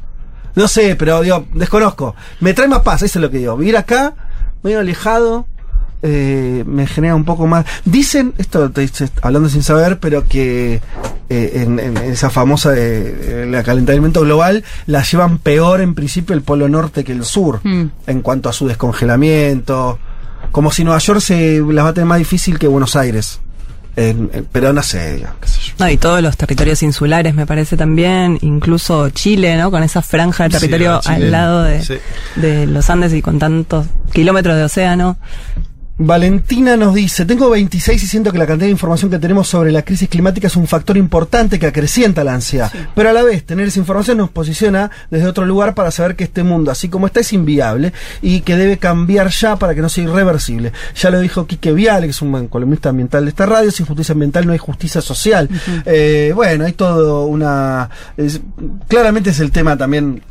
Speaker 1: No sé, pero digo, desconozco. Me trae más paz, eso es lo que digo. Vivir acá, medio alejado, eh, me genera un poco más. Dicen, esto te dice, hablando sin saber, pero que eh, en, en esa famosa de, el calentamiento global la llevan peor en principio el polo norte que el sur
Speaker 12: Mm.
Speaker 1: en cuanto a su descongelamiento. Como si Nueva York se las va a tener más difícil que Buenos Aires. En- en- pero no sé, digo, qué sé yo.
Speaker 22: No, y todos los territorios insulares me parece también, incluso Chile, ¿no? Con esa franja de
Speaker 2: Sí,
Speaker 22: territorio
Speaker 2: Chile.
Speaker 22: al lado de,
Speaker 2: Sí.
Speaker 22: de los Andes y con tantos kilómetros de océano.
Speaker 1: Valentina nos dice, tengo 26 y siento que la cantidad de información que tenemos sobre la crisis climática es un factor importante que acrecienta la ansiedad. Pero a la vez, tener esa información nos posiciona desde otro lugar para saber que este mundo, así como está, es inviable y que debe cambiar ya para que no sea irreversible. Ya lo dijo Quique Viale, que es un columnista ambiental de esta radio, sin justicia ambiental no hay justicia social. Eh, bueno, hay todo una... es- claramente es el tema también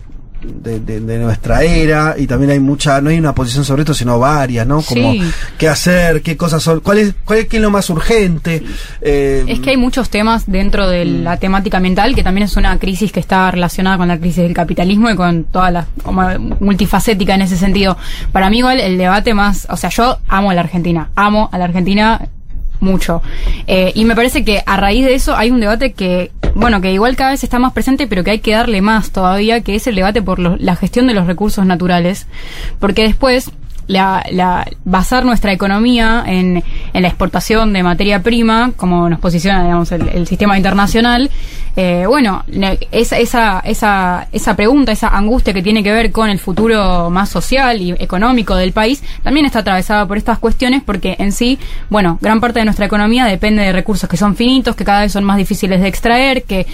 Speaker 1: de, de- de nuestra era y también hay mucha no hay una posición sobre esto sino varias no como
Speaker 23: Sí.
Speaker 1: qué hacer qué cosas son cuál es cuál es, qué es lo más urgente Eh,
Speaker 23: Es que hay muchos temas dentro de
Speaker 1: Mm.
Speaker 23: la temática ambiental que también es una crisis que está relacionada con la crisis del capitalismo y con toda la como multifacética en ese sentido. Para mí igual el debate más, o sea, yo amo a la Argentina, amo a la Argentina mucho. Eh, y me parece que a raíz de eso hay un debate que, bueno, que igual cada vez está más presente, pero que hay que darle más todavía, que es el debate por lo- la gestión de los recursos naturales. Porque después, la, la- basar nuestra economía en, en la exportación de materia prima, como nos posiciona, digamos, el, sistema internacional, eh, bueno, esa, esa, esa, esa pregunta, esa angustia que tiene que ver con el futuro más social y económico del país, también está atravesada por estas cuestiones porque en sí, bueno, gran parte de nuestra economía depende de recursos que son finitos, que cada vez son más difíciles de extraer, que,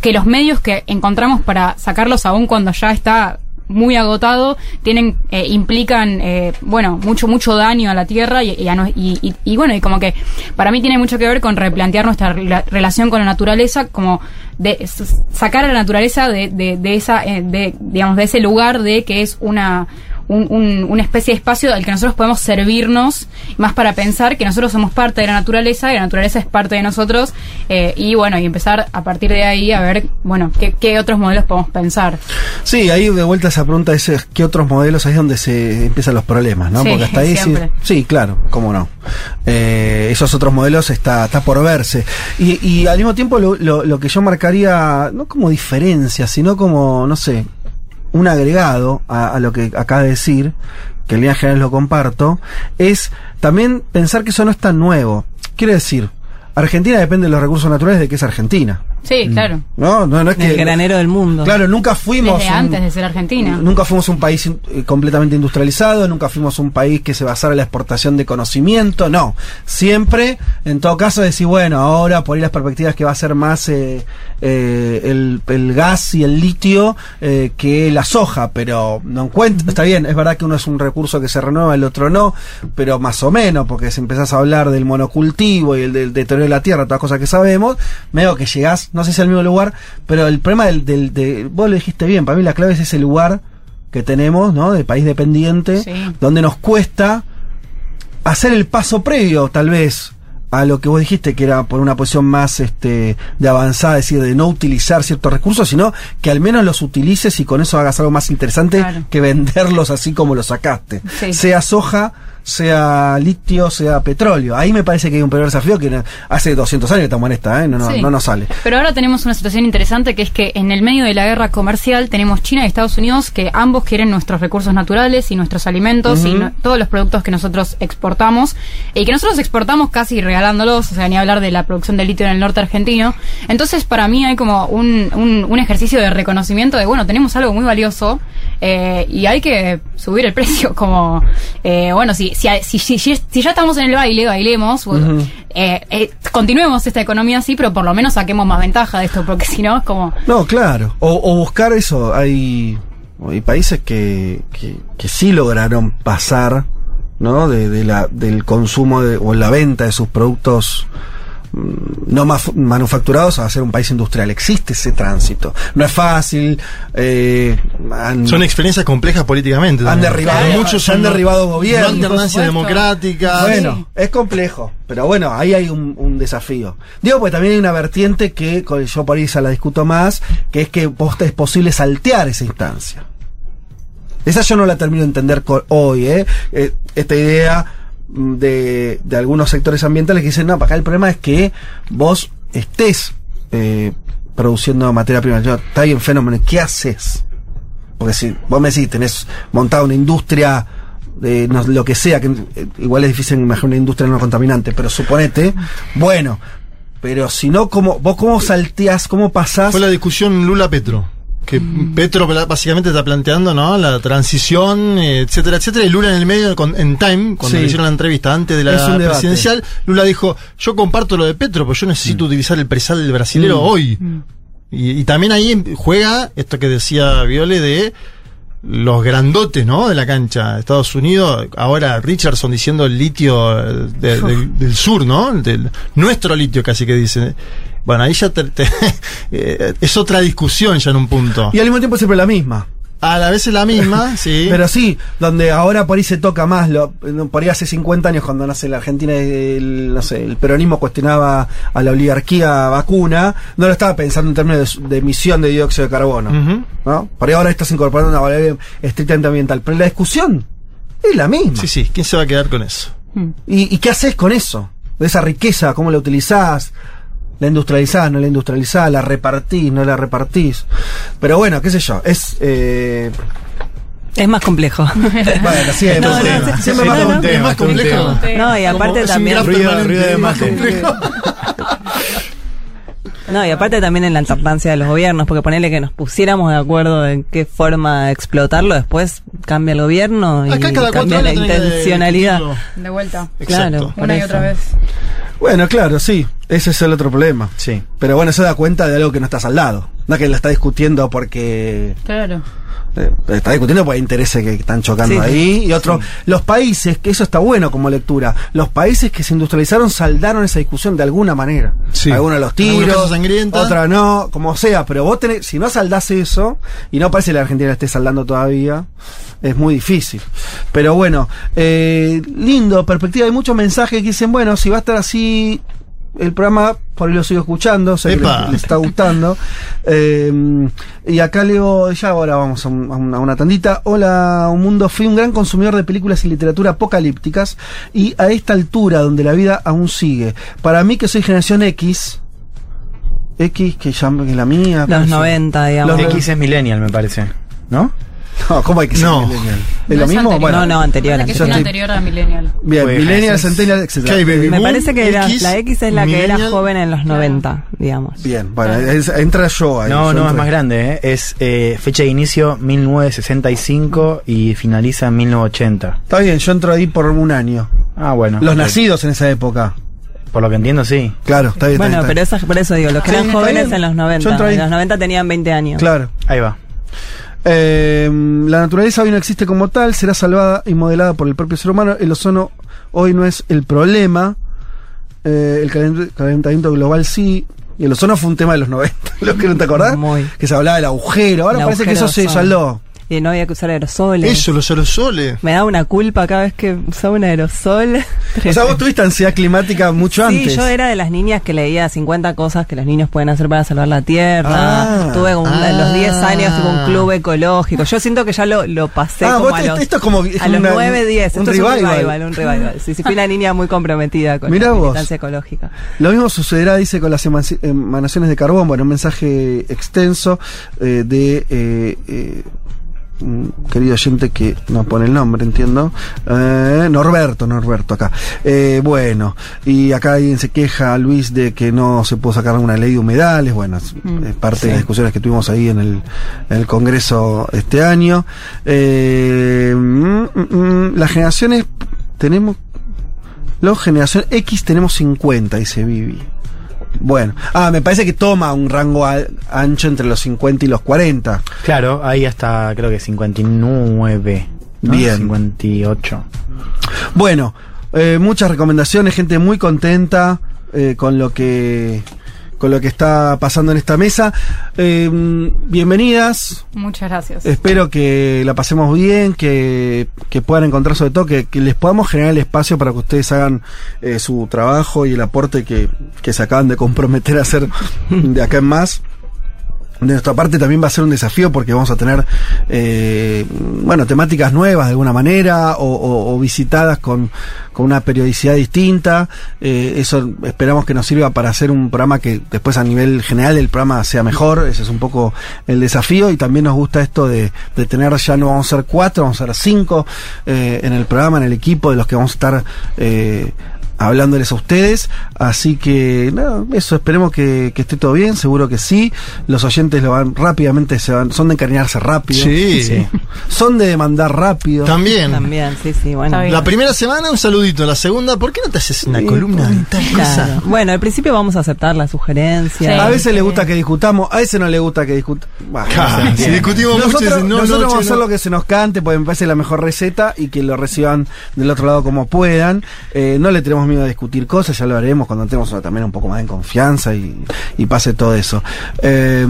Speaker 23: que los medios que encontramos para sacarlos aún cuando ya está muy agotado, tienen, eh, implican, eh, bueno, mucho, mucho daño a la tierra y, y a no- y- y- bueno, y como que para mí tiene mucho que ver con replantear nuestra rela- relación con la naturaleza, como de sacar a la naturaleza de, de, de esa, eh, de, digamos, de ese lugar de que es una, un- un- una especie de espacio al que nosotros podemos servirnos, más para pensar que nosotros somos parte de la naturaleza y la naturaleza es parte de nosotros, eh, y bueno, y empezar a partir de ahí a ver, bueno, qué, qué otros modelos podemos pensar.
Speaker 1: sí ahí de vuelta esa pregunta es qué otros modelos ahí es donde se empiezan los problemas no
Speaker 23: Sí,
Speaker 1: porque hasta ahí sí, sí claro cómo no. Eh, esos otros modelos está está por verse. Y, y al mismo tiempo lo, lo, lo que yo marcaría no como diferencia sino como no sé un agregado a, a lo que acaba de decir, que en líneas generales lo comparto, es también pensar que eso no es tan nuevo. Quiere decir, Argentina depende de los recursos naturales de que es Argentina.
Speaker 23: Sí, claro.
Speaker 1: No, no, no es que.
Speaker 22: El granero del mundo.
Speaker 1: Claro, nunca fuimos.
Speaker 23: Desde
Speaker 1: un-
Speaker 23: antes de ser Argentina.
Speaker 1: Nunca fuimos un país in- eh, completamente industrializado, nunca fuimos un país que se basara en la exportación de conocimiento, no. Siempre, en todo caso, decir, bueno, ahora por ahí las perspectivas que va a ser más eh, eh, el, el gas y el litio eh, que la soja, pero no encuentro, está bien, es verdad que uno es un recurso que se renueva, el otro no, pero más o menos, porque si empezás a hablar del monocultivo y el del deterioro de la tierra, todas cosas que sabemos, veo que llegás, no sé si al mismo lugar, pero el problema del, del de, vos lo dijiste bien, para mí la clave es ese lugar que tenemos, ¿no? De país dependiente,
Speaker 23: Sí.
Speaker 1: donde nos cuesta hacer el paso previo, tal vez, a lo que vos dijiste, que era por una posición más este, de avanzada, es decir, de no utilizar ciertos recursos, sino que al menos los utilices y con eso hagas algo más interesante
Speaker 23: Claro.
Speaker 1: que venderlos así como los sacaste.
Speaker 23: Sí.
Speaker 1: Sea soja, sea litio, sea petróleo. Ahí me parece que hay un peor desafío que hace 200 años que estamos en esta, ¿eh? no, no,
Speaker 23: Sí.
Speaker 1: no nos sale.
Speaker 23: Pero ahora tenemos una situación interesante que es que en el medio de la guerra comercial tenemos China y Estados Unidos que ambos quieren nuestros recursos naturales y nuestros alimentos y no- todos los productos que nosotros exportamos y que nosotros exportamos casi regalándolos, o sea, ni hablar de la producción de litio en el norte argentino. Entonces, para mí hay como un, un, un ejercicio de reconocimiento de, bueno, tenemos algo muy valioso eh, y hay que subir el precio, como, eh, bueno, si, si, si, si, si ya estamos en el baile, bailemos, eh, eh, continuemos esta economía así, pero por lo menos saquemos más ventaja de esto, porque si no es como...
Speaker 1: No, claro. O, o buscar eso. Hay, hay países que, que, que sí lograron pasar, ¿no? De, de la, del consumo de, o la venta de sus productos no maf- manufacturados a ser un país industrial. Existe ese tránsito. No es fácil. eh, han-
Speaker 2: Son experiencias complejas políticamente.
Speaker 1: han derribado,
Speaker 2: Muchos
Speaker 1: muchos
Speaker 2: son
Speaker 1: han
Speaker 2: no-
Speaker 1: derribado gobiernos.
Speaker 2: No alternancia democrática.
Speaker 1: Bueno, es complejo, pero bueno, ahí hay un, un desafío. Digo, porque también hay una vertiente que yo por ahí esa la discuto más, que es que vos te- es posible saltear esa instancia. Esa yo no la termino de entender hoy, ¿eh? Eh, Esta idea de, de algunos sectores ambientales que dicen, no, para acá el problema es que vos estés eh, produciendo materia prima. Yo, está bien, fenómeno, ¿qué haces? Porque si vos me decís, tenés montada una industria de no- lo que sea, que eh, igual es difícil imaginar una industria no contaminante, pero suponete, bueno, pero si no, ¿cómo, vos cómo salteás, cómo pasás?
Speaker 2: Fue la discusión Lula-Petro. Que Petro básicamente está planteando, ¿no? La transición, eh, etcétera, etcétera. Y Lula en el medio, con- en Time, cuando
Speaker 1: Sí.
Speaker 2: le hicieron la entrevista antes de la presidencial, Lula dijo, yo comparto lo de Petro, pero yo necesito utilizar el presal del brasilero
Speaker 1: Mm.
Speaker 2: hoy. Y, y también ahí em- juega esto que decía Viole de los grandotes, ¿no? De la cancha. Estados Unidos, ahora Richardson diciendo el litio eh, de- del, del sur, ¿no? Del, nuestro litio casi que dice. Bueno, ahí ya te- te- eh, es otra discusión ya en un punto.
Speaker 1: Y al mismo tiempo siempre la misma.
Speaker 2: A la vez es la misma, sí.
Speaker 1: Pero sí, donde ahora por ahí se toca más, lo, por ahí hace 50 años cuando nace la Argentina, el, no sé, el peronismo cuestionaba a la oligarquía vacuna, no lo estaba pensando en términos de, emisión de dióxido de carbono. ¿no? Por ahí ahora estás incorporando una variable estrictamente ambiental, pero la discusión es la misma.
Speaker 2: Sí, sí, ¿quién se va a quedar con eso?
Speaker 1: ¿Y, y qué haces con eso? De esa riqueza, ¿cómo la utilizás? La industrializás, no la industrializás, la repartís, no la repartís. Pero bueno, qué sé yo, es... Eh,
Speaker 22: Es más complejo.
Speaker 1: bueno, siempre,
Speaker 22: No, no,
Speaker 1: siempre, más
Speaker 22: no.
Speaker 2: Es más complejo.
Speaker 22: No, y aparte también.
Speaker 11: Ruido- de
Speaker 2: es más complejo.
Speaker 22: No, y aparte también en la alternancia de los gobiernos, porque ponerle que nos pusiéramos de acuerdo en qué forma explotarlo, después cambia el gobierno y
Speaker 2: Acá cada cuatro
Speaker 22: cambia la intencionalidad.
Speaker 23: De vuelta.
Speaker 22: Claro,
Speaker 2: Exacto.
Speaker 22: por
Speaker 23: Una y
Speaker 22: eso.
Speaker 23: otra vez.
Speaker 1: Bueno, claro, sí, ese es el otro problema.
Speaker 11: Sí.
Speaker 1: Pero bueno, eso da cuenta de algo que no está saldado. No es que la está discutiendo porque...
Speaker 23: Claro.
Speaker 1: eh, está discutiendo porque hay intereses que están chocando
Speaker 22: Sí.
Speaker 1: ahí. Y otro, los países, que eso está bueno como lectura, los países que se industrializaron saldaron esa discusión de alguna manera.
Speaker 2: Sí.
Speaker 1: Algunos los tiros, otra no, como sea. Pero vos tenés, si no saldás eso, y no parece que la Argentina la esté saldando todavía, es muy difícil. Pero bueno, eh, lindo, perspectiva. Hay muchos mensajes que dicen, bueno, si va a estar así el programa, por ahí lo sigo escuchando, sé que les está gustando. Eh, y acá leo, ya ahora vamos a, un- a una, tandita. Hola, un mundo. Fui un gran consumidor de películas y literatura apocalípticas y a esta altura donde la vida aún sigue. Para mí que soy generación X, X que ya que la mía.
Speaker 22: Los
Speaker 1: parece.
Speaker 22: 90, digamos.
Speaker 1: Los-
Speaker 11: X es millennial, me parece. ¿no?
Speaker 1: No, ¿cómo hay que ser
Speaker 2: No.
Speaker 1: millennial? ¿Es
Speaker 23: No
Speaker 1: lo
Speaker 23: es
Speaker 1: mismo?
Speaker 23: anterior.
Speaker 1: Bueno,
Speaker 22: No, no, anterior.
Speaker 23: Es una
Speaker 1: estoy-
Speaker 23: anterior a Millennial.
Speaker 1: bien,
Speaker 11: Pues,
Speaker 1: millennial,
Speaker 11: es-
Speaker 1: centennial, etc.
Speaker 2: ¿Qué hay, baby?
Speaker 22: Me parece que era,
Speaker 2: X,
Speaker 22: la X es la que era joven en los 90, digamos.
Speaker 1: Bien, bueno, es- entra yo ahí.
Speaker 11: No,
Speaker 1: yo
Speaker 11: no, es
Speaker 1: entro.
Speaker 11: más grande, ¿eh? Es eh, fecha de inicio 1965 y finaliza en 1980.
Speaker 1: Está bien, yo entro ahí por un año.
Speaker 11: Ah, bueno.
Speaker 1: Los
Speaker 11: ok.
Speaker 1: nacidos en esa época.
Speaker 11: Por lo que entiendo, sí.
Speaker 1: Claro, está bien.
Speaker 22: Bueno,
Speaker 1: está bien,
Speaker 22: pero
Speaker 1: está
Speaker 22: eso, por eso digo, los que
Speaker 1: Sí,
Speaker 22: eran jóvenes
Speaker 1: bien.
Speaker 22: en los
Speaker 1: Yo
Speaker 22: 90.
Speaker 1: entro ahí.
Speaker 22: En los 90 tenían 20 años.
Speaker 1: bien. Claro.
Speaker 11: Ahí va.
Speaker 1: Eh, la naturaleza hoy no existe como tal, será salvada y modelada por el propio ser humano. El ozono hoy no es el problema. Eh, el calent- calentamiento global sí. Y el ozono fue un tema de los 90. ¿Lo que no te acordás?
Speaker 22: Muy.
Speaker 1: Que se hablaba del agujero. Ahora
Speaker 22: El
Speaker 1: parece que eso se saldó.
Speaker 22: Y no había que usar aerosoles.
Speaker 2: Eso, los aerosoles.
Speaker 22: Me da una culpa cada vez que usaba un aerosol.
Speaker 1: O sea, vos tuviste ansiedad climática mucho
Speaker 22: Sí,
Speaker 1: antes.
Speaker 22: yo era de las niñas que leía 50 cosas que los niños pueden hacer para salvar la tierra.
Speaker 1: Ah,
Speaker 22: Tuve un-
Speaker 2: ah.
Speaker 22: a los 10 años un club ecológico. Yo siento que ya lo, lo pasé
Speaker 1: Ah,
Speaker 22: como
Speaker 1: vos
Speaker 22: a los,
Speaker 1: esto es como- es
Speaker 22: a los
Speaker 1: una-
Speaker 22: 9, 10.
Speaker 1: un
Speaker 22: Esto es un
Speaker 1: revival.
Speaker 22: un revival. Sí, sí, fui una niña muy comprometida con
Speaker 1: Mirá
Speaker 22: la
Speaker 1: vos.
Speaker 22: ecológica.
Speaker 1: Lo mismo sucederá, dice, con las emanaciones de carbón. Bueno, un mensaje extenso eh, de eh, eh, querido oyente que no pone el nombre, entiendo. Eh, Norberto, Norberto, acá. Eh, bueno, y acá alguien se queja, Luis, de que no se pudo sacar una ley de humedales. Bueno, es,
Speaker 22: Mm,
Speaker 1: parte
Speaker 22: sí.
Speaker 1: de las discusiones que tuvimos ahí en el, en el Congreso este año. Eh, mm, mm, mm, las generaciones, tenemos Luego generación X tenemos 50, dice Vivi. Bueno, ah, me parece que toma un rango al- ancho entre los 50 y los 40.
Speaker 11: Claro, ahí hasta creo que 59. ¿no?
Speaker 1: Bien.
Speaker 11: 58.
Speaker 1: Bueno, eh, muchas recomendaciones, gente muy contenta eh, con lo que con lo que está pasando en esta mesa. Eh, bienvenidas.
Speaker 23: Muchas gracias.
Speaker 1: Espero que la pasemos bien, que, que puedan encontrar sobre todo, que, que les podamos generar el espacio para que ustedes hagan eh, su trabajo y el aporte que, que se acaban de comprometer a hacer de acá en más. De nuestra parte también va a ser un desafío porque vamos a tener, eh, bueno, temáticas nuevas de alguna manera o, o- o visitadas con, con una periodicidad distinta. Eh, eso esperamos que nos sirva para hacer un programa que después a nivel general el programa sea mejor. Ese es un poco el desafío y también nos gusta esto de, de tener ya no vamos a ser cuatro, vamos a ser cinco eh, en el programa, en el equipo de los que vamos a estar eh, hablándoles a ustedes. Así que, nada, eso, esperemos que, que esté todo bien, seguro que sí. Los oyentes lo van rápidamente, se van, son de encariñarse rápido.
Speaker 2: Sí.
Speaker 1: Son de demandar rápido.
Speaker 2: También.
Speaker 22: También, sí, sí, bueno.
Speaker 2: La primera semana un saludito, la segunda, ¿por qué no te haces una columna de tal cosa?
Speaker 22: Claro. Bueno, al principio vamos a aceptar las sugerencias.
Speaker 1: A veces le gusta que discutamos, a veces no le gusta que discutamos.
Speaker 2: Claro, si discutimos mucho,
Speaker 1: nosotros,
Speaker 2: no,
Speaker 1: nosotros
Speaker 2: no,
Speaker 1: vamos a hacer
Speaker 2: no.
Speaker 1: lo que se nos cante, porque me parece la mejor receta y que lo reciban del otro lado como puedan. Eh, no le tenemos miedo a discutir cosas, ya lo haremos cuando estemos también un poco más en confianza y, y pase todo eso. Eh,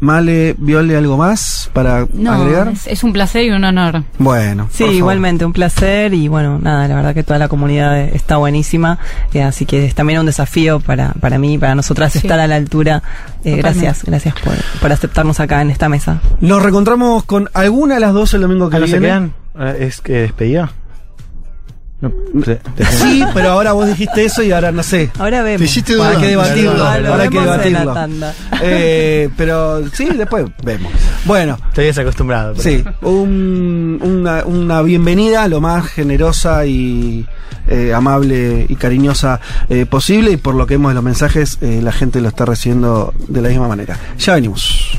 Speaker 1: Male, Viole, ¿algo más para
Speaker 23: No,
Speaker 1: agregar?
Speaker 23: es, es un placer y un honor.
Speaker 1: Bueno,
Speaker 22: Sí,
Speaker 1: por favor.
Speaker 22: igualmente, un placer y bueno, nada, la verdad que toda la comunidad está buenísima, eh, así que es también un desafío para, para mí, para nosotras
Speaker 23: Sí.
Speaker 22: estar a la altura. Eh, gracias, gracias por, por aceptarnos acá en esta mesa.
Speaker 1: Nos reencontramos con alguna de las dos el domingo que
Speaker 11: Ah, ¿No se
Speaker 1: viene.
Speaker 11: quedan? Ah, ¿Es que despedida? No, te- te-
Speaker 1: Sí, pero ahora vos dijiste eso y ahora no sé.
Speaker 22: Ahora vemos.
Speaker 2: Te hiciste
Speaker 1: Ahora hay que debatirlo.
Speaker 22: Ah, lo
Speaker 1: ahora hay que debatirlo. Eh, pero sí, después vemos. Bueno,
Speaker 11: Estoy desacostumbrado. pero-
Speaker 1: sí, un- una, una bienvenida lo más generosa y eh, amable y cariñosa eh, posible. Y por lo que vemos de los mensajes, eh, la gente lo está recibiendo de la misma manera. Ya venimos.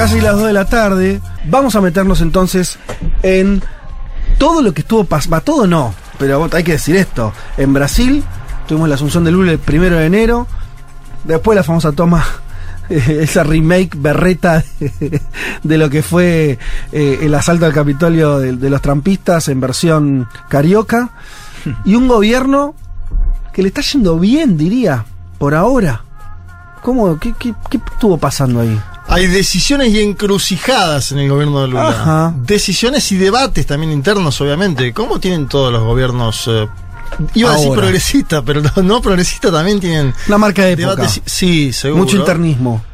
Speaker 1: Casi las 2 de la tarde. Vamos a meternos entonces en todo lo que estuvo pasando. Todo no, pero hay que decir esto. En Brasil tuvimos la asunción de Lula el primero de enero. Después la famosa toma, esa remake berreta de, de lo que fue eh, el asalto al Capitolio de, de los trampistas en versión carioca. Y un gobierno que le está yendo bien, diría, por ahora. ¿Cómo? ¿Qué, qué, qué estuvo pasando ahí?
Speaker 2: Hay decisiones y encrucijadas en el gobierno de Lula.
Speaker 1: Ajá.
Speaker 2: Decisiones y debates también internos, obviamente. ¿Cómo tienen todos los gobiernos? eh, iba a decir
Speaker 1: Ahora.
Speaker 2: progresistas, pero no, no progresistas también tienen
Speaker 1: Una marca de época.
Speaker 2: debates. Sí, seguro.
Speaker 1: Mucho internismo.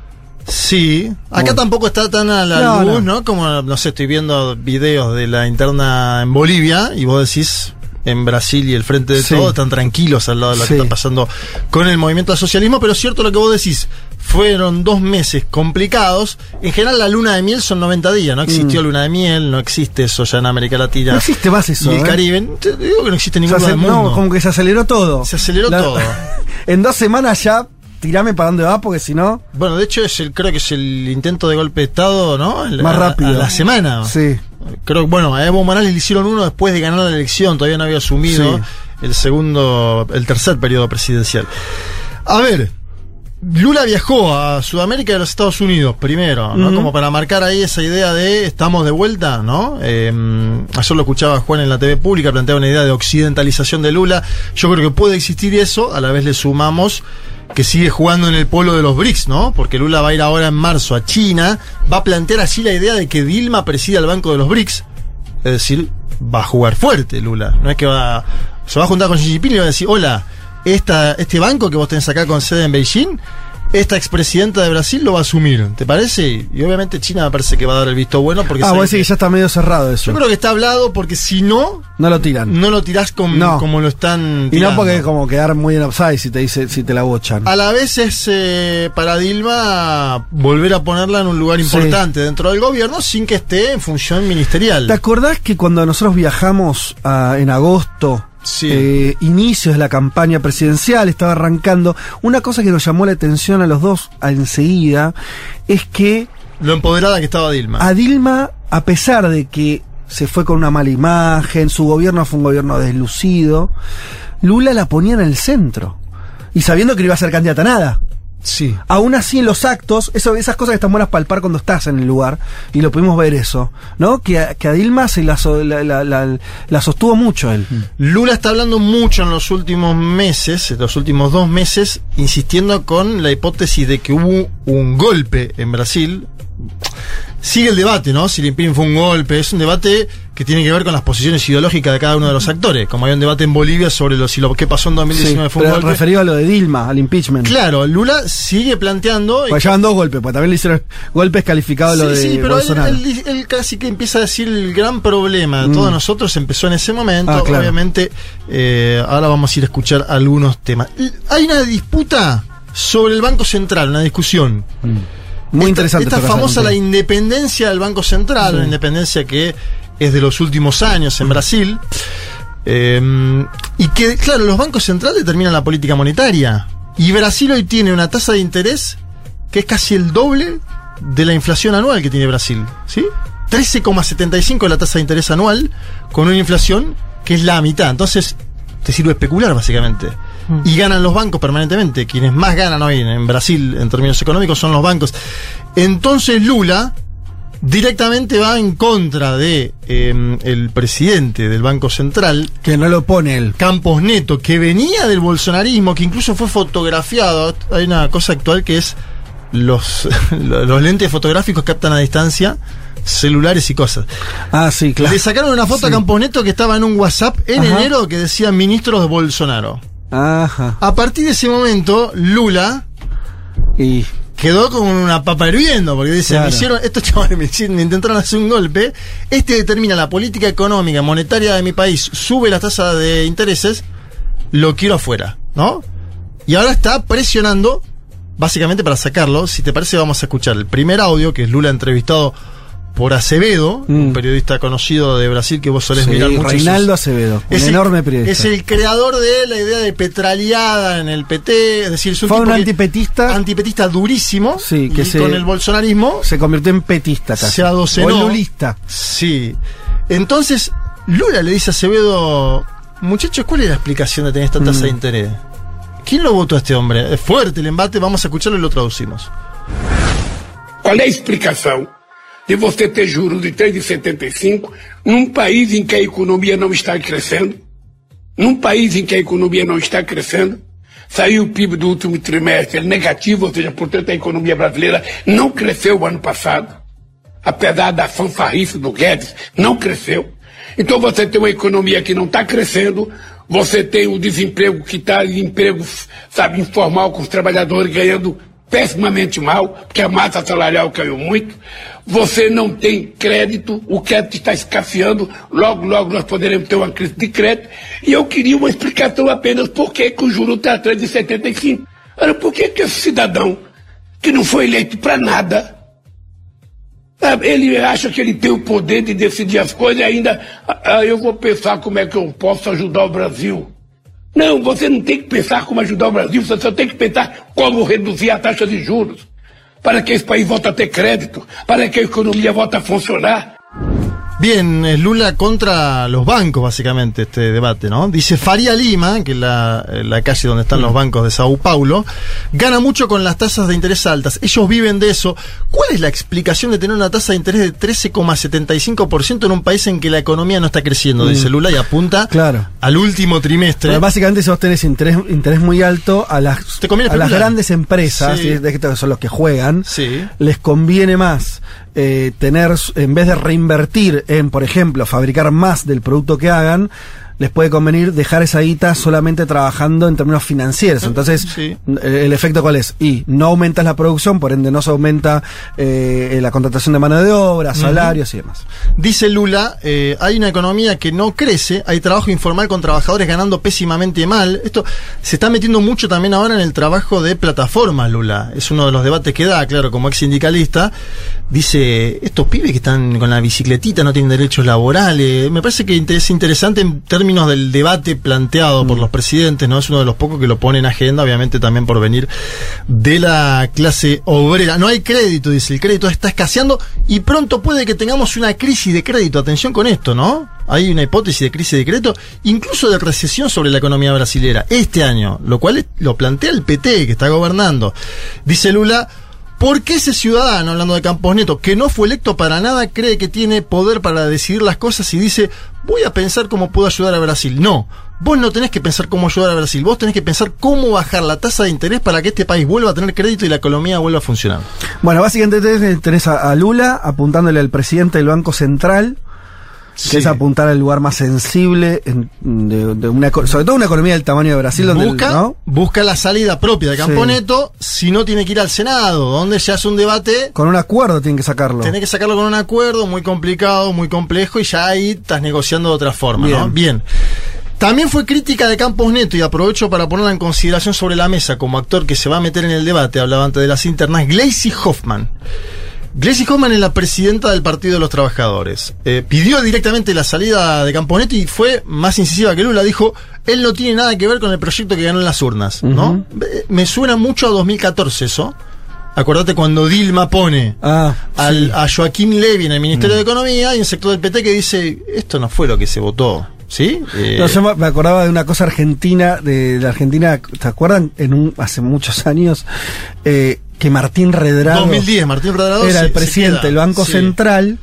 Speaker 2: Sí, acá
Speaker 1: Bueno.
Speaker 2: tampoco está tan a la
Speaker 1: No,
Speaker 2: luz,
Speaker 1: no.
Speaker 2: no. Como, no sé, estoy viendo videos de la interna en Bolivia y vos decís, en Brasil y el Frente de
Speaker 1: Sí.
Speaker 2: Todo están tranquilos al lado de lo
Speaker 1: Sí.
Speaker 2: que está pasando con el movimiento al socialismo, pero es cierto lo que vos decís, fueron dos meses complicados. En general la luna de miel son 90 días, no existió
Speaker 1: Mm.
Speaker 2: luna de miel, no existe eso ya en América Latina.
Speaker 1: No existe más eso.
Speaker 2: y el
Speaker 1: ¿eh?
Speaker 2: Caribe. Te digo que no existe
Speaker 1: acel-
Speaker 2: del mundo.
Speaker 1: no, como que se aceleró todo.
Speaker 2: Se aceleró
Speaker 1: La-
Speaker 2: todo.
Speaker 1: en dos semanas ya, tirame para dónde va, porque si no.
Speaker 2: Bueno, de hecho es el, creo que es el intento de golpe de estado, ¿no? El-
Speaker 1: Más
Speaker 2: a-
Speaker 1: rápido.
Speaker 2: A la semana.
Speaker 1: Sí.
Speaker 2: Creo bueno, a Evo Morales le hicieron uno después de ganar la elección, todavía no había asumido
Speaker 1: Sí.
Speaker 2: el segundo, el tercer periodo presidencial. A ver, Lula viajó a Sudamérica y a los Estados Unidos primero, ¿no? Como para marcar ahí esa idea de estamos de vuelta, ¿no? Eh, ayer lo escuchaba Juan en la TV pública, planteaba una idea de occidentalización de Lula. Yo creo que puede existir eso, a la vez le sumamos que sigue jugando en el polo de los BRICS, ¿no? Porque Lula va a ir ahora en marzo a China, va a plantear así la idea de que Dilma presida el Banco de los BRICS. Es decir, va a jugar fuerte Lula. No es que va. Se va a juntar con Xi Jinping y va a decir: Hola, esta, este banco que vos tenés acá con sede en Beijing, esta expresidenta de Brasil lo va a asumir. ¿Te parece? Y obviamente China me parece que va a dar el visto bueno porque.
Speaker 1: Ah, vos decís que ya está medio cerrado eso.
Speaker 2: Yo creo que está hablado porque si no,
Speaker 1: No lo tiran.
Speaker 2: no lo tirás con-
Speaker 1: No.
Speaker 2: como lo están
Speaker 1: y
Speaker 2: tirando.
Speaker 1: no porque es como quedar muy en upside si te dice, si te la bochan.
Speaker 2: A la vez es eh, para Dilma volver a ponerla en un lugar
Speaker 1: Sí.
Speaker 2: importante dentro del gobierno sin que esté en función ministerial.
Speaker 1: ¿Te acordás que cuando nosotros viajamos a- en agosto,
Speaker 2: Sí.
Speaker 1: eh, inicios de la campaña presidencial, estaba arrancando, una cosa que nos llamó la atención a los dos a enseguida es que
Speaker 2: Lo empoderada que estaba Dilma.
Speaker 1: a Dilma, a pesar de que se fue con una mala imagen, su gobierno fue un gobierno deslucido, Lula la ponía en el centro. Y sabiendo que no iba a ser candidata a nada.
Speaker 2: Sí.
Speaker 1: Aún así, en los actos, eso, esas cosas que están buenas palpar cuando estás en el lugar, y lo pudimos ver eso, ¿no? Que, a- que a Dilma se la, la, la- la- la sostuvo mucho él.
Speaker 2: Lula está hablando mucho en los últimos meses, en los últimos dos meses, insistiendo con la hipótesis de que hubo un golpe en Brasil. Sigue el debate, ¿no? Si el impeachment fue un golpe. Es un debate que tiene que ver con las posiciones ideológicas de cada uno de los actores. Como hay un debate en Bolivia sobre lo, si lo que pasó en 2019
Speaker 1: Sí,
Speaker 2: fue un golpe.
Speaker 1: referido a lo de Dilma, al impeachment.
Speaker 2: Claro, Lula sigue planteando.
Speaker 1: Pues llevan dos golpes, pues también le hicieron golpes calificados lo de
Speaker 2: Sí, sí, pero él,
Speaker 1: Bolsonaro.
Speaker 2: él- él casi que empieza a decir el gran problema de todos
Speaker 1: Mm.
Speaker 2: nosotros empezó en ese momento.
Speaker 1: Ah, claro.
Speaker 2: Obviamente, eh, ahora vamos a ir a escuchar algunos temas. Hay una disputa sobre el Banco Central, una discusión.
Speaker 1: Muy interesante.
Speaker 2: Esta
Speaker 1: esto que
Speaker 2: famosa la independencia del Banco Central,
Speaker 1: Sí.
Speaker 2: una independencia que es de los últimos años en Brasil. Eh, y que, claro, los bancos centrales determinan la política monetaria. Y Brasil hoy tiene una tasa de interés que es casi el doble de la inflación anual que tiene Brasil. ¿Sí? 13,75 la tasa de interés anual con una inflación que es la mitad. Entonces, te sirve especular básicamente. Y ganan los bancos permanentemente. Quienes más ganan hoy en, en Brasil en términos económicos son los bancos. Entonces Lula directamente va en contra de eh, el presidente del Banco Central.
Speaker 1: Que no lo pone él.
Speaker 2: Campos Neto, que venía del bolsonarismo, que incluso fue fotografiado. Hay una cosa actual que es los, los lentes fotográficos captan a distancia celulares y cosas.
Speaker 1: Ah, sí, claro.
Speaker 2: Le sacaron una foto a. Campos Neto que estaba en un WhatsApp en
Speaker 1: Ajá.
Speaker 2: enero que decía ministros de Bolsonaro.
Speaker 1: Ajá.
Speaker 2: A partir de ese momento, Lula
Speaker 1: y
Speaker 2: quedó con una papa hirviendo, porque dice,
Speaker 1: Claro.
Speaker 2: me hicieron, estos chavales me, hicieron- me intentaron hacer un golpe, este determina la política económica, monetaria de mi país, sube la tasa de intereses, lo quiero afuera, ¿no? Y ahora está presionando, básicamente para sacarlo, si te parece vamos a escuchar el primer audio, que es Lula entrevistado por Acevedo, un periodista conocido de Brasil que vos solés
Speaker 1: Mm. Sí,
Speaker 2: mirar mucho.
Speaker 1: Reinaldo
Speaker 2: sus-
Speaker 1: Acevedo, un
Speaker 2: es el-
Speaker 1: enorme periodista.
Speaker 2: Es el creador de la idea de petraleada en el PT, es decir, es un
Speaker 1: Fue un antipetista.
Speaker 2: antipetista durísimo.
Speaker 1: Sí, que
Speaker 2: y
Speaker 1: se-
Speaker 2: con el bolsonarismo
Speaker 1: Se convirtió en petista casi.
Speaker 2: se adocenó.
Speaker 1: O lulista.
Speaker 2: Sí. Entonces, Lula le dice a Acevedo, muchachos, ¿cuál es la explicación de tener esta tasa
Speaker 1: Mm.
Speaker 2: de interés? ¿Quién lo votó a este hombre? Es fuerte el embate, vamos a escucharlo y lo traducimos.
Speaker 26: Qual é a explicação de você ter juros de 3,75 num país em que a economia não está crescendo? Num país em que a economia não está crescendo? Saiu o PIB do último trimestre negativo, ou seja, portanto a economia brasileira não cresceu o ano passado. Apesar da fanfarrice do Guedes, não cresceu. Então você tem uma economia que não está crescendo, você tem o desemprego que está em emprego, sabe, informal, com os trabalhadores ganhando pessimamente mal, porque a massa salarial caiu muito. Você não tem crédito, o crédito está escasseando, logo, logo nós poderemos ter uma crise de crédito. E eu queria uma explicação apenas por que, o juro está atrás de 75. Ora, por que, que esse cidadão, que não foi eleito para nada, sabe, ele acha que ele tem o poder de decidir as coisas e ainda, ah, ah, eu vou pensar como é que eu posso ajudar o Brasil. Não, você não tem que pensar como ajudar o Brasil, você só tem que pensar como reduzir a taxa de juros, para que esse país volte a ter crédito, para que a economia volte a funcionar.
Speaker 2: Bien, es Lula contra los bancos, básicamente, este debate, ¿no? Dice Faria Lima, que es la, la calle donde están los bancos de Sao Paulo, gana mucho con las tasas de interés altas. Ellos viven de eso. ¿Cuál es la explicación de tener una tasa de interés de 13,75% en un país en que la economía no está creciendo?
Speaker 1: Mm.
Speaker 2: Dice Lula y apunta
Speaker 1: Claro.
Speaker 2: al último trimestre.
Speaker 1: Pero básicamente si vos tenés interés, interés muy alto a las, a las grandes empresas,
Speaker 2: Sí.
Speaker 1: que son los que juegan,
Speaker 2: Sí.
Speaker 1: les conviene más eh, tener, en vez de reinvertir en, por ejemplo, fabricar más del producto que hagan, les puede convenir dejar esa guita solamente trabajando en términos financieros. Entonces,
Speaker 2: Sí.
Speaker 1: eh, el efecto cuál es? Y no aumentas la producción, por ende no se aumenta eh, la contratación de mano de obra, salarios y demás.
Speaker 2: Dice Lula, eh, hay una economía que no crece, hay trabajo informal con trabajadores ganando pésimamente mal. Esto se está metiendo mucho también ahora en el trabajo de plataforma, Lula. Es uno de los debates que da, claro, como ex sindicalista. Dice, estos pibes que están con la bicicletita no tienen derechos laborales. Me parece que es interesante en términos términos del debate planteado
Speaker 1: Mm.
Speaker 2: por los presidentes, ¿no? Es uno de los pocos que lo pone en agenda, obviamente también por venir de la clase obrera. No hay crédito, dice, el crédito está escaseando y pronto puede que tengamos una crisis de crédito. Atención con esto, ¿no? Hay una hipótesis de crisis de crédito, incluso de recesión sobre la economía brasilera este año, lo cual lo plantea el PT que está gobernando. Dice Lula, ¿Por qué ese ciudadano, hablando de Campos Neto, que no fue electo para nada, cree que tiene poder para decidir las cosas y dice, voy a pensar cómo puedo ayudar a Brasil? No, vos no tenés que pensar cómo ayudar a Brasil, vos tenés que pensar cómo bajar la tasa de interés para que este país vuelva a tener crédito y la economía vuelva a funcionar.
Speaker 1: Bueno, básicamente tenés, a Lula apuntándole al presidente del Banco Central,
Speaker 2: Sí.
Speaker 1: que es apuntar al lugar más sensible en- de, de una, sobre todo una economía del tamaño de Brasil, donde el-
Speaker 2: Busca,
Speaker 1: ¿no?
Speaker 2: busca la salida propia de
Speaker 1: Sí.
Speaker 2: Campo Neto, si no tiene que ir al Senado, donde se hace un debate
Speaker 1: con un acuerdo tienen que sacarlo.
Speaker 2: Tenés que sacarlo con un acuerdo muy complicado, muy complejo, y ya ahí estás negociando de otra forma, ¿no? Bien. También fue crítica de Campos Neto, y aprovecho para ponerla en consideración sobre la mesa como actor que se va a meter en el debate, hablaba antes de las internas, Glacy Hoffman. Glacy Hoffman es la presidenta del Partido de los Trabajadores. Eh, pidió directamente la salida de Campos Neto y fue más incisiva que Lula. Dijo, él no tiene nada que ver con el proyecto que ganó en las urnas, ¿no? Me suena mucho a 2014 eso. Acordate cuando Dilma pone
Speaker 1: Ah,
Speaker 2: al- a Joaquín Levy en el Ministerio de Economía y un sector del PT que dice, esto no fue lo que se votó, ¿sí? Eh,
Speaker 1: No, yo me- acordaba de una cosa argentina, de la Argentina, ¿te acuerdan? En un, hace muchos años, eh, que Martín Redrado
Speaker 2: 2010, Martín Redrado
Speaker 1: era el presidente del Banco
Speaker 2: sí.
Speaker 1: Central.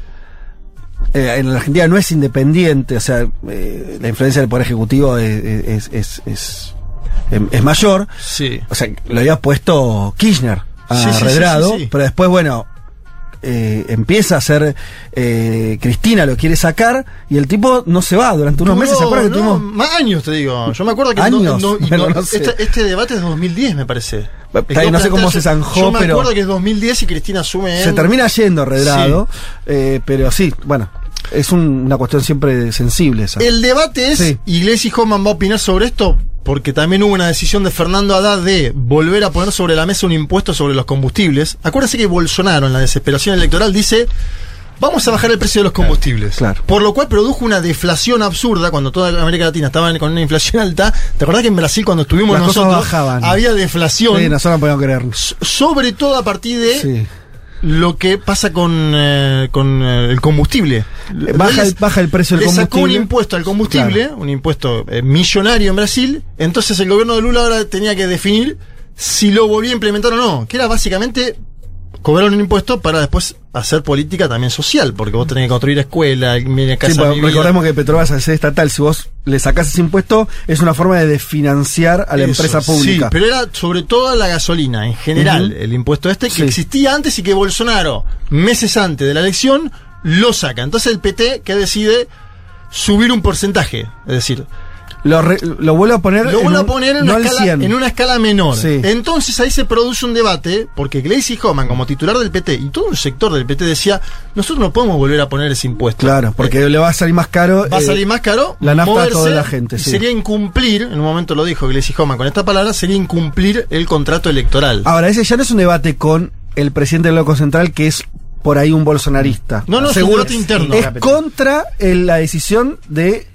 Speaker 1: Eh, en la Argentina no es independiente, o sea, la influencia del Poder Ejecutivo es, es, es, mayor.
Speaker 2: Sí.
Speaker 1: O sea, lo había puesto Kirchner a
Speaker 2: Sí,
Speaker 1: Redrado, pero después, bueno, eh, empieza a ser eh, Cristina lo quiere sacar y el tipo no se va durante unos
Speaker 2: Duró,
Speaker 1: meses. ¿Se acuerdan que
Speaker 2: no,
Speaker 1: tuvimos
Speaker 2: más años te digo. Yo me acuerdo que
Speaker 1: Años, bueno, sé.
Speaker 2: este, este debate es 2010, me parece.
Speaker 1: Está no sé cómo se zanjó,
Speaker 2: Yo me
Speaker 1: pero-
Speaker 2: acuerdo que es 2010 y Cristina asume
Speaker 1: Se
Speaker 2: en-
Speaker 1: termina yendo Redrado, eh, pero sí, bueno, es un- una cuestión siempre sensible esa.
Speaker 2: El debate es,
Speaker 1: Sí.
Speaker 2: y Iglesias Hoffman va a opinar sobre esto, porque también hubo una decisión de Fernando Haddad de volver a poner sobre la mesa un impuesto sobre los combustibles. Acuérdense que Bolsonaro, en la desesperación electoral, dice. Vamos a bajar el precio de los combustibles. Por lo cual produjo una deflación absurda cuando toda América Latina estaba con una inflación alta. ¿Te acordás que en Brasil cuando estuvimos
Speaker 1: Las
Speaker 2: nosotros
Speaker 1: bajaban.
Speaker 2: había deflación?
Speaker 1: Sí, nosotros no podíamos creer.
Speaker 2: S- sobre todo a partir de
Speaker 1: Sí.
Speaker 2: Lo que pasa con, eh, con eh, el combustible.
Speaker 1: Baja el- baja el precio del
Speaker 2: le sacó un
Speaker 1: combustible.
Speaker 2: impuesto al combustible, un impuesto eh, millonario en Brasil. Entonces el gobierno de Lula ahora tenía que definir si lo volvía a implementar o no. Que era básicamente cobrar un impuesto para después hacer política también social, porque vos tenés que construir escuela, casa
Speaker 1: Sí,
Speaker 2: vivida.
Speaker 1: recordemos que Petrobras ser estatal, si vos le sacás ese impuesto, es una forma de desfinanciar a la
Speaker 2: Eso,
Speaker 1: empresa pública.
Speaker 2: Sí, pero era sobre todo la gasolina, en general, el impuesto este que
Speaker 1: Sí.
Speaker 2: existía antes y que Bolsonaro, meses antes de la elección, lo saca. Entonces el PT que decide subir un porcentaje, es decir,
Speaker 1: Lo, re- lo vuelvo a poner.
Speaker 2: lo vuelvo a
Speaker 1: un-
Speaker 2: poner en
Speaker 1: no
Speaker 2: una,
Speaker 1: al
Speaker 2: escala,
Speaker 1: 100.
Speaker 2: en una escala menor.
Speaker 1: Sí.
Speaker 2: Entonces ahí se produce un debate, porque Glacy Homan, como titular del PT, y todo un sector del PT decía, nosotros no podemos volver a poner ese impuesto.
Speaker 1: Claro, porque le va a salir más caro.
Speaker 2: Va a
Speaker 1: eh,
Speaker 2: salir más caro.
Speaker 1: La nafta a
Speaker 2: moverse,
Speaker 1: toda la gente. sí.
Speaker 2: Sería incumplir, en un momento lo dijo Glacy Homan con esta palabra, sería incumplir el contrato electoral.
Speaker 1: Ahora, ese ya no es un debate con el presidente del Banco Central, que es por ahí un bolsonarista.
Speaker 2: No, no,
Speaker 1: Seguro.
Speaker 2: interno.
Speaker 1: Es contra el- la decisión de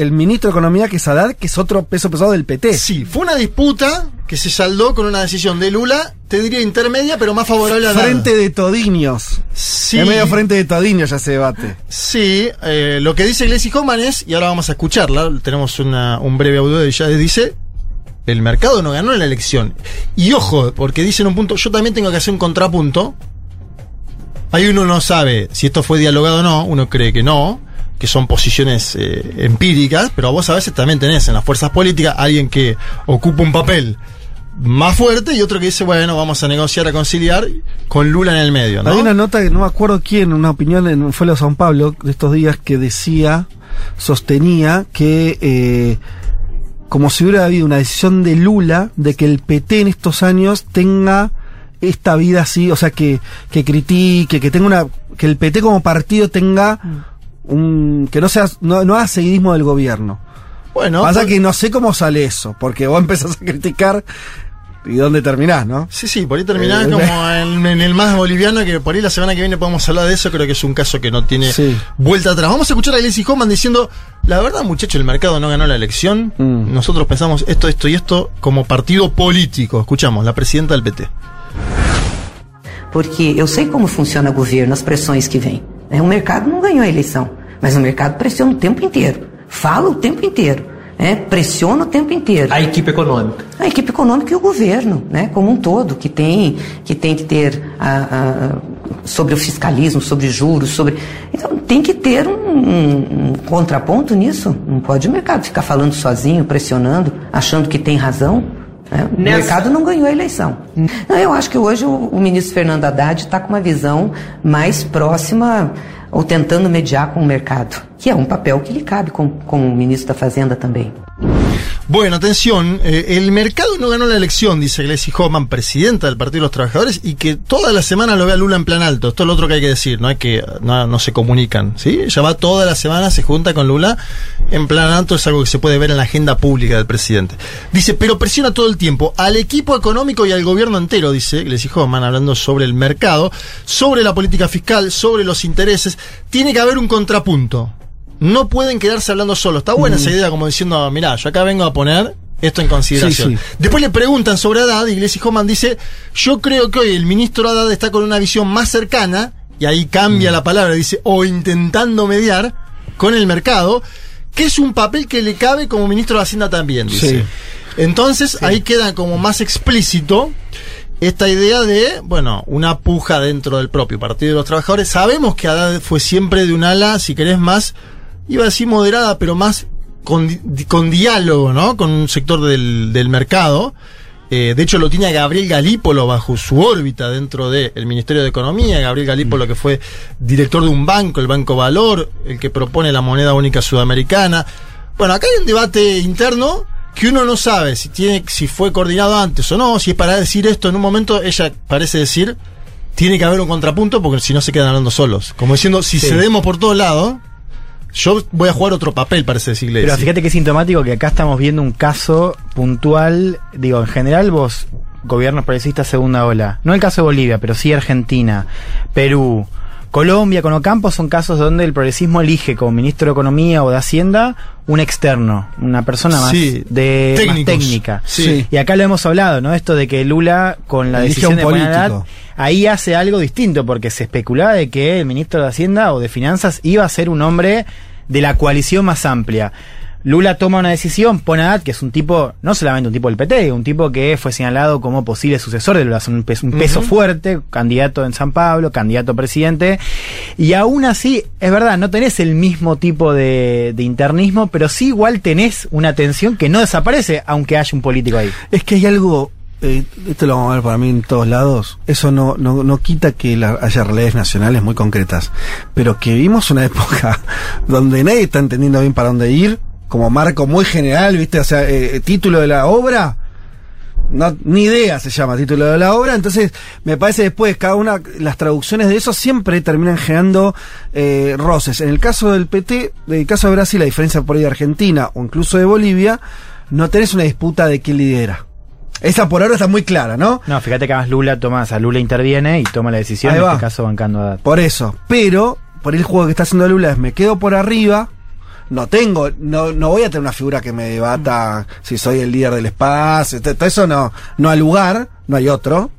Speaker 1: el ministro de Economía, que es Haddad, que es otro peso pesado del PT.
Speaker 2: Sí, fue una disputa que se saldó con una decisión de Lula, te diría intermedia, pero más favorable a Haddad.
Speaker 1: Frente de Todiños.
Speaker 2: Sí.
Speaker 1: Es medio frente de Todiños ya ese debate.
Speaker 2: Sí, eh, lo que dice Glacy Homan es, y ahora vamos a escucharla, tenemos una- un breve audio de ella, dice, el mercado no ganó en la elección. Y ojo, porque dice en un punto, yo también tengo que hacer un contrapunto. Ahí uno no sabe si esto fue dialogado o no, uno cree que no, que son posiciones eh, empíricas, pero vos a veces también tenés en las fuerzas políticas alguien que ocupa un papel más fuerte y otro que dice, bueno, vamos a negociar, a conciliar, con Lula en el medio, ¿no?
Speaker 1: Hay una nota que no me acuerdo quién, una opinión en fue lo San Pablo de estos días que decía, sostenía que eh, como si hubiera habido una decisión de Lula de que el PT en estos años tenga esta vida así, o sea que, que critique, que tenga una, que el PT como partido tenga un, que no sea, no, no haga seguidismo del gobierno.
Speaker 2: Bueno,
Speaker 1: Pasa
Speaker 2: pues-
Speaker 1: que no sé cómo sale eso, porque vos empezás a criticar y dónde terminás, ¿no?
Speaker 2: Sí, sí, por ahí terminás
Speaker 1: Eh,
Speaker 2: como en, en el más boliviano, que por ahí la semana que viene podemos hablar de eso, creo que es un caso que no tiene
Speaker 1: Sí.
Speaker 2: vuelta atrás. Vamos a escuchar a Iglesias Homan diciendo, la verdad muchacho, el mercado no ganó la elección,
Speaker 1: Mm.
Speaker 2: nosotros pensamos esto, esto y esto como partido político. Escuchamos, la presidenta del PT.
Speaker 27: porque eu sei como funciona governo, as pressões que vêm. né? O mercado não ganhou a eleição, mas o mercado pressiona o tempo inteiro, fala o tempo inteiro, né? pressiona o tempo inteiro.
Speaker 14: A equipe econômica.
Speaker 27: A equipe econômica e o governo, né, como um todo, que tem que, tem que ter a- a- sobre o fiscalismo, sobre juros, sobre. Então tem que ter um, um- um contraponto nisso. Não pode o mercado ficar falando sozinho, pressionando, achando que tem razão. né? O
Speaker 14: Nessa-
Speaker 27: mercado não ganhou a eleição. Não, eu acho que hoje o, o ministro Fernando Haddad está com uma visão mais próxima ou tentando mediar com o mercado, que é um papel que lhe cabe como, como ministro da Fazenda também.
Speaker 2: Bueno, atención, eh, el mercado no ganó la elección, dice Gleisi Hoffman, presidenta del Partido de los Trabajadores, y que toda la semana lo ve a Lula en plan alto. Esto es lo otro que hay que decir, no es que no, no se comunican, ¿sí? Ella va toda la semana, se junta con Lula en plan alto, es algo que se puede ver en la agenda pública del presidente. Dice, pero presiona todo el tiempo al equipo económico y al gobierno entero, dice Gleisi Hoffman, hablando sobre el mercado, sobre la política fiscal, sobre los intereses. Tiene que haber un contrapunto. No pueden quedarse hablando solos. Está buena esa idea, como diciendo, mirá, yo acá vengo a poner esto en consideración.
Speaker 1: Sí, sí.
Speaker 2: Después le preguntan sobre Haddad y Iglesias Homan dice, yo creo que hoy el ministro Haddad está con una visión más cercana, y ahí cambia la palabra, dice, o intentando mediar con el mercado, que es un papel que le cabe como ministro de Hacienda también, dice.
Speaker 1: Sí.
Speaker 2: Entonces ahí queda como más explícito esta idea de, bueno, una puja dentro del propio Partido de los Trabajadores. Sabemos que Haddad fue siempre de un ala, si querés, más, iba a decir moderada, pero más con, con diálogo, ¿no? Con un sector del, del mercado. Eh, de hecho, lo tiene a Gabriel Galípolo bajo su órbita dentro del Ministerio de Economía. Gabriel Galípolo, que fue director de un banco, el Banco Valor, el que propone la moneda única sudamericana. Bueno, acá hay un debate interno que uno no sabe si tiene, si fue coordinado antes o no, si es para decir esto en un momento, ella parece decir, tiene que haber un contrapunto porque si no se quedan hablando solos. Como diciendo, si
Speaker 11: Sí.
Speaker 2: cedemos por todos lados, yo voy a jugar otro papel, parece decirle.
Speaker 11: Pero fíjate que es sintomático que acá estamos viendo un caso puntual. Digo, en general vos, gobiernos progresistas segunda ola. No el caso de Bolivia, pero sí Argentina, Perú, Colombia, con Ocampo son casos donde el progresismo elige como ministro de Economía o de Hacienda un externo, una persona más
Speaker 2: Sí,
Speaker 11: de más técnica.
Speaker 2: Sí.
Speaker 11: Y acá lo hemos hablado, ¿no? Esto de que Lula con la
Speaker 1: Elige
Speaker 11: decisión de. Haddad, ahí hace algo distinto porque se especulaba de que el ministro de Hacienda o de Finanzas iba a ser un hombre de la coalición más amplia. Lula toma una decisión, pone a Haddad, que es un tipo, no solamente un tipo del PT, un tipo que fue señalado como posible sucesor de Lula, es un, pes- un peso fuerte, candidato en San Pablo, candidato a presidente, y aún así, es verdad, no tenés el mismo tipo de, de internismo, pero sí igual tenés una tensión que no desaparece, aunque haya un político ahí.
Speaker 1: Es que hay algo, eh, esto lo vamos a ver para mí en todos lados, eso no, no, no quita que haya realidades nacionales muy concretas, pero que vivimos una época donde nadie está entendiendo bien para dónde ir, como marco muy general, ¿viste? O sea, eh, título de la obra, no, ni idea se llama título de la obra, entonces me parece después cada una, las traducciones de eso siempre terminan generando eh, roces. En el caso del PT, en el caso de Brasil, la diferencia por ahí de Argentina o incluso de Bolivia, no tenés una disputa de quién lidera. Esa por ahora está muy clara, ¿no?
Speaker 11: No, fíjate que además Lula toma, o sea, Lula interviene y toma la decisión, en este caso bancando a Haddad.
Speaker 1: Por eso. Pero, por el juego que está haciendo Lula es me quedo por arriba. No tengo, no, no voy a tener una figura que me debata si soy el líder del espacio. Todo eso no, no hay lugar, no hay otro.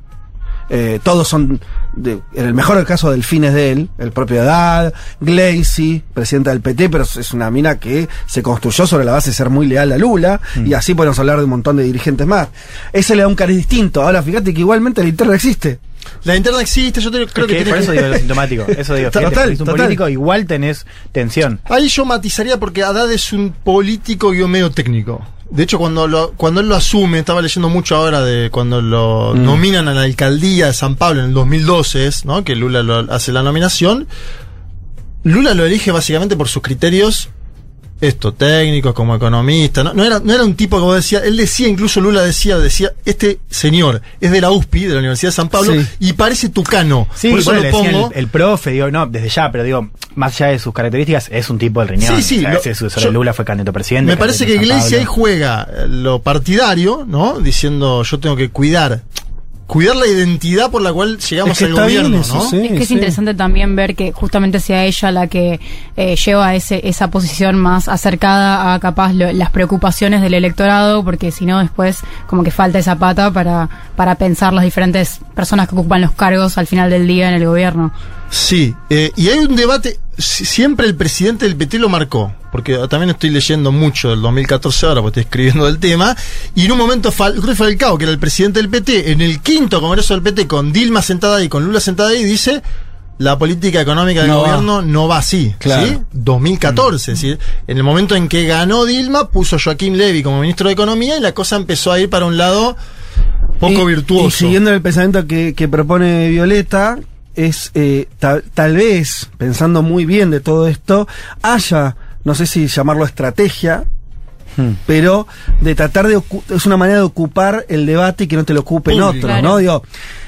Speaker 1: Eh, todos son, de- en el mejor del caso, delfines de él, el propio Haddad, Glacy, presidenta del PT, pero es una mina que se construyó sobre la base de ser muy leal a Lula, y así podemos hablar de un montón de dirigentes más. Ese le da un cariz distinto. Ahora, fíjate que igualmente la interna existe.
Speaker 2: La interna existe, yo te- creo
Speaker 11: Es
Speaker 2: que,
Speaker 11: que
Speaker 2: tiene
Speaker 11: por
Speaker 2: que-
Speaker 11: eso digo lo sintomático. Eso digo,
Speaker 2: Total,
Speaker 11: fíjate, es un
Speaker 2: total.
Speaker 11: político, igual tenés tensión.
Speaker 2: Ahí yo matizaría porque Haddad es un político y medio técnico. De hecho, cuando lo, cuando él lo asume, estaba leyendo mucho ahora de cuando lo
Speaker 1: Mm.
Speaker 2: nominan a la alcaldía de San Pablo en el 2012, es, ¿no? Que Lula lo- hace la nominación. Lula lo elige básicamente por sus criterios esto, técnicos, como economista. No, no era, no era un tipo como decía, él decía, incluso Lula decía, decía, este señor es de la USPI, de la Universidad de San Pablo,
Speaker 11: Sí.
Speaker 2: y parece tucano.
Speaker 11: Sí,
Speaker 2: Por eso
Speaker 11: bueno,
Speaker 2: lo pongo.
Speaker 11: el, el profe, digo, no, desde ya, pero digo, más allá de sus características, es un tipo del riñón.
Speaker 2: Sí, sí,
Speaker 11: O sea,
Speaker 2: lo-
Speaker 11: ese sucesor
Speaker 2: yo-
Speaker 11: de Lula fue candidato presidente.
Speaker 2: Me parece que Iglesia ahí juega lo partidario, ¿no? Diciendo yo tengo que cuidar, cuidar la identidad por la cual llegamos
Speaker 1: Es que
Speaker 2: al
Speaker 1: está bien
Speaker 2: gobierno,
Speaker 1: eso,
Speaker 2: ¿no?
Speaker 1: sí.
Speaker 23: Es que es interesante también ver que justamente sea ella la que eh, lleva ese, esa posición más acercada a capaz lo- las preocupaciones del electorado, porque si no después como que falta esa pata para, para pensar las diferentes personas que ocupan los cargos al final del día en el gobierno.
Speaker 2: Sí, eh, y hay un debate, si- siempre el presidente del PT lo marcó, porque también estoy leyendo mucho del 2014 ahora, porque estoy escribiendo del tema, y en un momento Fal Cruz Falcao, que era el presidente del PT, en el quinto congreso del PT, con Dilma sentada ahí, con Lula sentada ahí, dice, la política económica del
Speaker 1: No va.
Speaker 2: gobierno no va así,
Speaker 1: Claro.
Speaker 2: ¿sí? 2014, ¿sí? En el momento en que ganó Dilma, puso Joaquín Levy como ministro de Economía y la cosa empezó a ir para un lado poco
Speaker 1: Y-
Speaker 2: virtuoso.
Speaker 1: Y siguiendo el pensamiento que, que propone Violeta, es eh, ta- tal vez, pensando muy bien de todo esto, haya, no sé si llamarlo estrategia,
Speaker 11: Hmm.
Speaker 1: pero de tratar de ocu- es una manera de ocupar el debate y que no te lo ocupen otros,
Speaker 23: Claro.
Speaker 1: ¿no? Digo,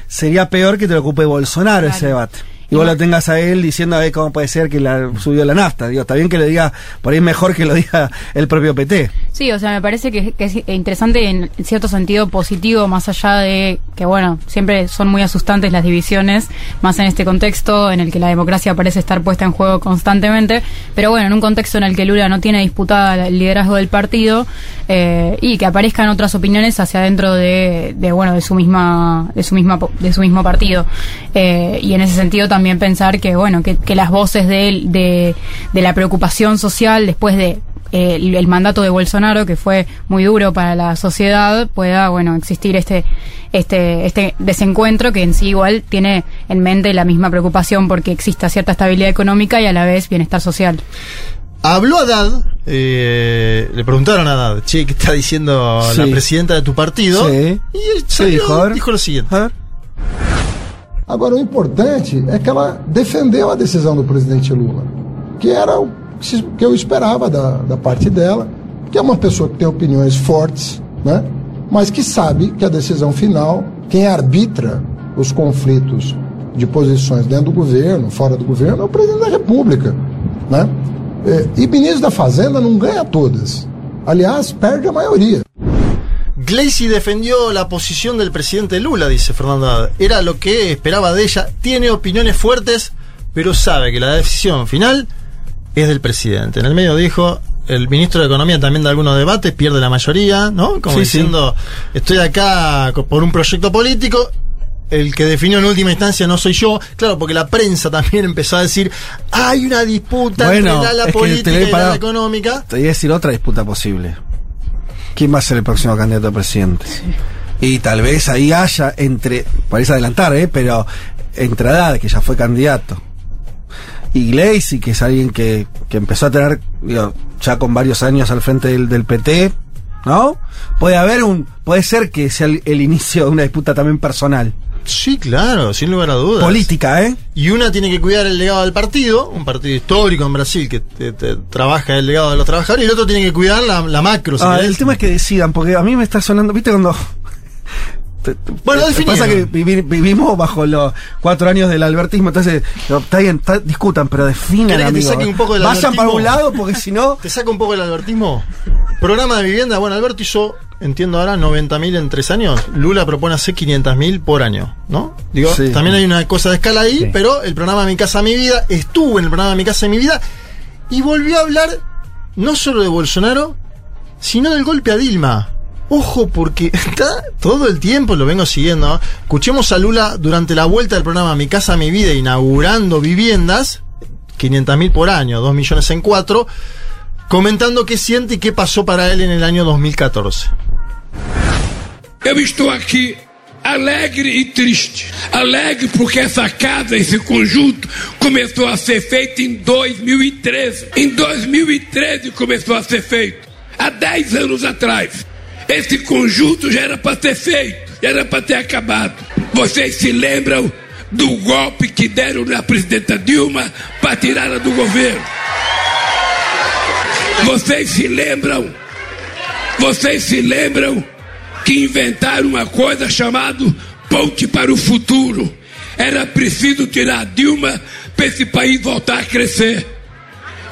Speaker 1: sería peor que te lo ocupe Bolsonaro ese debate. Y vos lo tengas a él diciendo a ver cómo puede ser que la subió la nafta. Digo, está bien que lo diga, por ahí mejor que lo diga el propio PT.
Speaker 23: Sí, o sea, me parece que, que es interesante en cierto sentido positivo, más allá de que, bueno, siempre son muy asustantes las divisiones, más en este contexto en el que la democracia parece estar puesta en juego constantemente, pero bueno, en un contexto en el que Lula no tiene disputada el liderazgo del partido eh, y que aparezcan otras opiniones hacia adentro de, de, bueno, de su misma, de su misma, de su mismo partido. Eh, y en ese sentido también pensar que, bueno, que, que las voces de, de, de la preocupación social después de eh, el, el mandato de Bolsonaro, que fue muy duro para la sociedad, pueda, bueno, existir este, este, este desencuentro que en sí igual tiene en mente la misma preocupación porque exista cierta estabilidad económica y a la vez bienestar social.
Speaker 2: Habló Haddad, eh, le preguntaron a Haddad, che, ¿qué está diciendo la presidenta de tu partido?
Speaker 1: Sí.
Speaker 2: Y él salió,
Speaker 1: dijo,
Speaker 2: lo siguiente.
Speaker 1: A ver.
Speaker 28: Agora, o importante é que ela defendeu a decisão do presidente Lula, que era o que eu esperava da, da parte dela, que é uma pessoa que tem opiniões fortes, né? mas que sabe que a decisão final, quem arbitra os conflitos de posições dentro do governo, fora do governo, é o presidente da República. Né? Eh, E ministro da Fazenda não ganha todas. Aliás, perde a maioria.
Speaker 2: Gleisi defendió la posición del presidente Lula, dice Fernando Haddad. Era lo que esperaba de ella. Tiene opiniones fuertes, pero sabe que la decisión final es del presidente. En el medio dijo, el ministro de Economía también da algunos debates, pierde la mayoría, ¿no? Como
Speaker 1: Sí, sí.
Speaker 2: diciendo, estoy acá por un proyecto político. El que definió en última instancia no soy yo. Claro, porque la prensa también empezó a decir, hay una disputa
Speaker 1: Bueno,
Speaker 2: entre la, política y la económica.
Speaker 1: Te voy a decir otra disputa posible. ¿Quién va a ser el próximo candidato a presidente? Y tal vez ahí haya entre, parece adelantar, ¿eh? pero entre Haddad, que ya fue candidato, y Gleisi, que es alguien que, que empezó a tener, digo, ya con varios años al frente del, del PT, ¿no? Puede haber un, puede ser que sea el, el inicio de una disputa también personal.
Speaker 2: Sí, claro, sin lugar a dudas.
Speaker 1: Política, ¿eh?
Speaker 2: Y una tiene que cuidar el legado del partido, un partido histórico en Brasil que te- te trabaja el legado de los trabajadores, y el otro tiene que cuidar la, la macro. si
Speaker 1: Ah, el tema es que decidan, porque a mí me está sonando, ¿viste cuando... te- te-
Speaker 2: Bueno,
Speaker 1: te-
Speaker 2: definieron.
Speaker 1: pasa que vivi- vivimos bajo los cuatro años del albertismo, entonces, está bien, está- discutan, pero definan,
Speaker 2: ¿Querés que te
Speaker 1: amigo.
Speaker 2: saque un poco del
Speaker 1: Vayan para un lado, porque si no...
Speaker 2: ¿Te saca un poco el albertismo? Programa de vivienda, bueno, Alberto hizo, entiendo ahora, 90.000 en tres años. Lula propone hacer 500.000 por año, ¿no? Digo,
Speaker 1: Sí.
Speaker 2: también hay una cosa de escala ahí,
Speaker 11: Sí.
Speaker 2: pero el programa Mi Casa Mi Vida estuvo en el programa Mi Casa Mi Vida y volvió a hablar no solo de Bolsonaro, sino del golpe a Dilma. Ojo, porque está todo el tiempo, lo vengo siguiendo. ¿no? Escuchemos a Lula durante la vuelta del programa Mi Casa Mi Vida, inaugurando viviendas, 500.000 por año, 2 millones en cuatro, comentando qué siente y qué pasó para él en el año 2014.
Speaker 26: Eu estou aqui alegre e triste. Alegre porque essa casa, esse conjunto, começou a ser feito em 2013. Em 2013 começou a ser feito. Há 10 anos atrás. Esse conjunto já era para ter feito, já era para ter acabado. Vocês se lembram do golpe que deram na presidenta Dilma para tirá-la do governo? Vocês se lembram? Vocês se lembram que inventaram uma coisa chamada Ponte para o Futuro? Era preciso tirar Dilma para esse país voltar a crescer.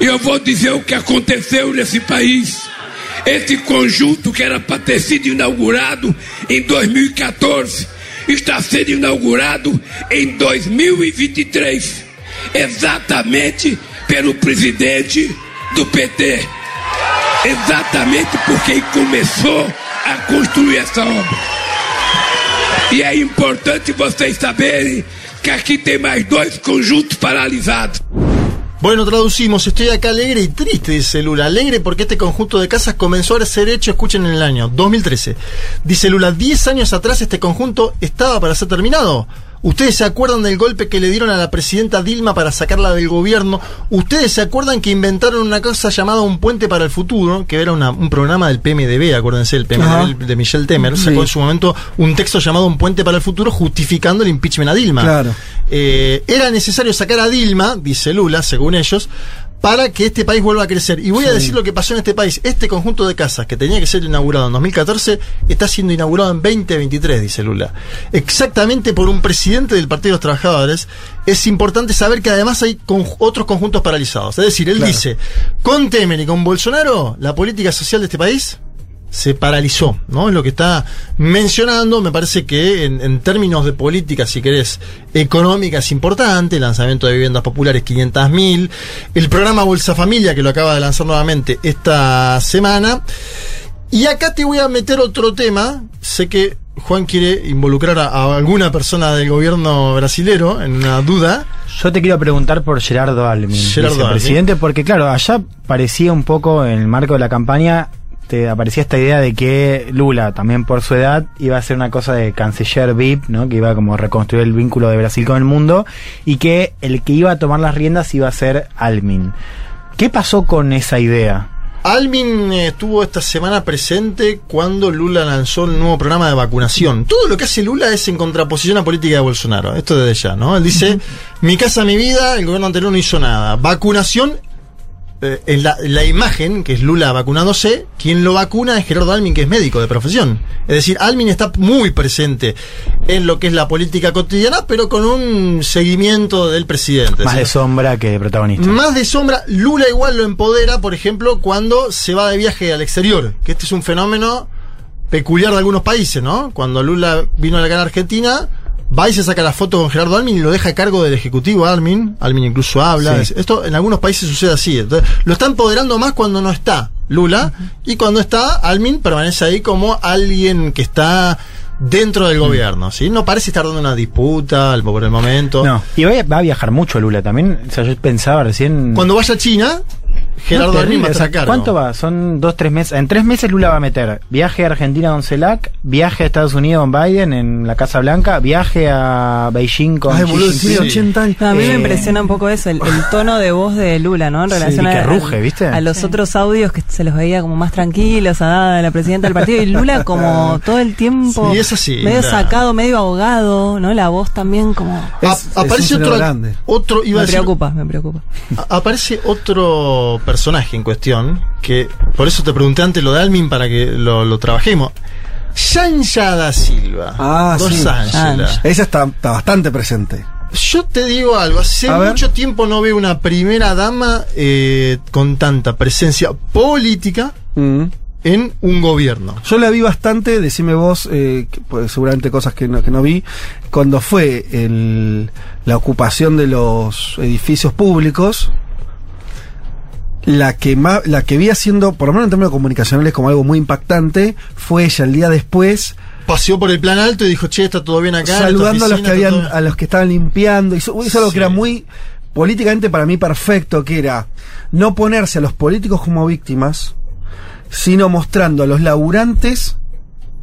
Speaker 26: E eu vou dizer o que aconteceu nesse país. Esse conjunto que era para ter sido inaugurado em 2014 está sendo inaugurado em 2023, exatamente pelo presidente do PT. Exatamente porque ele começou a construir essa obra. E é importante vocês saberem que aqui tem mais dois conjuntos paralisados.
Speaker 2: Bueno, traducimos, estoy acá alegre y triste, dice Lula. Alegre porque este conjunto de casas comenzó a ser hecho, escuchen, en el año 2013. Dice Lula, 10 años atrás este conjunto estaba para ser terminado. Ustedes se acuerdan del golpe que le dieron a la presidenta Dilma para sacarla del gobierno. Ustedes se acuerdan que inventaron una cosa llamada Un Puente para el Futuro, que era una- un programa del PMDB, acuérdense, el PMDB
Speaker 1: Ajá.
Speaker 2: de Michelle Temer.
Speaker 1: Sí.
Speaker 2: Sacó en su momento un texto llamado Un Puente para el Futuro justificando el impeachment a Dilma.
Speaker 1: Claro.
Speaker 2: Eh, era necesario sacar a Dilma, dice Lula, según ellos, para que este país vuelva a crecer. Y voy a decir lo que pasó en este país. Este conjunto de casas que tenía que ser inaugurado en 2014 está siendo inaugurado en 2023, dice Lula. Exactamente por un presidente del Partido de los Trabajadores. Es importante saber que además hay con- otros conjuntos paralizados. Es decir, él
Speaker 1: Claro.
Speaker 2: dice, con Temer y con Bolsonaro, la política social de este país se paralizó, ¿no? Es lo que está mencionando. Me parece que en, en términos de política, si querés, económica es importante. El lanzamiento de viviendas populares, 500.000. El programa Bolsa Familia, que lo acaba de lanzar nuevamente esta semana. Y acá te voy a meter otro tema. Sé que Juan quiere involucrar a, a alguna persona del gobierno brasilero en una duda.
Speaker 11: Yo te quiero preguntar por Gerardo Almin,
Speaker 2: Gerardo
Speaker 11: presidente, porque claro, allá parecía un poco en el marco de la campaña te aparecía esta idea de que Lula, también por su edad, iba a ser una cosa de canciller VIP, ¿no? Que iba como a reconstruir el vínculo de Brasil con el mundo y que el que iba a tomar las riendas iba a ser Almin. ¿Qué pasó con esa idea?
Speaker 2: Almin estuvo esta semana presente cuando Lula lanzó el nuevo programa de vacunación. Todo lo que hace Lula es en contraposición a política de Bolsonaro. Esto desde ya, ¿no? Él dice, mi casa, mi vida, el gobierno anterior no hizo nada. Vacunación, eh, en la, en la imagen, que es Lula vacunándose, quien lo vacuna es Gerardo Almin, que es médico de profesión. Es decir, Almin está muy presente en lo que es la política cotidiana, pero con un seguimiento del presidente.
Speaker 11: Más
Speaker 2: ¿sí?
Speaker 11: de sombra que de protagonista.
Speaker 2: Más de sombra, Lula igual lo empodera, por ejemplo, cuando se va de viaje al exterior, que este es un fenómeno peculiar de algunos países, ¿no? Cuando Lula vino a la Argentina, va y se saca la foto con Gerardo Almin y lo deja a cargo del ejecutivo Almin. Almin incluso habla.
Speaker 11: Sí.
Speaker 2: Esto en algunos países sucede así. Entonces, lo está empoderando más cuando no está Lula y cuando está Almin permanece ahí como alguien que está dentro del gobierno, ¿sí? No parece estar dando una disputa al- por el momento.
Speaker 11: No, y va a, va a viajar mucho Lula también. O sea, yo pensaba recién.
Speaker 2: Cuando vaya a China, Gerardo
Speaker 11: No,
Speaker 2: cargo.
Speaker 11: ¿Cuánto va? Son dos, tres meses. En tres meses Lula va a meter viaje a Argentina con CELAC, viaje a Estados Unidos con Biden en la Casa Blanca, viaje a Beijing con
Speaker 1: Ay,
Speaker 11: Xi
Speaker 1: boludo, tiene 80 años.
Speaker 22: No, a mí me
Speaker 11: Eh,
Speaker 22: impresiona un poco eso, el, el tono de voz de Lula, ¿no? En
Speaker 11: Sí,
Speaker 22: relación
Speaker 11: y que
Speaker 22: a,
Speaker 11: ruge, ¿viste?
Speaker 22: a los otros audios que se los veía como más tranquilos, a la presidenta del partido, y Lula como todo el tiempo
Speaker 2: Sí, es
Speaker 22: medio
Speaker 2: claro.
Speaker 22: sacado, medio ahogado, ¿no? La voz también como...
Speaker 2: A- aparece
Speaker 1: un
Speaker 2: otro,
Speaker 1: grande.
Speaker 2: otro iba a
Speaker 22: Me
Speaker 2: decir,
Speaker 22: preocupa, me preocupa.
Speaker 2: a- aparece otro personaje en cuestión que por eso te pregunté antes lo de Almin para que lo, lo trabajemos. Yanja da Silva.
Speaker 1: Ah,
Speaker 2: Dos
Speaker 1: sí.
Speaker 2: Ángela.
Speaker 1: Esa está, está bastante presente.
Speaker 2: Yo te digo algo, hace
Speaker 1: A ver.
Speaker 2: mucho tiempo no veo una primera dama eh, con tanta presencia política
Speaker 1: Mm.
Speaker 2: en un gobierno.
Speaker 1: Yo la vi bastante, decime vos, eh, que, pues, seguramente cosas que no, que no vi, cuando fue el, la ocupación de los edificios públicos, la que, ma- la que vi haciendo, por lo menos en términos comunicacionales, como algo muy impactante, fue ella el día después,
Speaker 2: Paseó por el plan alto y dijo, che, está todo bien acá.
Speaker 1: saludando a los que habían,
Speaker 2: todo-
Speaker 1: a los que estaban limpiando, hizo, hizo algo
Speaker 2: Sí.
Speaker 1: que era muy políticamente para mí perfecto, que era no ponerse a los políticos como víctimas, sino mostrando a los laburantes,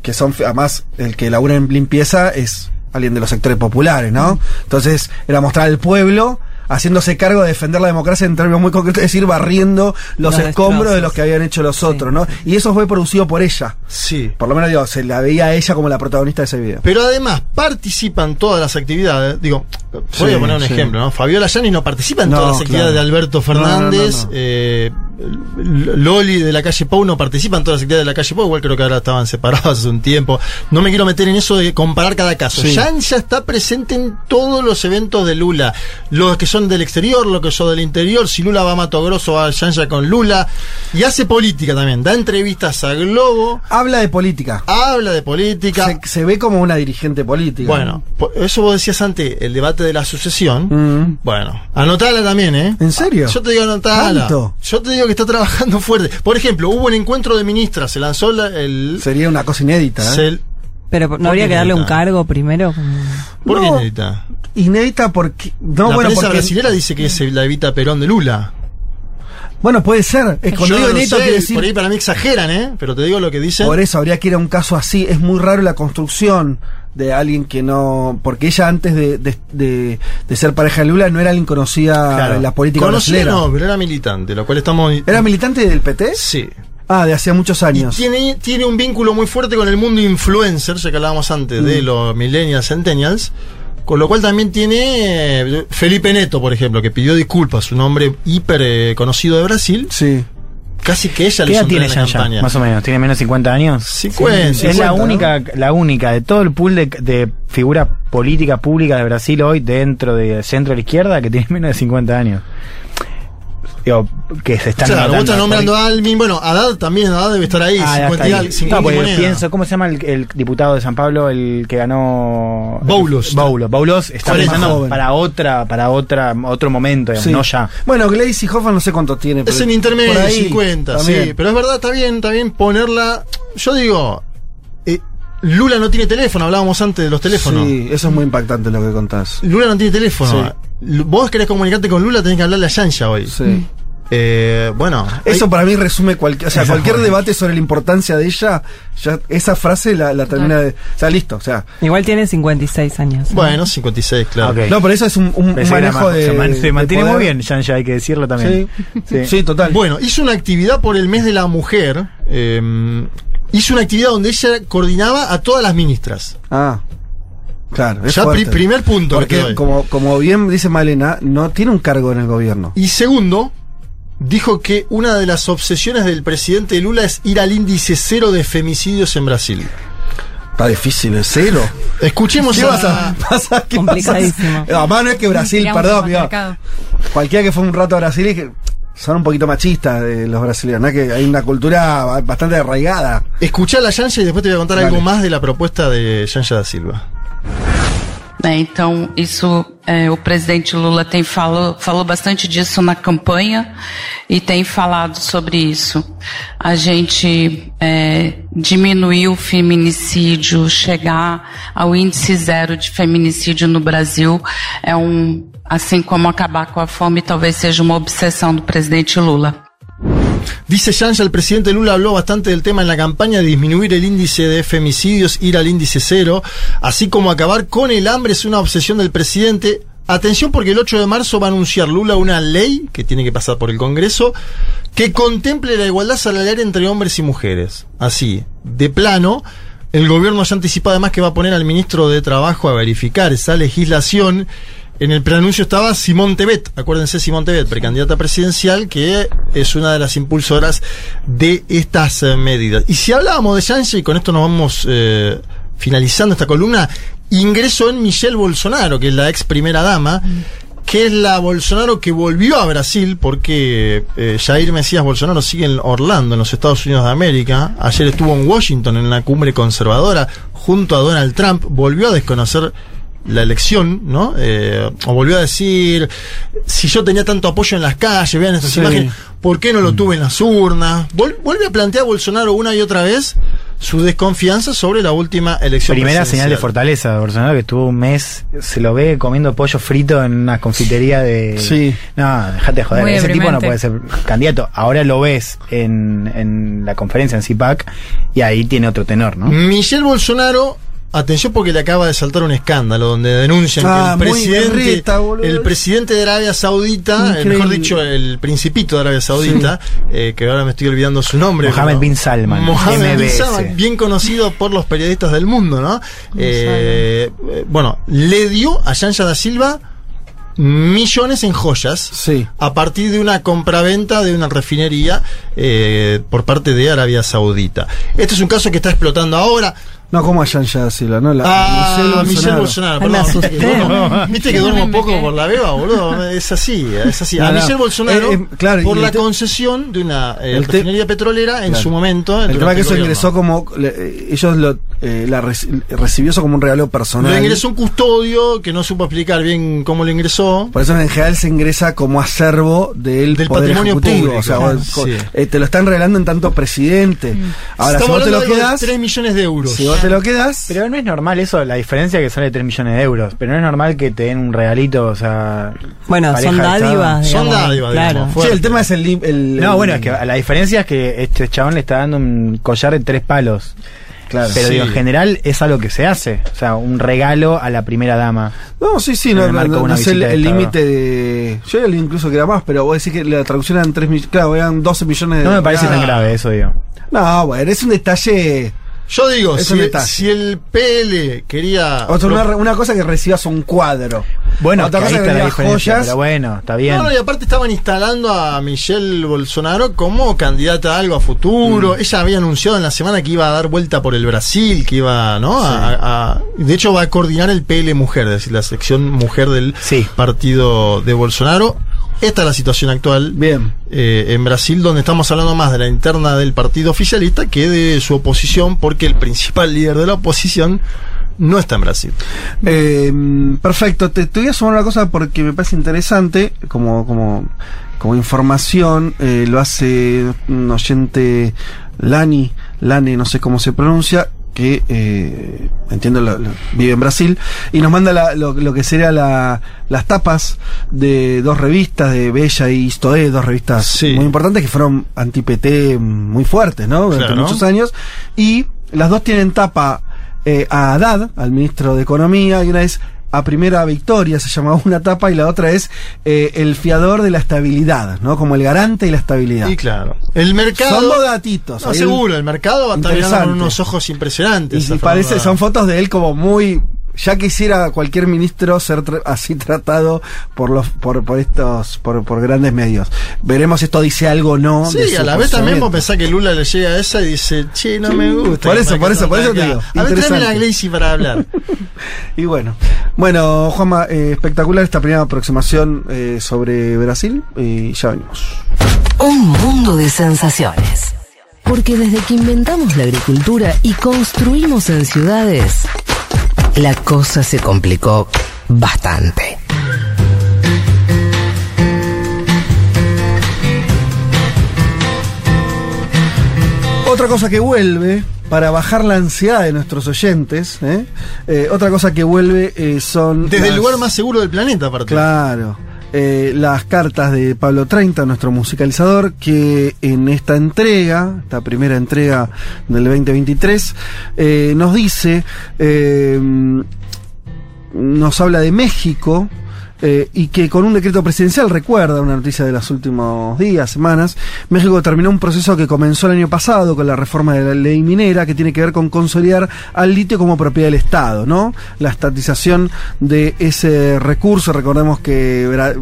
Speaker 1: que son, además, el que labura en limpieza es alguien de los sectores populares, ¿no? Entonces, era mostrar al pueblo haciéndose cargo de defender la democracia en términos muy concretos, es decir, barriendo los,
Speaker 22: Los
Speaker 1: escombros de los que habían hecho los otros, ¿no? Y eso fue producido por ella.
Speaker 2: Sí.
Speaker 1: Por lo menos, digo, se la veía a ella como la protagonista de ese video.
Speaker 2: Pero además participan todas las actividades. Digo, voy a poner un ejemplo, ¿no? Fabiola Yanis no participa en
Speaker 1: No,
Speaker 2: todas las actividades
Speaker 1: claro.
Speaker 2: de Alberto
Speaker 1: No, no, no,
Speaker 2: Fernández. eh, Loli de la calle Pau no participa en todas las actividades de la calle Pau, igual creo que ahora estaban separados hace un tiempo. No me quiero meter en eso de comparar cada caso.
Speaker 1: Sí.
Speaker 2: Ya está presente en todos los eventos de Lula. Los que son del exterior, los que son del interior. Si Lula va a Mato Grosso, va a Yanja con Lula. Y hace política también. Da entrevistas a Globo.
Speaker 1: Habla de política.
Speaker 2: Habla de política.
Speaker 1: Se, se ve como una dirigente política.
Speaker 2: Bueno, eso vos decías antes, el debate de la sucesión.
Speaker 1: Mm.
Speaker 2: Bueno, anotala también, ¿eh?
Speaker 1: ¿En serio?
Speaker 2: Yo te digo anotala.
Speaker 1: ¿Tanto?
Speaker 2: Yo te digo que está trabajando fuerte. Por ejemplo, hubo un encuentro de ministras, se lanzó la- el...
Speaker 1: Sería una cosa inédita. ¿eh?
Speaker 2: se-
Speaker 22: Pero
Speaker 2: ¿Por
Speaker 22: no habría que darle un cargo primero.
Speaker 2: ¿Por qué
Speaker 1: No.
Speaker 2: inédita?
Speaker 1: Inédita porque. No,
Speaker 2: la
Speaker 1: bueno,
Speaker 2: prensa
Speaker 1: porque.
Speaker 2: brasilera dice que es la Evita Perón de Lula.
Speaker 1: Bueno, puede ser. Es cuando
Speaker 2: Yo
Speaker 1: digo
Speaker 2: no sé,
Speaker 1: quiere decir.
Speaker 2: Por ahí para mí exageran, ¿eh? Pero te digo lo que dicen.
Speaker 1: Por eso habría que ir a un caso así. Es muy raro la construcción de alguien que no. Porque ella antes de, de, de- de ser pareja de Lula no era alguien conocida
Speaker 2: Claro.
Speaker 1: en la política brasileña.
Speaker 2: no, pero era militante, lo cual estamos...
Speaker 1: ¿Era militante del PT?
Speaker 2: Sí.
Speaker 1: Ah, de hacía muchos
Speaker 2: Y
Speaker 1: años.
Speaker 2: tiene, tiene un vínculo muy fuerte con el mundo influencer, ya que hablábamos antes
Speaker 1: Mm.
Speaker 2: de los millennials, centennials. Con lo cual también tiene eh, Felipe Neto, por ejemplo, que pidió disculpas, un hombre hiper eh, conocido de Brasil.
Speaker 1: Sí.
Speaker 2: Casi que ella
Speaker 11: ¿Qué
Speaker 2: le
Speaker 11: edad
Speaker 2: hizo
Speaker 11: tiene
Speaker 2: la
Speaker 11: Yanja?
Speaker 2: campaña.
Speaker 11: Más o menos. ¿Tiene menos de 50 años?
Speaker 2: 50,
Speaker 11: es la
Speaker 2: 50, ¿no?
Speaker 11: única, la única de todo el pool de, de figuras políticas públicas de Brasil hoy dentro del centro de la izquierda que tiene menos de 50 años. Digo, que se están
Speaker 2: Claro, vos estás nombrando a Alvin, bueno, Haddad también, Haddad debe estar ahí,
Speaker 11: Ah, ya
Speaker 2: 50
Speaker 11: está
Speaker 2: y
Speaker 11: ahí.
Speaker 2: al- 50
Speaker 11: No,
Speaker 2: y
Speaker 11: porque
Speaker 2: moneda.
Speaker 11: pienso, ¿cómo se llama el, el diputado de San Pablo, el que ganó?
Speaker 2: Boulos.
Speaker 11: Boulos. Boulos está pensando para otra, para otra, otro momento, digamos,
Speaker 1: Sí.
Speaker 11: no ya.
Speaker 1: Bueno, Glaze y Hoffman no sé cuánto tiene.
Speaker 2: Es en intermedio,
Speaker 1: por ahí
Speaker 2: 50,
Speaker 1: también.
Speaker 2: sí. Pero es verdad, está bien, está bien ponerla. Yo digo, eh, Lula no tiene teléfono, hablábamos antes de los teléfonos.
Speaker 1: Sí, eso es muy impactante lo que contás.
Speaker 2: Lula no tiene teléfono. L- Vos querés comunicarte con Lula, tenés que hablarle a Yanja hoy.
Speaker 1: Sí.
Speaker 2: Eh, bueno.
Speaker 1: Eso
Speaker 2: hay-
Speaker 1: para mí resume cualquier, o sea, cualquier debate sobre la importancia de ella, ya esa frase la, la termina de. O sea, listo, o sea.
Speaker 22: Igual tiene 56 años.
Speaker 2: Bueno, 56, claro.
Speaker 1: No, pero eso es un, un- manejo
Speaker 11: más-
Speaker 1: de.
Speaker 11: se, man- se
Speaker 1: de
Speaker 11: mantiene
Speaker 1: poder.
Speaker 11: muy bien, Yanja, hay que decirlo también.
Speaker 1: Sí, sí, total.
Speaker 2: Bueno, hizo una actividad por el mes de la mujer. eh, hizo una actividad donde ella coordinaba a todas las ministras.
Speaker 1: Ah. Claro, es
Speaker 2: Ya pri- primer punto
Speaker 1: Porque, como, como bien dice Malena, no tiene un cargo en el gobierno.
Speaker 2: Y segundo, dijo que una de las obsesiones del presidente Lula es ir al índice cero de femicidios en Brasil.
Speaker 1: Está difícil, es cero.
Speaker 2: Escuchemos
Speaker 1: ¿Qué
Speaker 2: a...
Speaker 1: vas a, vas a- qué vas a-
Speaker 22: Complicadísimo.
Speaker 1: No, más no es que Brasil, perdón, cualquiera que fue un rato a Brasil y que son un poquito machistas eh, los brasileños, ¿no? Que hay una cultura ba- bastante arraigada.
Speaker 2: Escuchá la Yanja y después te voy a contar
Speaker 1: Dale.
Speaker 2: algo más de la propuesta de Yanja da Silva.
Speaker 29: né? Então, isso, é, o presidente Lula tem falou, falou bastante disso na campanha e tem falado sobre isso. A gente é, diminuir o feminicídio, chegar ao índice zero de feminicídio no Brasil é um, assim como acabar com a fome, talvez seja uma obsessão do presidente Lula.
Speaker 2: Dice Yanja, el presidente Lula habló bastante del tema en la campaña de disminuir el índice de femicidios, ir al índice cero, así como acabar con el hambre es una obsesión del presidente. Atención porque el 8 de marzo va a anunciar Lula una ley que tiene que pasar por el Congreso que contemple la igualdad salarial entre hombres y mujeres. Así, de plano, el gobierno ya anticipa además que va a poner al ministro de Trabajo a verificar esa legislación. En el preanuncio estaba Simón Tebet, acuérdense Simón Tebet, precandidata presidencial, que es una de las impulsoras de estas eh, medidas. Y si hablábamos de Sánchez, y con esto nos vamos eh, finalizando esta columna, ingreso en Michelle Bolsonaro, que es la ex primera dama, que es la Bolsonaro que volvió a Brasil, porque eh, Jair Mesías Bolsonaro sigue en Orlando, en los Estados Unidos de América. Ayer estuvo en Washington en una cumbre conservadora junto a Donald Trump, volvió a desconocer la elección, ¿no? Eh, o volvió a decir, si yo tenía tanto apoyo en las calles, vean estas
Speaker 1: Sí.
Speaker 2: imágenes, ¿por qué no lo tuve en las urnas? Vol- vuelve a plantear Bolsonaro una y otra vez su desconfianza sobre la última elección
Speaker 11: Primera señal de fortaleza de Bolsonaro que estuvo un mes, se lo ve comiendo pollo frito en una confitería de.
Speaker 1: Sí.
Speaker 11: No, déjate de joder.
Speaker 23: Muy
Speaker 11: Ese tipo no puede ser candidato. Ahora lo ves en, en la conferencia en CIPAC y ahí tiene otro tenor, ¿no?
Speaker 2: Michelle Bolsonaro Atención porque le acaba de saltar un escándalo donde denuncian
Speaker 1: Ah,
Speaker 2: que el
Speaker 1: muy
Speaker 2: presidente,
Speaker 1: berreta,
Speaker 2: el presidente de Arabia Saudita, eh,
Speaker 1: Increíble.
Speaker 2: mejor dicho, el principito de Arabia Saudita, eh, que ahora me estoy olvidando su nombre.
Speaker 11: Mohammed bin Salman,
Speaker 2: Mohammed bin. Salman, bien conocido por los periodistas del mundo, ¿no? Eh, eh, bueno, le dio a Yanja da Silva millones en joyas
Speaker 1: Sí.
Speaker 2: a partir de una compraventa de una refinería eh, por parte de Arabia Saudita. Este es un caso que está explotando ahora.
Speaker 1: No, como a Yanja Silva, ¿no? La,
Speaker 2: Ah, Michelle Bolsonaro,
Speaker 22: Ay, me
Speaker 2: perdón. Viste que duermo- Viste que duermo poco por la beba, boludo. Es así, es así. A. Michelle Bolsonaro,
Speaker 1: Eh, eh, claro,
Speaker 2: por la concesión de una eh, refinería petrolera en
Speaker 1: Claro.
Speaker 2: su momento.
Speaker 1: El tema que eso ingresó como. le- eh, ellos lo, eh, la reci- recibió eso como un regalo personal.
Speaker 2: Lo ingresó un custodio que no supo explicar bien cómo lo ingresó.
Speaker 1: Por eso en general se ingresa como acervo del,
Speaker 2: Del
Speaker 1: poder
Speaker 2: patrimonio
Speaker 1: ejecutivo.
Speaker 2: público.
Speaker 1: O sea,
Speaker 2: Claro,
Speaker 1: vos- co-
Speaker 2: sí.
Speaker 1: eh, te lo están regalando en tanto presidente. Ahora, si
Speaker 2: Estamos
Speaker 1: vos te lo quedas,
Speaker 2: 3 millones de euros.
Speaker 1: si vos te lo quedas,
Speaker 11: Pero no es normal eso, la diferencia que sale 3 millones de euros. Pero no es normal que te den un regalito, o sea.
Speaker 22: Bueno, son dádivas.
Speaker 2: Son dádivas,
Speaker 22: claro.
Speaker 2: digamos,
Speaker 1: sí, el tema es el, el-
Speaker 11: No,
Speaker 1: el-
Speaker 11: bueno, es que la diferencia es que este chabón le está dando un collar de tres palos.
Speaker 1: Claro.
Speaker 11: Pero
Speaker 2: Sí.
Speaker 11: digo, en general es algo que se hace. O sea, un regalo a la primera dama.
Speaker 1: No, sí, sí, no, no, no, sé el
Speaker 11: visita de
Speaker 1: el
Speaker 11: Estado.
Speaker 1: límite de. Yo incluso que era más, pero vos decís que la traducción eran 3 millones. Claro, eran 12 millones de.
Speaker 11: No me parece
Speaker 1: Ah.
Speaker 11: tan grave eso, digo.
Speaker 1: No, bueno, es un detalle.
Speaker 2: Yo digo, si, el PL quería.
Speaker 1: O sea, una, una cosa que recibas un cuadro.
Speaker 11: Bueno,
Speaker 1: Otra cosa que
Speaker 11: la
Speaker 1: joyas.
Speaker 11: pero bueno, está bien.
Speaker 2: No, no, y aparte estaban instalando a Michelle Bolsonaro como candidata a algo a futuro.
Speaker 1: Mm.
Speaker 2: Ella había anunciado en la semana que iba a dar vuelta por el Brasil, que iba, ¿no? A- a- de hecho, va a coordinar el PL Mujer, es decir, la sección mujer del
Speaker 11: Sí.
Speaker 2: partido de Bolsonaro. Esta es la situación actual
Speaker 1: Bien.
Speaker 2: eh, en Brasil, donde estamos hablando más de la interna del partido oficialista que de su oposición, porque el principal líder de la oposición no está en Brasil.
Speaker 1: Eh, perfecto, te, te voy a sumar una cosa porque me parece interesante, como, como, como información, eh, lo hace un oyente Lani, Lani, no sé cómo se pronuncia, que eh, entiendo lo- lo- vive en Brasil, y nos manda la- lo, lo que sería la, las tapas de dos revistas, de Bella y Istoé, dos revistas
Speaker 2: Sí.
Speaker 1: muy importantes que fueron anti-PT muy fuertes, ¿no? Durante
Speaker 2: Claro.
Speaker 1: muchos años, y las dos tienen tapa eh, a Haddad, al ministro de Economía, y una es a primera victoria, se llamaba una tapa, y la otra es eh, el fiador de la estabilidad, ¿no? Como el garante de la estabilidad.
Speaker 2: Y claro, el mercado.
Speaker 1: Son datitos.
Speaker 2: No, seguro, el mercado va a estar mirando con unos ojos impresionantes.
Speaker 1: Y, parece, son fotos de él como muy. Ya quisiera cualquier ministro ser tra- así tratado por los por, por estos por, por grandes medios. Veremos si esto dice algo o no.
Speaker 2: Sí, a la vez también vos pensás que Lula le llega a esa y dice, che, no me gusta.
Speaker 1: Por eso, por eso, por eso te digo.
Speaker 2: A ver, tráeme la Glacy para hablar.
Speaker 1: Y bueno, bueno, Juanma, eh, espectacular esta primera aproximación eh, sobre Brasil y ya venimos.
Speaker 21: Un mundo de sensaciones. Porque desde que inventamos la agricultura y construimos en ciudades, la cosa se complicó bastante.
Speaker 1: Otra cosa que vuelve para bajar la ansiedad de nuestros oyentes, ¿eh? Eh, otra cosa que vuelve eh, son
Speaker 2: Desde el lugar más seguro del planeta, aparte.
Speaker 1: Claro. Eh, las cartas de Pablo 30, nuestro musicalizador, que en esta entrega, esta primera entrega del 2023, eh, nos dice, eh, nos habla de México. Eh, y que con un decreto presidencial, recuerda una noticia de los últimos días, semanas, México terminó un proceso que comenzó el año pasado con la reforma de la ley minera, que tiene que ver con consolidar al litio como propiedad del Estado, ¿no? La estatización de ese recurso, recordemos que, Bra-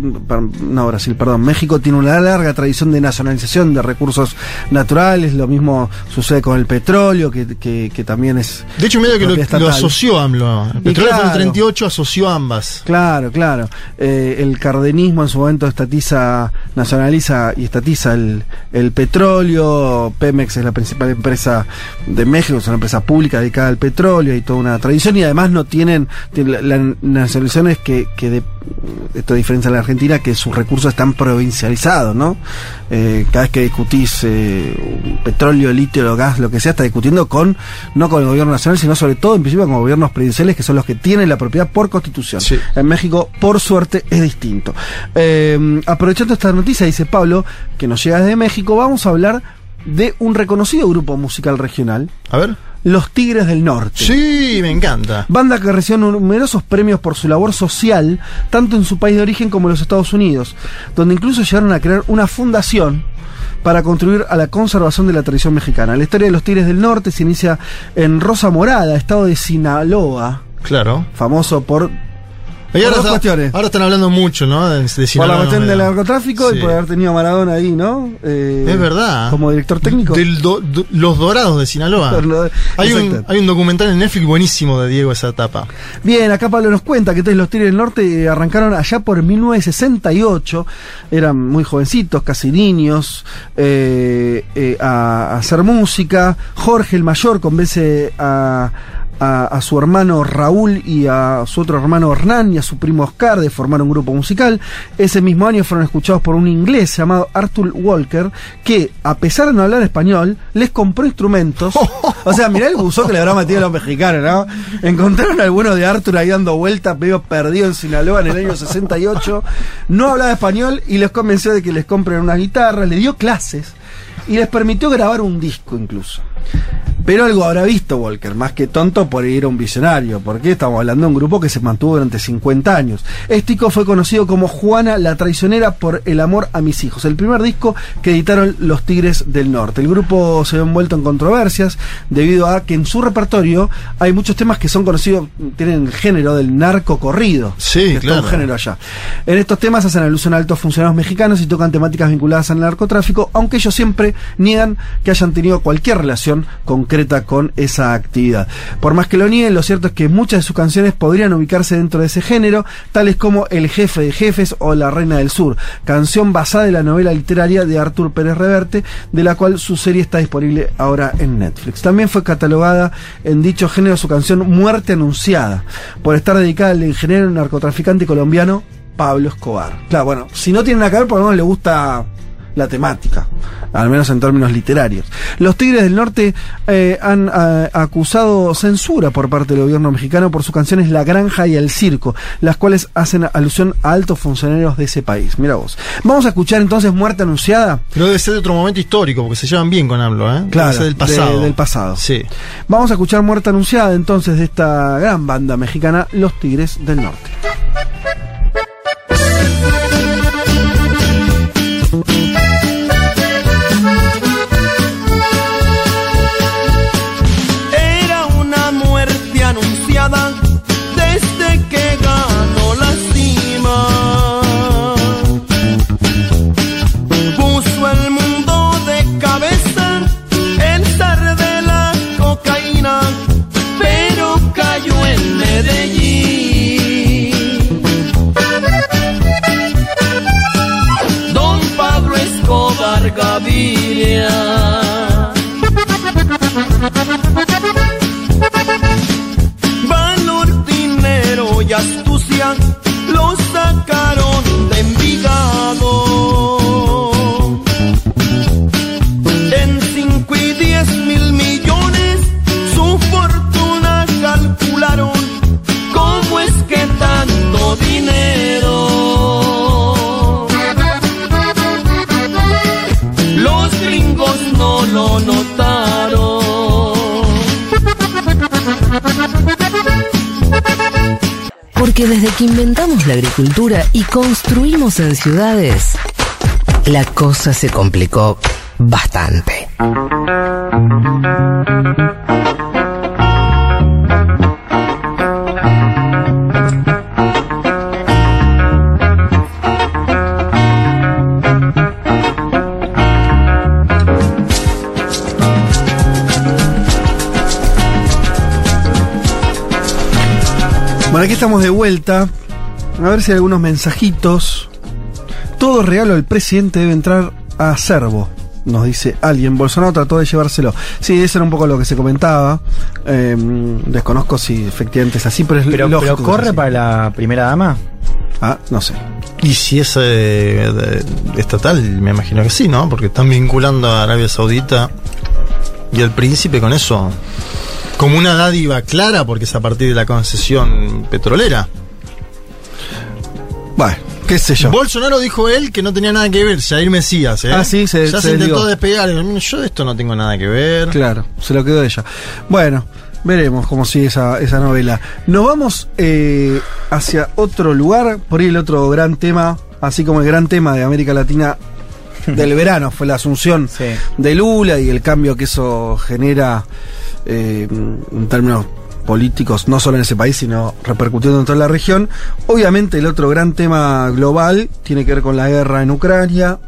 Speaker 1: no Brasil, perdón, México tiene una larga tradición de nacionalización de recursos naturales, lo mismo sucede con el petróleo, que, que- que también es...
Speaker 2: De hecho, medio que lo, lo asoció AMLO. El petróleo fue en el
Speaker 1: claro.
Speaker 2: 38, asoció ambas.
Speaker 1: Claro, claro. Eh, el cardenismo en su momento estatiza, nacionaliza y estatiza el, el petróleo. Pemex es la principal empresa de México, es una empresa pública dedicada al petróleo, hay toda una tradición y además no tienen, tienen la, la nacionalización es que, que de, esto diferencia a la Argentina, que sus recursos están provincializados, ¿no? Eh, cada vez que discutís eh, petróleo, litio, gas, lo que sea, está discutiendo con, no con el gobierno nacional, sino sobre todo en principio con gobiernos provinciales que son los que tienen la propiedad por constitución. En México, por suerte, es distinto. Eh, aprovechando esta noticia, dice Pablo, que nos llega desde México, vamos a hablar de un reconocido grupo musical regional.
Speaker 2: A ver.
Speaker 1: Los Tigres del Norte.
Speaker 2: Sí, me encanta.
Speaker 1: Banda que recibió numerosos premios por su labor social, tanto en su país de origen como en los Estados Unidos, donde incluso llegaron a crear una fundación para contribuir a la conservación de la tradición mexicana. La historia de los Tigres del Norte se inicia en Rosa Morada, estado de Sinaloa,
Speaker 2: Claro.
Speaker 1: famoso por
Speaker 2: Y ahora,
Speaker 1: dos
Speaker 2: está-
Speaker 1: cuestiones.
Speaker 2: ahora están hablando mucho, ¿no? De, de
Speaker 1: por la cuestión del narcotráfico
Speaker 2: Sí.
Speaker 1: y por haber tenido a Maradona ahí, ¿no? Eh,
Speaker 2: Es verdad.
Speaker 1: Como director técnico.
Speaker 2: Del do- do- los Dorados de Sinaloa. hay, un,
Speaker 1: Exacto.
Speaker 2: hay un documental en Netflix buenísimo de Diego esa etapa.
Speaker 1: Bien, acá Pablo nos cuenta que los Tigres del Norte eh, arrancaron allá por 1968, eran muy jovencitos, casi niños, eh, eh, a, a hacer música. Jorge el mayor convence a, a, su hermano Raúl y a su otro hermano Hernán y a su primo Oscar de formar un grupo musical. Ese mismo año fueron escuchados por un inglés llamado Arthur Walker que, a pesar de no hablar español, les compró instrumentos. O sea, mirá el buzo que le habrá metido a los mexicanos, ¿no? Encontraron al bueno de Arthur ahí dando vueltas, medio perdido en Sinaloa en el año 68. No hablaba español y les convenció de que les compren unas guitarras, le dio clases y les permitió grabar un disco incluso. Pero algo habrá visto Walker, más que tonto por ir a un visionario, porque estamos hablando de un grupo que se mantuvo durante 50 años. Este disco fue conocido como Juana la Traicionera por el amor a mis hijos, el primer disco que editaron los Tigres del Norte. El grupo se ve envuelto en controversias debido a que en su repertorio hay muchos temas que son conocidos, tienen el género del narco corrido.
Speaker 2: Sí,
Speaker 1: que es un género allá. En estos temas hacen alusión a altos funcionarios mexicanos y tocan temáticas vinculadas al narcotráfico, aunque ellos siempre niegan que hayan tenido cualquier relación con esa actividad. Por más que lo nieguen, lo cierto es que muchas de sus canciones podrían ubicarse dentro de ese género, tales como El jefe de jefes o La reina del sur, canción basada en la novela literaria de Artur Pérez Reverte, de la cual su serie está disponible ahora en Netflix. También fue catalogada en dicho género su canción Muerte Anunciada, por estar dedicada al ingeniero narcotraficante colombiano Pablo Escobar. Claro, bueno, si no tiene nada que ver, por lo menos le gusta la temática, al menos en términos literarios. Los Tigres del Norte eh, han eh, acusado censura por parte del gobierno mexicano por sus canciones La Granja y El Circo, las cuales hacen alusión a altos funcionarios de ese país. Mira vos. Vamos a escuchar entonces Muerte Anunciada.
Speaker 2: Pero debe ser de otro momento histórico, porque se llevan bien con AMLO, ¿eh?
Speaker 1: Claro,
Speaker 2: Debe ser del pasado.
Speaker 1: de- del pasado.
Speaker 2: Sí.
Speaker 1: Vamos a escuchar Muerte Anunciada entonces de esta gran banda mexicana, Los Tigres del Norte.
Speaker 21: Construimos en ciudades, la cosa se complicó bastante.
Speaker 1: Bueno, aquí estamos de vuelta. A ver si hay algunos mensajitos. Todo regalo del presidente debe entrar a Servo. Nos dice alguien. Bolsonaro trató de llevárselo. Sí, eso era un poco lo que se comentaba. Eh, desconozco si efectivamente es así, pero es
Speaker 11: Pero,
Speaker 1: lógico.
Speaker 11: pero
Speaker 1: que
Speaker 11: corre para la primera dama.
Speaker 1: Ah, no sé.
Speaker 2: Y si es eh, estatal, me imagino que sí, ¿no? Porque están vinculando a Arabia Saudita y al príncipe con eso. Como una dádiva clara, porque es a partir de la concesión petrolera.
Speaker 1: Bueno, ¿Qué sé yo?
Speaker 2: Bolsonaro dijo él que no tenía nada que ver, Jair Mesías, ¿eh?
Speaker 1: Ah, sí, se-
Speaker 2: ya
Speaker 1: se
Speaker 2: se, intentó
Speaker 1: desligó.
Speaker 2: despegar. Yo de esto no tengo nada que ver.
Speaker 1: Claro, se lo quedó ella. Bueno, veremos cómo sigue esa, esa novela. Nos vamos eh, hacia otro lugar, por ahí el otro gran tema, así como el gran tema de América Latina del verano fue la asunción de Lula y el cambio que eso genera eh, en términos políticos, no solo en ese país, sino repercutiendo en toda la región. Obviamente el otro gran tema global tiene que ver con la guerra en Ucrania.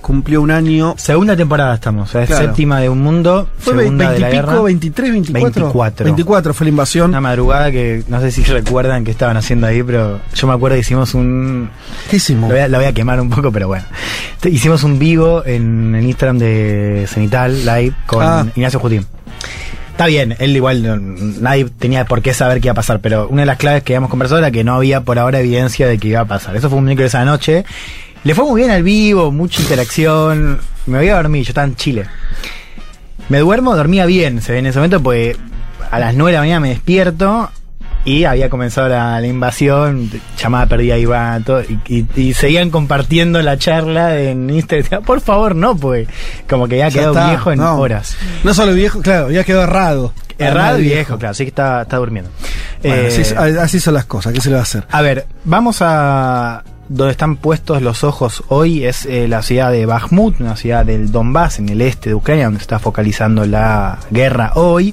Speaker 1: Cumplió un año.
Speaker 11: Segunda temporada estamos, o sea, es
Speaker 1: Claro.
Speaker 11: séptima de un mundo,
Speaker 1: Fue
Speaker 11: segunda de la
Speaker 1: 20 y pico,
Speaker 11: guerra.
Speaker 1: 23, 24.
Speaker 11: 24.
Speaker 1: 24 fue la invasión.
Speaker 11: Una madrugada que no sé si recuerdan que estaban haciendo ahí, pero yo me acuerdo que hicimos un.
Speaker 1: ¿Qué hicimos?
Speaker 11: Lo voy a, lo voy a quemar un poco, pero bueno. Hicimos un vivo en el Instagram de Cenital Live con
Speaker 1: Ah.
Speaker 11: Ignacio Jutín. Está bien, él igual nadie tenía por qué saber qué iba a pasar, pero una de las claves que habíamos conversado era que no había por ahora evidencia de que iba a pasar. Eso fue un miércoles a la noche. Le fue muy bien al vivo, mucha interacción. Me voy a dormir, yo estaba en Chile. Me duermo, dormía bien, se ve en ese momento, pues a las 9 de la mañana me despierto y había comenzado la, la invasión, llamada perdida Iván, todo, y, y- y seguían compartiendo la charla en Instagram. Por favor, no, pues como que ya
Speaker 1: Ya
Speaker 11: quedó viejo en
Speaker 1: no.
Speaker 11: horas.
Speaker 1: No solo viejo, claro, ya quedó errado.
Speaker 11: Errado y
Speaker 1: Viejo.
Speaker 11: viejo, claro, así que está, está durmiendo.
Speaker 1: Bueno,
Speaker 11: Eh,
Speaker 1: así, así son las cosas, ¿qué se le va a hacer?
Speaker 11: a ver, vamos a donde están puestos los ojos hoy es eh, la ciudad de Bakhmut, una ciudad del Donbass en el este de Ucrania, donde se está focalizando la guerra hoy,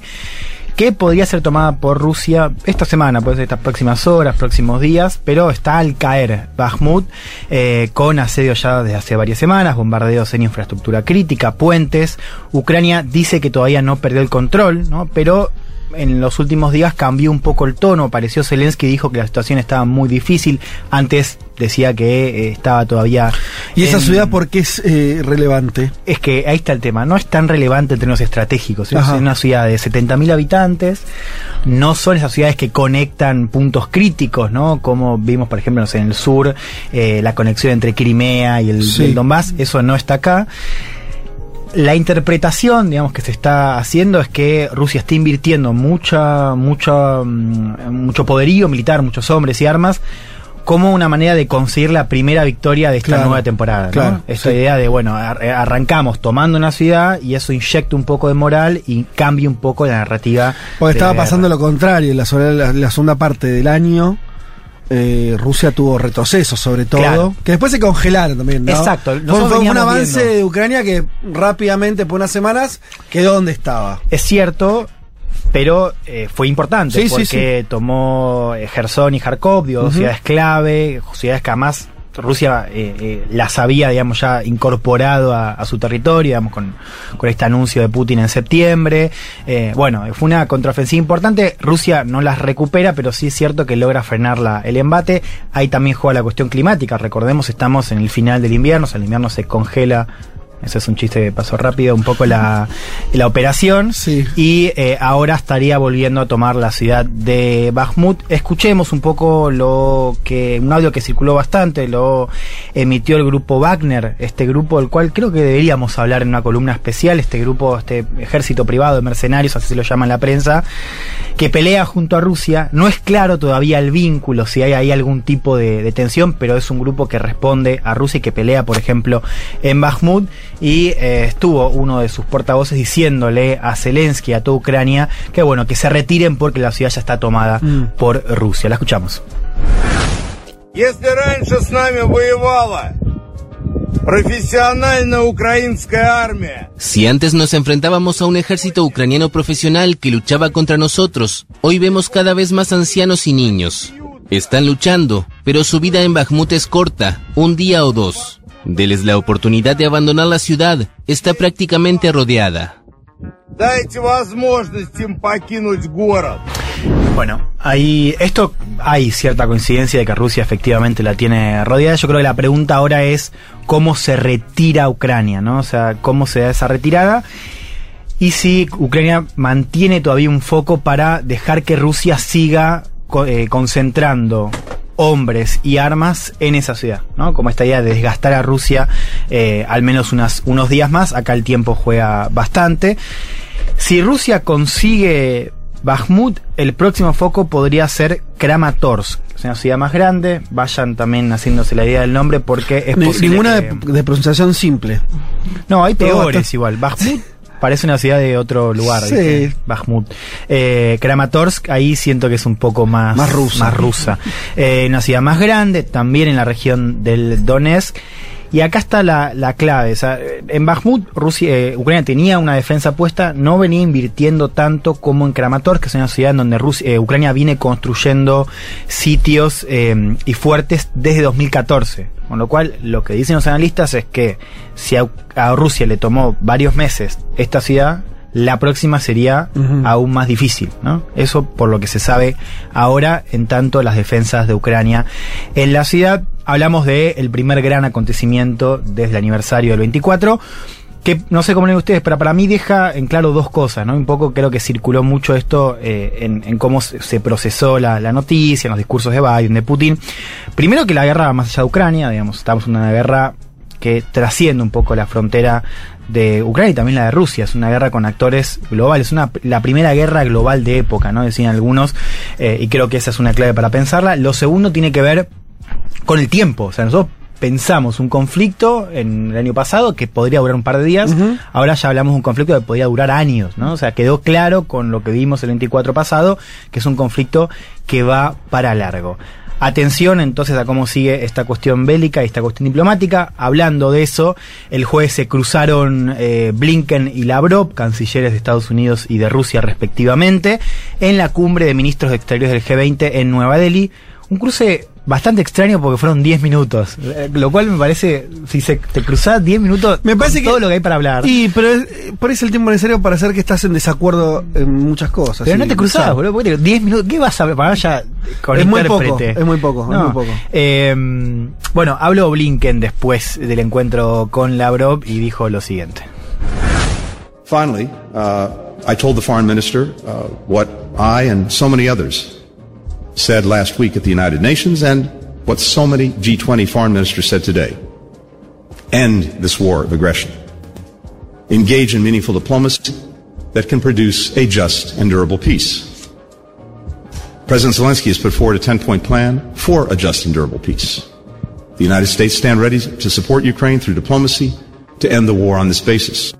Speaker 11: que podría ser tomada por Rusia esta semana, puede ser estas próximas horas, próximos días, pero está al caer Bakhmut eh, con asedio ya desde hace varias semanas, bombardeos en infraestructura crítica, puentes. Ucrania dice que todavía no perdió el control, ¿no? pero en los últimos días cambió un poco el tono. Apareció Zelensky y dijo que la situación estaba muy difícil. Antes decía que eh, estaba todavía.
Speaker 1: ¿Y esa ciudad por qué es eh, relevante?
Speaker 11: Es que ahí está el tema. No es tan relevante en términos estratégicos. Es una ciudad de 70.000 habitantes. No son esas ciudades que conectan puntos críticos, ¿no? Como vimos, por ejemplo, no sé, en el sur, eh, la conexión entre Crimea y el,
Speaker 1: Sí.
Speaker 11: y el Donbass. Eso no está acá. La interpretación, digamos, que se está haciendo es que Rusia está invirtiendo mucha, mucha, mm, mucho poderío militar, muchos hombres y armas, como una manera de conseguir la primera victoria de esta
Speaker 1: Claro,
Speaker 11: nueva temporada. ¿no?
Speaker 1: claro,
Speaker 11: Esta
Speaker 1: sí.
Speaker 11: idea de, bueno, ar- arrancamos tomando una ciudad y eso inyecta un poco de moral y cambia un poco la narrativa.
Speaker 1: Porque estaba pasando lo contrario, en la, la, la segunda parte del año. Eh, Rusia tuvo retrocesos sobre todo,
Speaker 11: Claro.
Speaker 1: que después se congelaron también, ¿no?
Speaker 11: Exacto,
Speaker 1: Fue, fue un avance
Speaker 11: viendo.
Speaker 1: de Ucrania que rápidamente, por unas semanas, quedó donde estaba.
Speaker 11: Es cierto, pero eh, fue importante
Speaker 1: Sí, sí,
Speaker 11: porque tomó eh, Gerson y Kharkov, digo, dos
Speaker 1: Ujú.
Speaker 11: ciudades clave, ciudades que además Rusia eh, eh, las había, digamos, ya incorporado a, su territorio, digamos, con, con este anuncio de Putin en septiembre. Eh, bueno, fue una contraofensiva importante. Rusia no las recupera, pero sí es cierto que logra frenar la- el embate. Ahí también juega la cuestión climática. Recordemos, estamos en el final del invierno, o sea, el invierno se congela. Ese es un chiste que pasó rápido, un poco la, la operación. Y eh, ahora estaría volviendo a tomar la ciudad de Bakhmut. Escuchemos un poco lo que, un audio que circuló bastante, lo emitió el grupo Wagner, este grupo del cual creo que deberíamos hablar en una columna especial, este grupo, este ejército privado de mercenarios, así se lo llama en la prensa, que pelea junto a Rusia. No es claro todavía el vínculo, si hay ahí algún tipo de, de tensión, pero es un grupo que responde a Rusia y que pelea, por ejemplo, en Bakhmut Y eh, estuvo uno de sus portavoces diciéndole a Zelensky, a toda Ucrania, que bueno, que se retiren porque la ciudad ya está tomada
Speaker 1: Mm.
Speaker 11: por Rusia. La escuchamos.
Speaker 30: Если раньше с нами воевала профессиональная украинская армия,
Speaker 31: Si antes nos enfrentábamos a un ejército ucraniano profesional que luchaba contra nosotros, hoy vemos cada vez más ancianos y niños. Están luchando, pero su vida en Bakhmut es corta, un día o dos. Deles la oportunidad de abandonar la ciudad, está prácticamente rodeada.
Speaker 11: Bueno, ahí esto hay cierta coincidencia de que Rusia efectivamente la tiene rodeada. Yo creo que la pregunta ahora es cómo se retira Ucrania, ¿no? O sea, cómo se da esa retirada y si Ucrania mantiene todavía un foco para dejar que Rusia siga eh, concentrando hombres y armas en esa ciudad, ¿no? Como esta idea de desgastar a Rusia eh, al menos unas, unos días más, acá el tiempo juega bastante. Si Rusia consigue Bakhmut, el próximo foco podría ser Kramatorsk, es una ciudad más grande. Vayan también haciéndose la idea del nombre porque es
Speaker 1: ninguna
Speaker 11: que-
Speaker 1: de, de pronunciación simple.
Speaker 11: No, hay peores igual. Bakhmut parece una ciudad de otro lugar.
Speaker 1: Sí.
Speaker 11: ¿viste? Bakhmut. Eh, Kramatorsk, ahí siento que es un poco más,
Speaker 1: Más rusa.
Speaker 11: Más rusa. Eh, una ciudad más grande, también en la región del Donetsk. Y acá está la, la clave. en Bakhmut, Rusia, eh, Ucrania tenía una defensa puesta, no venía invirtiendo tanto como en Kramatorsk, que es una ciudad en donde Rusia, eh, Ucrania viene construyendo sitios eh, y fuertes desde 2014. Con lo cual, lo que dicen los analistas es que si a Rusia le tomó varios meses esta ciudad, la próxima sería aún más difícil, ¿no? Eso por lo que se sabe ahora en tanto las defensas de Ucrania en la ciudad. Hablamos de el primer gran acontecimiento desde el aniversario del 24 que no sé cómo leen ustedes, pero para mí deja en claro dos cosas, ¿no? Un poco creo que circuló mucho esto eh, en, en cómo se se procesó la, la noticia, en los discursos de Biden, de Putin. Primero que la guerra va más allá de Ucrania, digamos, estamos en una guerra que trasciende un poco la frontera de Ucrania y también la de Rusia. Es una guerra con actores globales, una, la primera guerra global de época, ¿no? Decían algunos, eh, y creo que esa es una clave para pensarla. Lo segundo tiene que ver con el tiempo. O sea, nosotros pensamos un conflicto en el año pasado que podría durar un par de días. Ahora ya hablamos de un conflicto que podría durar años, ¿no? O sea, quedó claro con lo que vimos el 24 pasado que es un conflicto que va para largo. Atención entonces a cómo sigue esta cuestión bélica y esta cuestión diplomática. Hablando de eso, el jueves se cruzaron eh, Blinken y Lavrov, cancilleres de Estados Unidos y de Rusia respectivamente, en la cumbre de ministros de Exteriores del G20 en Nueva Delhi. Un cruce bastante extraño porque fueron 10 minutos, eh, lo cual me parece, si se te cruzás 10 minutos, me parece todo lo que hay para hablar.
Speaker 1: Y, pero es- por eso el tiempo necesario para hacer que estás en desacuerdo en muchas cosas.
Speaker 11: Pero
Speaker 1: sí,
Speaker 11: no te cruzás, boludo, porque te digo, 10 minutos, ¿qué vas a para ya con
Speaker 1: Es muy
Speaker 11: intérprete?
Speaker 1: poco, es muy poco, es
Speaker 11: No.
Speaker 1: muy poco.
Speaker 11: Eh, bueno, habló Blinken después del encuentro con Lavrov y dijo lo siguiente.
Speaker 32: Finally, uh, I told the foreign minister uh, what I and so many others said last week at the United Nations and what so many G20 foreign ministers said today. End this war of aggression. Engage in meaningful diplomacy that can produce a just and durable peace. President Zelensky has put forward a 10 point plan for a just and durable peace. The United States stand ready to support Ukraine through diplomacy to end the war on this basis.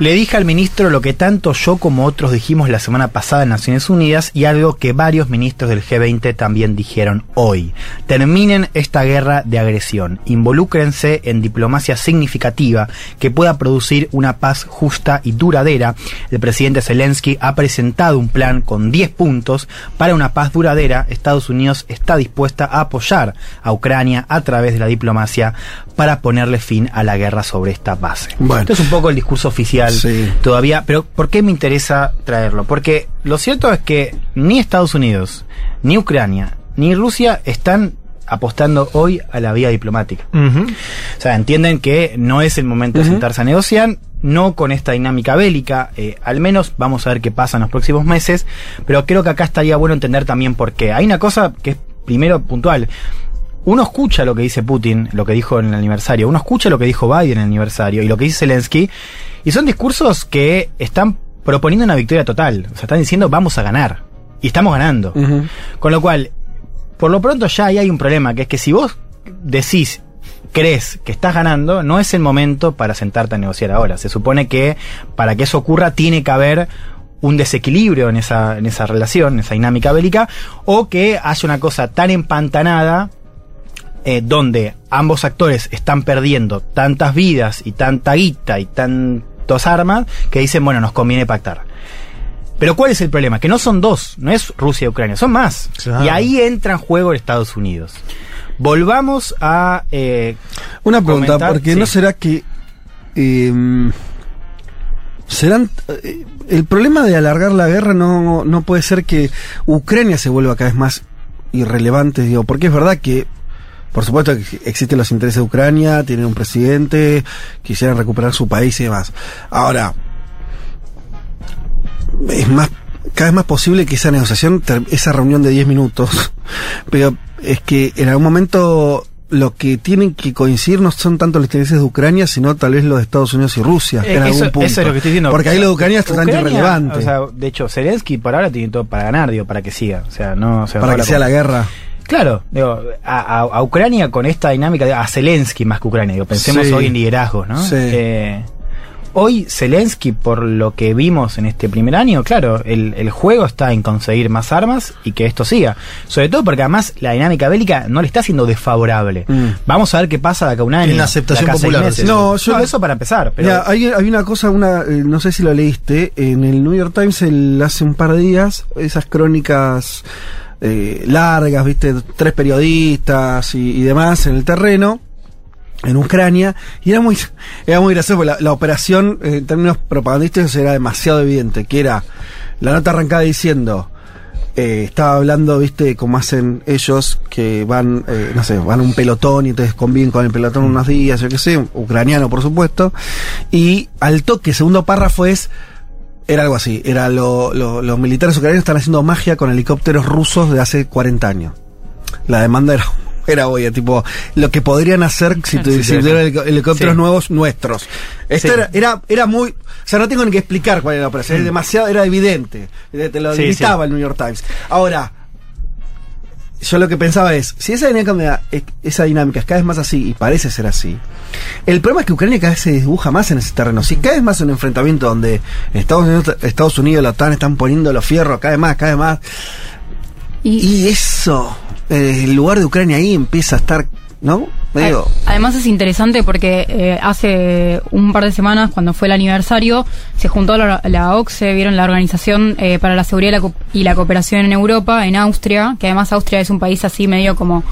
Speaker 11: Le dije al ministro lo que tanto yo como otros dijimos la semana pasada en Naciones Unidas y algo que varios ministros del G20 también dijeron hoy. Terminen esta guerra de agresión, involúcrense en diplomacia significativa que pueda producir una paz justa y duradera. El presidente Zelensky ha presentado un plan con 10 puntos para una paz duradera. Estados Unidos está dispuesta a apoyar a Ucrania a través de la diplomacia para ponerle fin a la guerra sobre esta base.
Speaker 1: Bueno.
Speaker 11: Esto es un poco el discurso oficial
Speaker 1: Sí.
Speaker 11: todavía, pero ¿por qué me interesa traerlo? Porque lo cierto es que ni Estados Unidos, ni Ucrania, ni Rusia están apostando hoy a la vía diplomática. O sea, entienden que no es el momento de sentarse a negociar, no con esta dinámica bélica, eh, al menos vamos a ver qué pasa en los próximos meses, pero creo que acá estaría bueno entender también por qué. Hay una cosa que es primero puntual. Uno escucha lo que dice Putin, lo que dijo en el aniversario, uno escucha lo que dijo Biden en el aniversario y lo que dice Zelensky, y son discursos que están proponiendo una victoria total. O sea, están diciendo vamos a ganar. Y estamos ganando. Con lo cual, por lo pronto ya ahí hay un problema, que es que si vos decís, crees que estás ganando, no es el momento para sentarte a negociar ahora. Se supone que para que eso ocurra tiene que haber un desequilibrio en esa, en esa relación, en esa dinámica bélica, o que haya una cosa tan empantanada eh, donde ambos actores están perdiendo tantas vidas y tanta guita y tantas armas que dicen, bueno, nos conviene pactar. Pero ¿cuál es el problema? Que no son dos, no es Rusia y Ucrania, son más.
Speaker 1: Claro.
Speaker 11: Y ahí entra en juego Estados Unidos. Volvamos a... eh,
Speaker 1: Una pregunta,
Speaker 11: comentar-
Speaker 1: porque
Speaker 11: sí.
Speaker 1: no será que eh, serán eh, el problema de alargar la guerra no, no puede ser que Ucrania se vuelva cada vez más irrelevante, digo, porque es verdad que por supuesto que existen los intereses de Ucrania, tienen un presidente, quisieran recuperar su país y demás. Ahora, es más cada vez más posible que esa negociación, esa reunión de 10 minutos, pero es que en algún momento lo que tienen que coincidir no son tanto los intereses de Ucrania, sino tal vez los de Estados Unidos y Rusia
Speaker 11: Eh,
Speaker 1: en algún
Speaker 11: eso,
Speaker 1: punto.
Speaker 11: eso es lo que estoy diciendo.
Speaker 1: Porque ahí lo de Ucrania es totalmente irrelevante.
Speaker 11: O sea, de hecho, Zelensky por ahora tiene todo para ganar, digo, para que siga. O sea, no
Speaker 1: para que sea la guerra.
Speaker 11: Claro, digo, a, Ucrania con esta dinámica, a Zelensky más que Ucrania, digo, pensemos
Speaker 1: Sí.
Speaker 11: hoy en liderazgos, ¿no?
Speaker 1: Sí.
Speaker 11: Eh, hoy Zelensky, por lo que vimos en este primer año, claro, el, el juego está en conseguir más armas y que esto siga. Sobre todo porque además la dinámica bélica no le está siendo desfavorable.
Speaker 1: Mm.
Speaker 11: Vamos a ver qué pasa de acá a un año.
Speaker 2: En la aceptación popular,
Speaker 11: meses.
Speaker 1: No, yo-
Speaker 11: eso para empezar. Pero
Speaker 1: hay una cosa, una, eh, no sé si lo leíste, en el New York Times el- hace un par de días, esas crónicas eh, largas, viste, tres periodistas y, demás en el terreno, en Ucrania, y era muy, era muy gracioso, porque la, operación eh, en términos propagandísticos era demasiado evidente, que era, la nota arrancada diciendo, eh, estaba hablando, viste, como hacen ellos, que van, eh, no sé, van un pelotón y entonces conviven con el pelotón unos días, yo qué sé, ucraniano por supuesto, y al toque, segundo párrafo es, era algo así, era lo- lo- los militares ucranianos están haciendo magia con helicópteros rusos de hace 40 años. La demanda era, era obvia, tipo, lo que podrían hacer si, tu-
Speaker 11: Sí,
Speaker 1: si
Speaker 11: sí,
Speaker 1: tuvieran helicópteros
Speaker 11: Sí.
Speaker 1: nuevos nuestros. Esto
Speaker 11: Sí.
Speaker 1: era, era, era muy, o sea, no tengo ni que explicar cuál era la operación, es demasiado, era evidente, te lo gritaba el New York Times. Ahora, yo lo que pensaba es, si esa dinámica, esa dinámica es cada vez más así, y parece ser así, el problema es que Ucrania cada vez se dibuja más en ese terreno. Si cada vez más un enfrentamiento donde Estados Unidos, Estados Unidos y la OTAN están poniendo los fierros cada vez más, cada vez más, y, eso, eh, el lugar de Ucrania ahí empieza a estar, ¿no?
Speaker 23: Además es interesante porque eh, hace un par de semanas, cuando fue el aniversario, se juntó la, la OCSE, vieron la Organización eh, para la Seguridad y la, y la Cooperación en Europa, en Austria, que además Austria es un país así medio como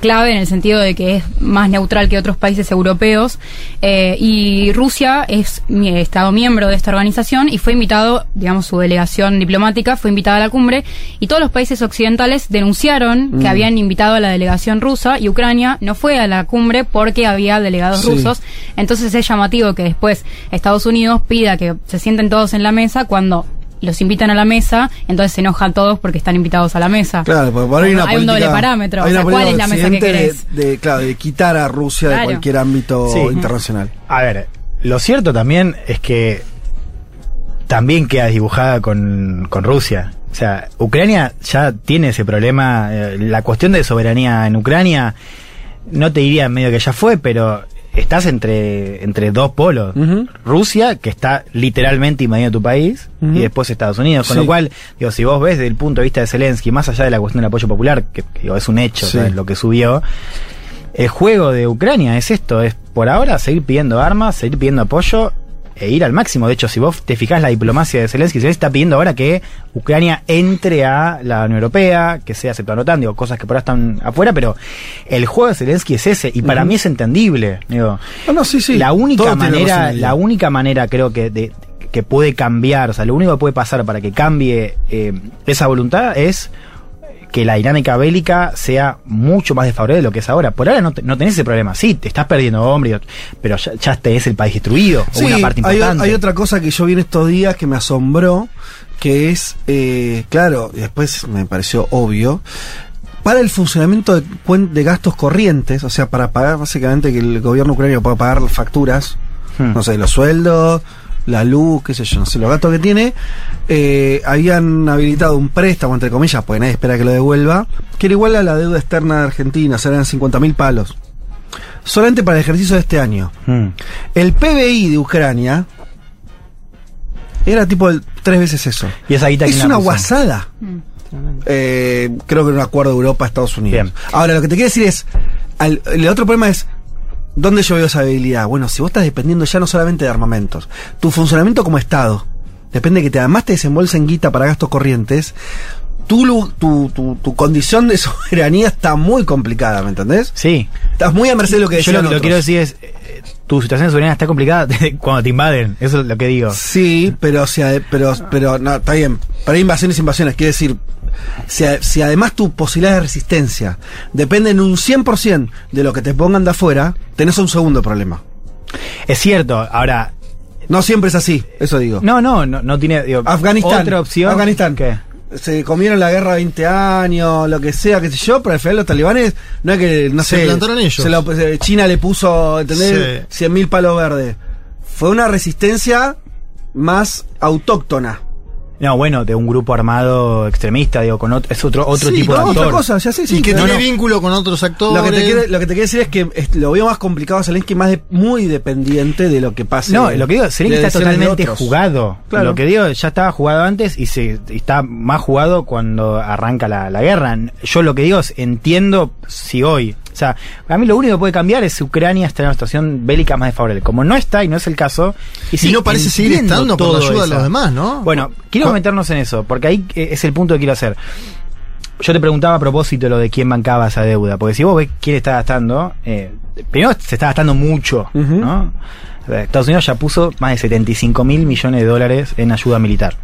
Speaker 23: clave en el sentido de que es más neutral que otros países europeos, eh, y Rusia es mi- Estado miembro de esta organización y fue invitado, digamos, su delegación diplomática fue invitada a la cumbre, y todos los países occidentales denunciaron que
Speaker 33: Mm.
Speaker 23: habían invitado a la delegación rusa y Ucrania no fue a la cumbre porque había delegados
Speaker 33: Sí.
Speaker 23: rusos. Entonces es llamativo que después Estados Unidos pida que se sienten todos en la mesa cuando los invitan a la mesa, entonces se enojan todos porque están invitados a la mesa.
Speaker 1: Claro, porque hay una
Speaker 23: hay un doble parámetro.
Speaker 1: hay
Speaker 23: O sea,
Speaker 1: una
Speaker 23: ¿cuál es la mesa que querés?
Speaker 1: De, de- claro, de quitar a Rusia
Speaker 23: Claro.
Speaker 1: de cualquier ámbito
Speaker 11: Sí.
Speaker 1: internacional.
Speaker 11: A ver, lo cierto también es que también queda dibujada con, con Rusia. O sea, Ucrania ya tiene ese problema. eh, la cuestión de soberanía en Ucrania, no te diría medio que ya fue, pero estás entre, entre dos polos. Rusia, que está literalmente invadiendo tu país, y después Estados Unidos. Con
Speaker 1: Sí.
Speaker 11: lo cual, digo, si vos ves desde el punto de vista de Zelensky, más allá de la cuestión del apoyo popular, que, que, digo, es un hecho,
Speaker 1: Sí.
Speaker 11: ¿sabes? lo que subió, el juego de Ucrania es esto, es por ahora seguir pidiendo armas, seguir pidiendo apoyo e ir al máximo. De hecho, si vos te fijás la diplomacia de Zelensky, Zelensky está pidiendo ahora que Ucrania entre a la Unión Europea, que sea aceptado OTAN, digo, cosas que por ahora están afuera, pero el juego de Zelensky es ese, y para mí es entendible. Digo,
Speaker 1: Ah, no, sí, sí.
Speaker 11: La única
Speaker 1: Todo
Speaker 11: manera, la única manera creo que de, que puede cambiar, o sea, lo único que puede pasar para que cambie eh, esa voluntad es que la dinámica bélica sea mucho más desfavorable de lo que es ahora. Por ahora no, te- no tenés ese problema. Sí, te estás perdiendo hombre, pero ya, ya tenés el país destruido, o una parte importante.
Speaker 1: hay otra cosa que yo vi en estos días que me asombró, que es, eh, claro, y después me pareció obvio, para el funcionamiento de gastos corrientes, o sea, para pagar básicamente que el gobierno ucraniano pueda pagar las facturas,
Speaker 11: Hmm.
Speaker 1: no sé, los sueldos, la luz, qué sé yo, no sé, los gastos que tiene, eh, habían habilitado un préstamo, entre comillas, porque nadie espera que lo devuelva, que era igual a la deuda externa de Argentina, o sea, eran 50 mil palos. Solamente para el ejercicio de este año.
Speaker 11: Hmm.
Speaker 1: El PBI de Ucrania era tipo el- tres veces eso.
Speaker 11: Y esa guita
Speaker 1: es una guasada. Eh, creo que era un acuerdo de Europa-Estados Unidos.
Speaker 11: Bien.
Speaker 1: Ahora, lo que te quiero decir es, al- el otro problema es, ¿dónde yo veo esa habilidad? Bueno, si vos estás dependiendo ya no solamente de armamentos, tu funcionamiento como Estado, depende de que te, además te desembolsen guita para gastos corrientes, tu, tu, tu, tu condición de soberanía está muy complicada, ¿me entendés?
Speaker 11: Sí.
Speaker 1: Estás muy a merced de lo que
Speaker 11: Yo
Speaker 1: decían
Speaker 11: lo, lo
Speaker 1: otros.
Speaker 11: quiero decir es, eh, tu situación de soberanía está complicada cuando te invaden, eso es lo que digo.
Speaker 1: Sí, pero si ade- pero pero no, está bien. Pero hay invasiones invasiones, quiere decir si además tu posibilidad de resistencia depende en un 100% de lo que te pongan de afuera, tenés un segundo problema.
Speaker 11: Es cierto, ahora
Speaker 1: No siempre es así, eso digo.
Speaker 11: No, no, no, no tiene digo,
Speaker 1: Afganistán.
Speaker 11: otra opción.
Speaker 1: Afganistán.
Speaker 11: ¿Qué?
Speaker 1: Se comieron la guerra 20 años, lo que sea, qué sé yo, pero al final los talibanes no es que, no
Speaker 2: Se
Speaker 1: sé,
Speaker 2: plantaron ellos.
Speaker 1: se lo- eh, China le puso, ¿entendés? 100.000 palos verdes. Fue una resistencia más autóctona.
Speaker 11: No, bueno, de un grupo armado extremista, digo, con otro, es otro, otro
Speaker 1: Sí,
Speaker 11: tipo
Speaker 1: no,
Speaker 11: de
Speaker 1: otra
Speaker 11: actor.
Speaker 1: cosa, ya sé, sí,
Speaker 2: y que tiene
Speaker 1: no.
Speaker 2: vínculo con otros actores.
Speaker 1: Lo que, te quiere, lo que te quiero decir es que es- lo veo más complicado a Zelensky, más de, muy dependiente de lo que pase.
Speaker 11: No, lo que digo, Zelensky está totalmente jugado.
Speaker 1: Claro.
Speaker 11: Lo que digo, ya estaba jugado antes y se y está más jugado cuando arranca la, la guerra. Yo lo que digo es, entiendo si hoy. O sea, a mí lo único que puede cambiar es si Ucrania está en una situación bélica más desfavorable. Como no está y no es el caso. Y, sí,
Speaker 2: no parece seguir estando por la ayuda de los demás, ¿no?
Speaker 11: Bueno, quiero meternos en eso, porque ahí eh, es el punto que quiero hacer. Yo te preguntaba a propósito lo de quién bancaba esa deuda, porque si vos ves quién está gastando, eh, primero se está gastando mucho, ¿no? Sea, Estados Unidos ya puso más de 75 mil millones de dólares en ayuda militar.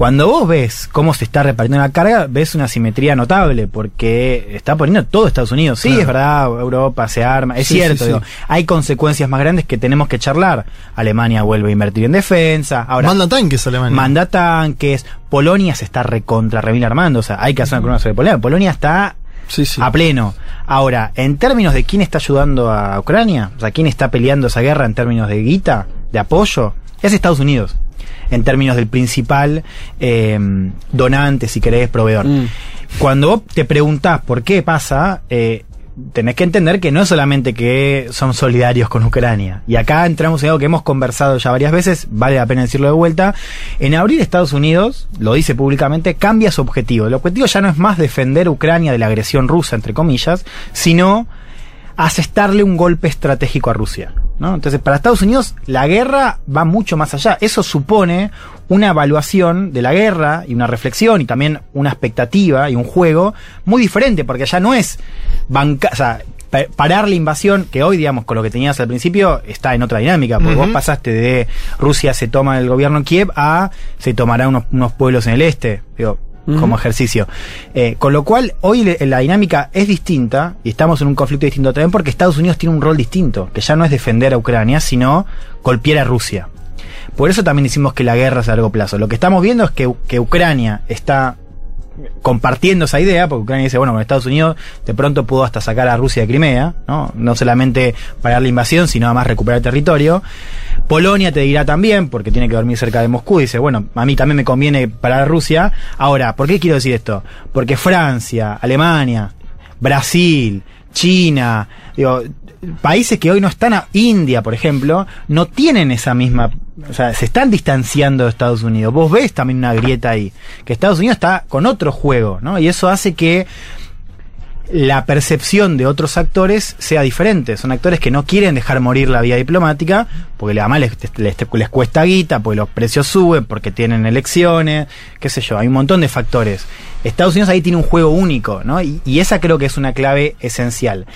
Speaker 11: Cuando vos ves cómo se está repartiendo la carga, ves una simetría notable, porque está poniendo todo Estados Unidos. Sí,
Speaker 2: Claro.
Speaker 11: es verdad, Europa se arma, es
Speaker 2: Sí,
Speaker 11: cierto,
Speaker 2: sí, sí.
Speaker 11: digo, hay consecuencias más grandes que tenemos que charlar. Alemania vuelve a invertir en defensa. Ahora,
Speaker 2: Manda tanques Alemania.
Speaker 11: Manda tanques. Polonia se está recontra remil armando. O sea, hay que hacer una columna sobre Polonia. Polonia está a pleno. Ahora, en términos de quién está ayudando a Ucrania, o sea, quién está peleando esa guerra en términos de guita, de apoyo, es Estados Unidos. En términos del principal eh, donante, si querés, proveedor. Cuando vos te preguntás por qué pasa, eh, tenés que entender que no es solamente que son solidarios con Ucrania. Y acá entramos en algo que hemos conversado ya varias veces, vale la pena decirlo de vuelta. En abril Estados Unidos, lo dice públicamente, cambia su objetivo. El objetivo ya no es más defender Ucrania de la agresión rusa, entre comillas, sino asestarle un golpe estratégico a Rusia. ¿No? Entonces, para Estados Unidos, la guerra va mucho más allá. Eso supone una evaluación de la guerra y una reflexión y también una expectativa y un juego muy diferente, porque ya no es banca, o sea, pa- parar la invasión, que hoy, digamos, con lo que tenías al principio, está en otra dinámica, porque vos pasaste de Rusia se toma el gobierno en Kiev a se tomará unos, unos pueblos en el este. Digo, como ejercicio. Eh, con lo cual, hoy la dinámica es distinta y estamos en un conflicto distinto también porque Estados Unidos tiene un rol distinto, que ya no es defender a Ucrania, sino golpear a Rusia. Por eso también decimos que la guerra es a largo plazo. Lo que estamos viendo es que, que Ucrania está compartiendo esa idea, porque Ucrania dice, bueno, con Estados Unidos de pronto pudo hasta sacar a Rusia de Crimea, ¿no? No solamente parar la invasión, sino además recuperar territorio. Polonia te dirá también, porque tiene que dormir cerca de Moscú, dice, bueno, a mí también me conviene parar a Rusia. Ahora, ¿por qué quiero decir esto? Porque Francia, Alemania, Brasil, China, digo, países que hoy no están a India, por ejemplo, no tienen esa misma, o sea, se están distanciando de Estados Unidos. Vos ves también una grieta ahí, que Estados Unidos está con otro juego, ¿no? Y eso hace que la percepción de otros actores sea diferente. Son actores que no quieren dejar morir la vía diplomática, porque además les, les, cuesta guita, porque los precios suben, porque tienen elecciones, qué sé yo, hay un montón de factores. Estados Unidos ahí tiene un juego único, ¿no? Y esa creo que es una clave esencial.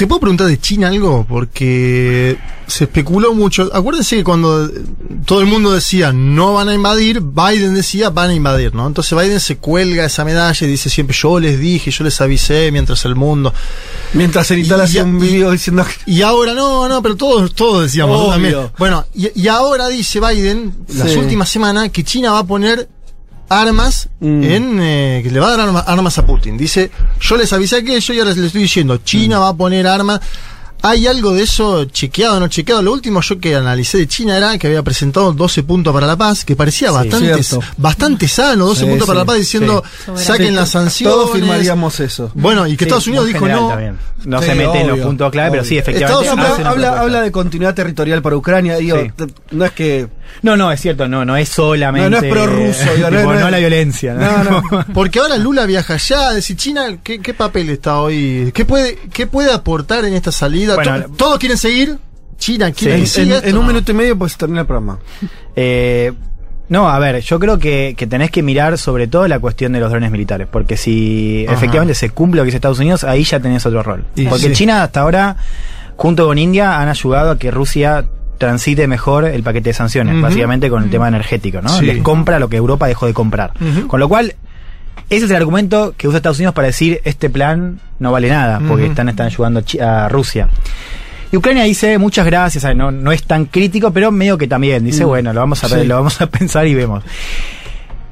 Speaker 2: ¿Te puedo preguntar de China algo? Porque se especuló mucho. Acuérdense que cuando todo el mundo decía no van a invadir, Biden decía van a invadir, ¿no? Entonces Biden se cuelga esa medalla y dice siempre yo les dije, yo les avisé mientras el mundo.
Speaker 1: Mientras el Italia hacía un video diciendo
Speaker 2: Y ahora no, no, pero todos, todos decíamos también. Bueno, y, y ahora dice Biden, las últimas semanas, que China va a poner armas
Speaker 1: Mm.
Speaker 2: en eh, que le va a dar arma- armas a Putin. Dice, yo les avisé aquello y ahora les estoy diciendo, China
Speaker 1: Mm.
Speaker 2: va a poner armas. ¿Hay algo de eso chequeado o no chequeado? Lo último yo que analicé de China era que había presentado 12 puntos para la paz, que parecía
Speaker 1: Sí,
Speaker 2: bastante,
Speaker 1: cierto.
Speaker 2: bastante sano, 12
Speaker 1: Sí,
Speaker 2: puntos para la paz, diciendo,
Speaker 1: sí.
Speaker 2: saquen
Speaker 1: Sí,
Speaker 2: las sanciones.
Speaker 1: Todos firmaríamos eso.
Speaker 2: Bueno, y que
Speaker 11: Sí,
Speaker 2: Estados Unidos dijo no.
Speaker 11: también. No
Speaker 1: Sí,
Speaker 11: se mete en los puntos clave, pero sí, efectivamente.
Speaker 1: Estados habla, habla, de continuidad territorial para Ucrania. Digo, no es que.
Speaker 11: No, no, es cierto, no, no es solamente.
Speaker 1: No, no es prorruso, no, no
Speaker 11: la violencia.
Speaker 1: No, no.
Speaker 2: Porque ahora Lula viaja allá, decir China, ¿qué, qué papel está hoy? ¿Qué puede, qué puede aportar en esta salida?
Speaker 11: Bueno,
Speaker 2: Todos quieren seguir. China quiere
Speaker 1: en,
Speaker 2: que siga
Speaker 1: en- un minuto y medio pues termina el programa.
Speaker 11: Eh, no, a ver, yo creo que, que tenés que mirar sobre todo la cuestión de los drones militares, porque si
Speaker 2: Ajá.
Speaker 11: efectivamente se cumple lo que dice Estados Unidos, ahí ya tenés otro rol. Porque
Speaker 2: sí.
Speaker 11: China hasta ahora, junto con India, han ayudado a que Rusia transite mejor el paquete de sanciones, básicamente con el tema energético, ¿no?
Speaker 2: Sí.
Speaker 11: Les compra lo que Europa dejó de comprar. Con lo cual, ese es el argumento que usa Estados Unidos para decir este plan no vale nada, porque están, están ayudando a Rusia. Y Ucrania dice muchas gracias, no, no es tan crítico, pero medio que también dice,
Speaker 1: Mm.
Speaker 11: bueno, lo vamos a
Speaker 1: Sí.
Speaker 11: lo vamos a pensar y vemos.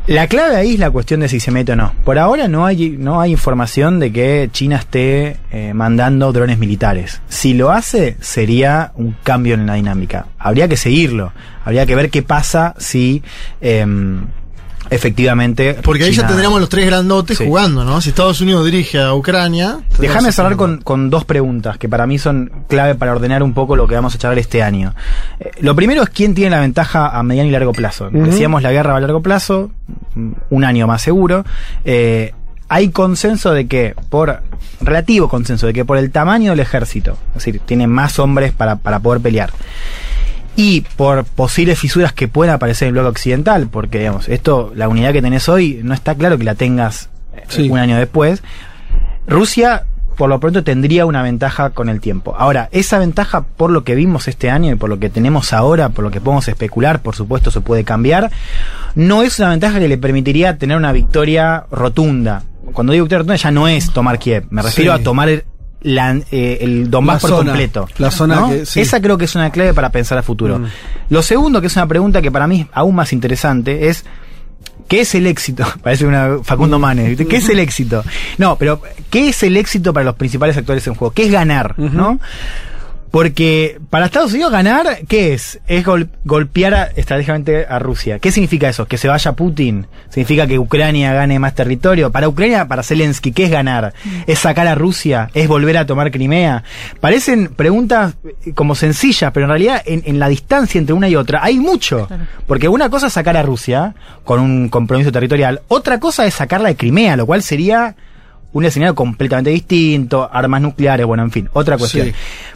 Speaker 11: La clave ahí es la cuestión de si se mete o no. Por ahora no hay, no hay información de que China esté eh, mandando drones militares. Si lo hace, sería un cambio en la dinámica. Habría que seguirlo. Habría que ver qué pasa si em, efectivamente.
Speaker 2: Porque ahí ya tendríamos los tres grandotes
Speaker 11: Sí.
Speaker 2: jugando, ¿no? Si Estados Unidos dirige a Ucrania.
Speaker 11: Déjame cerrar con, con dos preguntas que para mí son clave para ordenar un poco lo que vamos a charlar este año. Eh, lo primero es quién tiene la ventaja a mediano y largo plazo. Decíamos la guerra a largo plazo, mm, un año más seguro. Eh, hay consenso de que, por relativo consenso, de que por el tamaño del ejército, es decir, tiene más hombres para, para poder pelear. Y por posibles fisuras que puedan aparecer en el bloque occidental, porque digamos, esto, la unidad que tenés hoy, no está claro que la tengas eh,
Speaker 1: Sí.
Speaker 11: un año después. Rusia, por lo pronto, tendría una ventaja con el tiempo. Ahora, esa ventaja, por lo que vimos este año y por lo que tenemos ahora, por lo que podemos especular, por supuesto, se puede cambiar, no es una ventaja que le permitiría tener una victoria rotunda. Cuando digo victoria rotunda, ya no es tomar Kiev, me refiero
Speaker 1: Sí.
Speaker 11: a tomar el, la- eh, el Donbass por
Speaker 1: zona,
Speaker 11: completo.
Speaker 1: la zona
Speaker 11: ¿no?
Speaker 1: que- sí.
Speaker 11: Esa creo que es una clave para pensar a futuro.
Speaker 1: Mm.
Speaker 11: Lo segundo, que es una pregunta que para mí es aún más interesante, es ¿qué es el éxito? Parece una Facundo Manes. ¿viste? ¿Qué es el éxito? No, pero ¿qué es el éxito para los principales actores en juego? ¿Qué es ganar? ¿No? Porque para Estados Unidos ganar, ¿qué es? Es gol- golpear a- estratégicamente a Rusia. ¿Qué significa eso? ¿Que se vaya Putin? ¿Significa que Ucrania gane más territorio? Para Ucrania, para Zelensky, ¿qué es ganar? ¿Es sacar a Rusia? ¿Es volver a tomar Crimea? Parecen preguntas eh, como sencillas, pero en realidad en, en la distancia entre una y otra hay mucho. Porque una cosa es sacar a Rusia con un compromiso territorial, otra cosa es sacarla de Crimea, lo cual sería un escenario completamente distinto, armas nucleares, bueno, en fin, otra cuestión.
Speaker 1: Sí.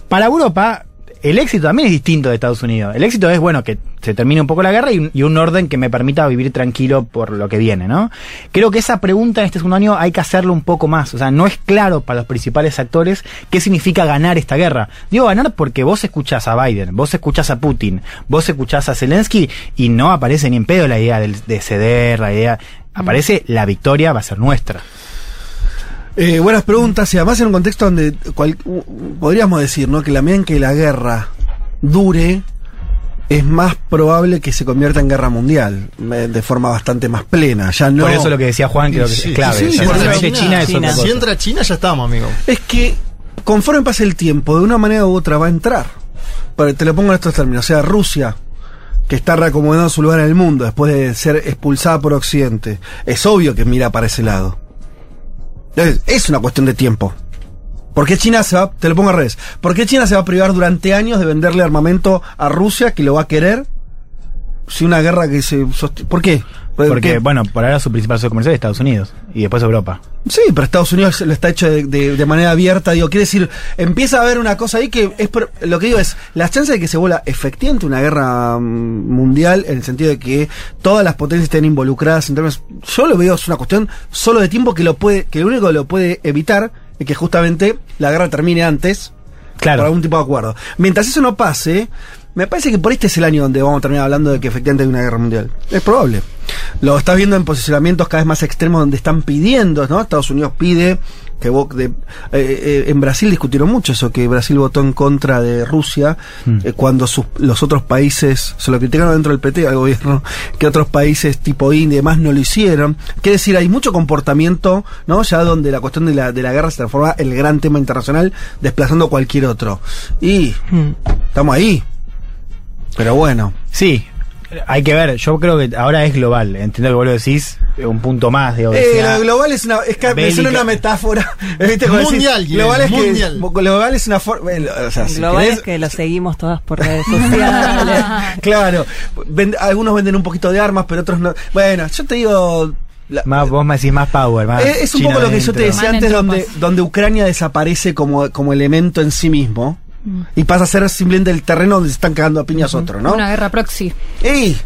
Speaker 11: Para Europa, el éxito también es distinto de Estados Unidos. El éxito es, bueno, que se termine un poco la guerra y un, y un orden que me permita vivir tranquilo por lo que viene, ¿no? Creo que esa pregunta en este segundo año hay que hacerlo un poco más. O sea, no es claro para los principales actores qué significa ganar esta guerra. Digo ganar porque vos escuchás a Biden, vos escuchás a Putin, vos escuchás a Zelensky y no aparece ni en pedo la idea del- de ceder, la idea... Aparece la victoria va a ser nuestra.
Speaker 1: Eh, buenas preguntas y además en un contexto donde cual- podríamos decir ¿no? que la medida en que la guerra dure es más probable que se convierta en guerra mundial eh, de forma bastante más plena. Ya no.
Speaker 11: Por eso lo que decía Juan creo que
Speaker 2: Sí,
Speaker 11: es clave.
Speaker 2: sí, si entra China,
Speaker 11: China es
Speaker 2: China.
Speaker 11: otra
Speaker 2: Si entra China, ya estamos, amigo.
Speaker 1: Es que conforme pase el tiempo, de una manera u otra va a entrar. Pero te lo pongo en estos términos. O sea, Rusia, que está reacomodando su lugar en el mundo después de ser expulsada por Occidente, es obvio que mira para ese lado. Es una cuestión de tiempo. ¿Por qué China se va, te lo pongo al revés, ¿por qué China se va a privar durante años de venderle armamento a Rusia que lo va a querer? Si una guerra que se. ¿Por qué?
Speaker 11: Porque,
Speaker 1: ¿Qué?
Speaker 11: bueno, por ahora su principal socio comercial es Estados Unidos y después Europa.
Speaker 1: Sí, pero Estados Unidos lo está hecho de, de- de manera abierta. Digo, quiere decir, empieza a haber una cosa ahí que es. por- lo que digo es, las chances de que se vuelva efectivamente una guerra mm, mundial, en el sentido de que todas las potencias estén involucradas en términos. Yo lo veo, es una cuestión solo de tiempo que lo puede, que lo único que lo puede evitar es que justamente la guerra termine antes.
Speaker 11: Claro.
Speaker 1: Por algún tipo de acuerdo. Mientras eso no pase, me parece que por este es el año donde vamos a terminar hablando de que efectivamente hay una guerra mundial. Es probable. Lo estás viendo en posicionamientos cada vez más extremos donde están pidiendo, ¿no? Estados Unidos pide que de- eh, eh, en Brasil discutieron mucho eso, que Brasil votó en contra de Rusia eh, cuando sus- los otros países, se lo criticaron dentro del PT al gobierno, que otros países tipo India y demás no lo hicieron. Quiere decir, hay mucho comportamiento, ¿no? Ya donde la cuestión de la, de la guerra se transforma el gran tema internacional, desplazando cualquier otro. Y estamos ahí. Pero bueno.
Speaker 11: Sí, hay que ver. Yo creo que ahora es global. Entiendo que vos lo decís, un punto más de
Speaker 1: Eh, lo global es una, es que me
Speaker 11: bélica.
Speaker 1: suena una metáfora. ¿viste?
Speaker 2: Mundial,
Speaker 1: global es
Speaker 2: mundial.
Speaker 1: que global es una forma, o sea, si
Speaker 22: Global
Speaker 1: querés-
Speaker 22: es que lo seguimos todas por redes sociales.
Speaker 1: claro, ven- algunos venden un poquito de armas, pero otros no. Bueno, yo te digo, la-
Speaker 11: Más, vos me decís más power, más
Speaker 1: eh, es un
Speaker 11: China
Speaker 1: poco lo que yo te decía antes, donde, donde Ucrania desaparece como, como elemento en sí mismo
Speaker 23: Mm.
Speaker 1: y pasa a ser simplemente el terreno donde se están cagando a piñas otros, ¿no?
Speaker 23: Una guerra proxy.
Speaker 1: ¡Ey!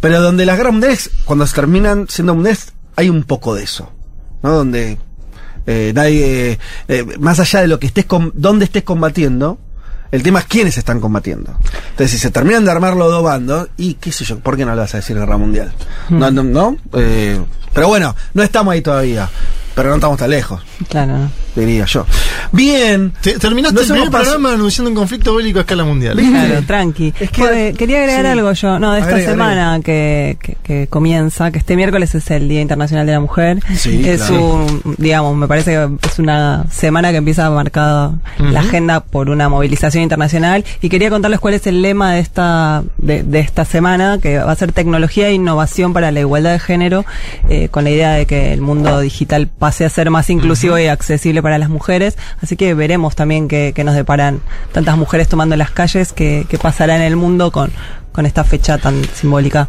Speaker 1: Pero donde las guerras mundiales, cuando se terminan siendo mundiales, hay un poco de eso, ¿no? Donde eh, nadie, eh, más allá de lo que estés, com- dónde estés combatiendo, el tema es quiénes están combatiendo. Entonces, si se terminan de armar los dos bandos, y qué sé yo, ¿por qué no le vas a decir guerra mundial? No, no, no. Eh, pero bueno, no estamos ahí todavía, pero no estamos tan lejos.
Speaker 22: Claro.
Speaker 1: Diría yo. Bien.
Speaker 2: Te- terminaste el primer programa anunciando un conflicto bélico a escala mundial.
Speaker 22: Claro, tranqui. Joder, quería agregar
Speaker 2: sí.
Speaker 22: algo yo, no, de esta
Speaker 2: Agrega,
Speaker 22: semana Que, que, que comienza, que este miércoles es el Día Internacional de la Mujer.
Speaker 2: Sí,
Speaker 22: es
Speaker 2: claro.
Speaker 22: un, digamos, me parece que es una semana que empieza marcada la agenda por una movilización internacional y quería contarles cuál es el lema de esta, de, de esta semana, que va a ser tecnología e innovación para la igualdad de género, eh, con la idea de que el mundo digital pase a ser más inclusivo y accesible para las mujeres. Así que veremos también que, que nos deparan tantas mujeres tomando las calles, que, que pasará en el mundo con, con esta fecha tan simbólica.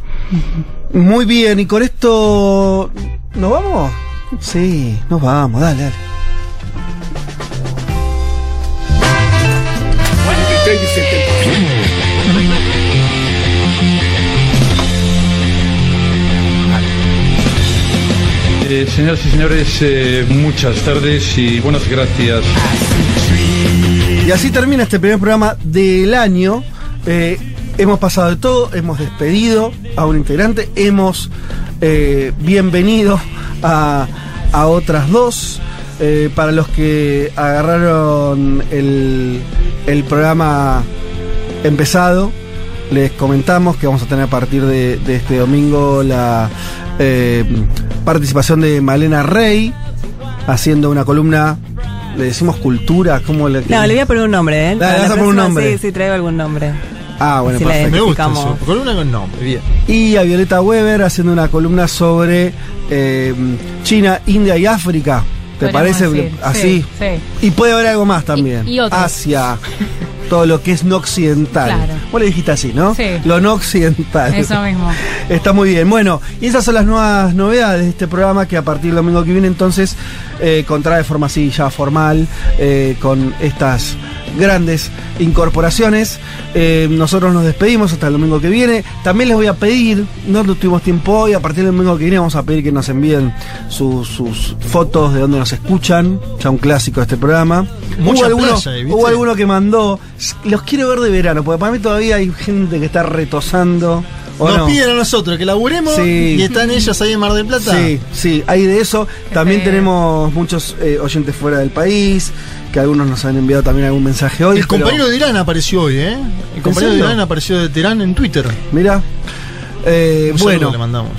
Speaker 1: Muy bien, y con esto. ¿Nos vamos? Sí, nos vamos, dale, dale.
Speaker 26: 43 de
Speaker 33: Eh, señoras y señores, eh, muchas tardes y buenas gracias.
Speaker 1: Y así termina este primer programa del año. Eh, hemos pasado de todo, hemos despedido a un integrante, hemos bienvenido a, a otras dos. Para los que agarraron el, el programa empezado, les comentamos que vamos a tener a partir de este domingo la eh, participación de Malena Rey haciendo una columna, le decimos cultura, ¿cómo le
Speaker 22: No, le voy a poner un nombre, ¿eh?
Speaker 1: Dale,
Speaker 22: la
Speaker 1: a poner un nombre.
Speaker 22: Sí, sí, traigo algún nombre.
Speaker 1: Ah, bueno,
Speaker 22: Si la
Speaker 1: perfecto.
Speaker 2: Me gusta eso. Columna con nombre, bien.
Speaker 1: Y a Violeta Weber haciendo una columna sobre eh, China, India y África. ¿Te
Speaker 23: Podríamos
Speaker 1: parece
Speaker 23: decir,
Speaker 1: así?
Speaker 23: sí, sí.
Speaker 1: Y puede haber algo más también.
Speaker 23: Y- y.
Speaker 1: Asia, todo lo que es no occidental.
Speaker 23: Claro.
Speaker 1: Vos le dijiste así, ¿no?
Speaker 23: Sí.
Speaker 1: Lo no occidental.
Speaker 23: Eso mismo.
Speaker 1: Está muy bien. Bueno, y esas son las nuevas novedades de este programa que a partir del domingo que viene entonces eh, contrae de forma así ya formal eh, con estas grandes incorporaciones. Eh, nosotros nos despedimos hasta el domingo que viene. También les voy a pedir, no tuvimos tiempo hoy, a partir del domingo que viene vamos a pedir que nos envíen sus, sus fotos de donde nos escuchan, ya un clásico de este programa.
Speaker 2: Mucha
Speaker 1: hubo alguno,
Speaker 2: playa
Speaker 1: hubo alguno que mandó, los quiero ver de verano, porque para mí todavía hay gente que está retosando. ¿o
Speaker 2: Nos
Speaker 1: no?
Speaker 2: piden a nosotros que laburemos
Speaker 1: Sí.
Speaker 2: y están ellos ahí en Mar del Plata.
Speaker 1: Sí, sí, hay de eso. También
Speaker 2: feo.
Speaker 1: tenemos muchos eh, oyentes fuera del país, que algunos nos han enviado también algún mensaje hoy.
Speaker 2: El
Speaker 1: pero-
Speaker 2: compañero de Irán apareció hoy, ¿eh? El compañero de? Irán apareció de Teherán en Twitter.
Speaker 1: Mira. Eh,
Speaker 2: Un
Speaker 1: bueno,
Speaker 2: le mandamos.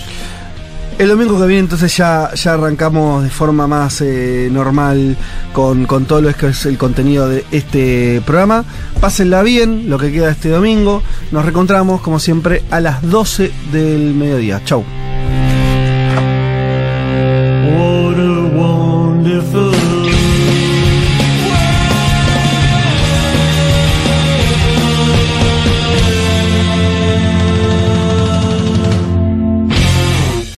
Speaker 1: el domingo que viene entonces ya, ya arrancamos de forma más eh, normal con, con todo lo que es el contenido de este programa. Pásenla bien, lo que queda este domingo. Nos reencontramos como siempre a las 12 del mediodía. Chau.
Speaker 34: What a wonderful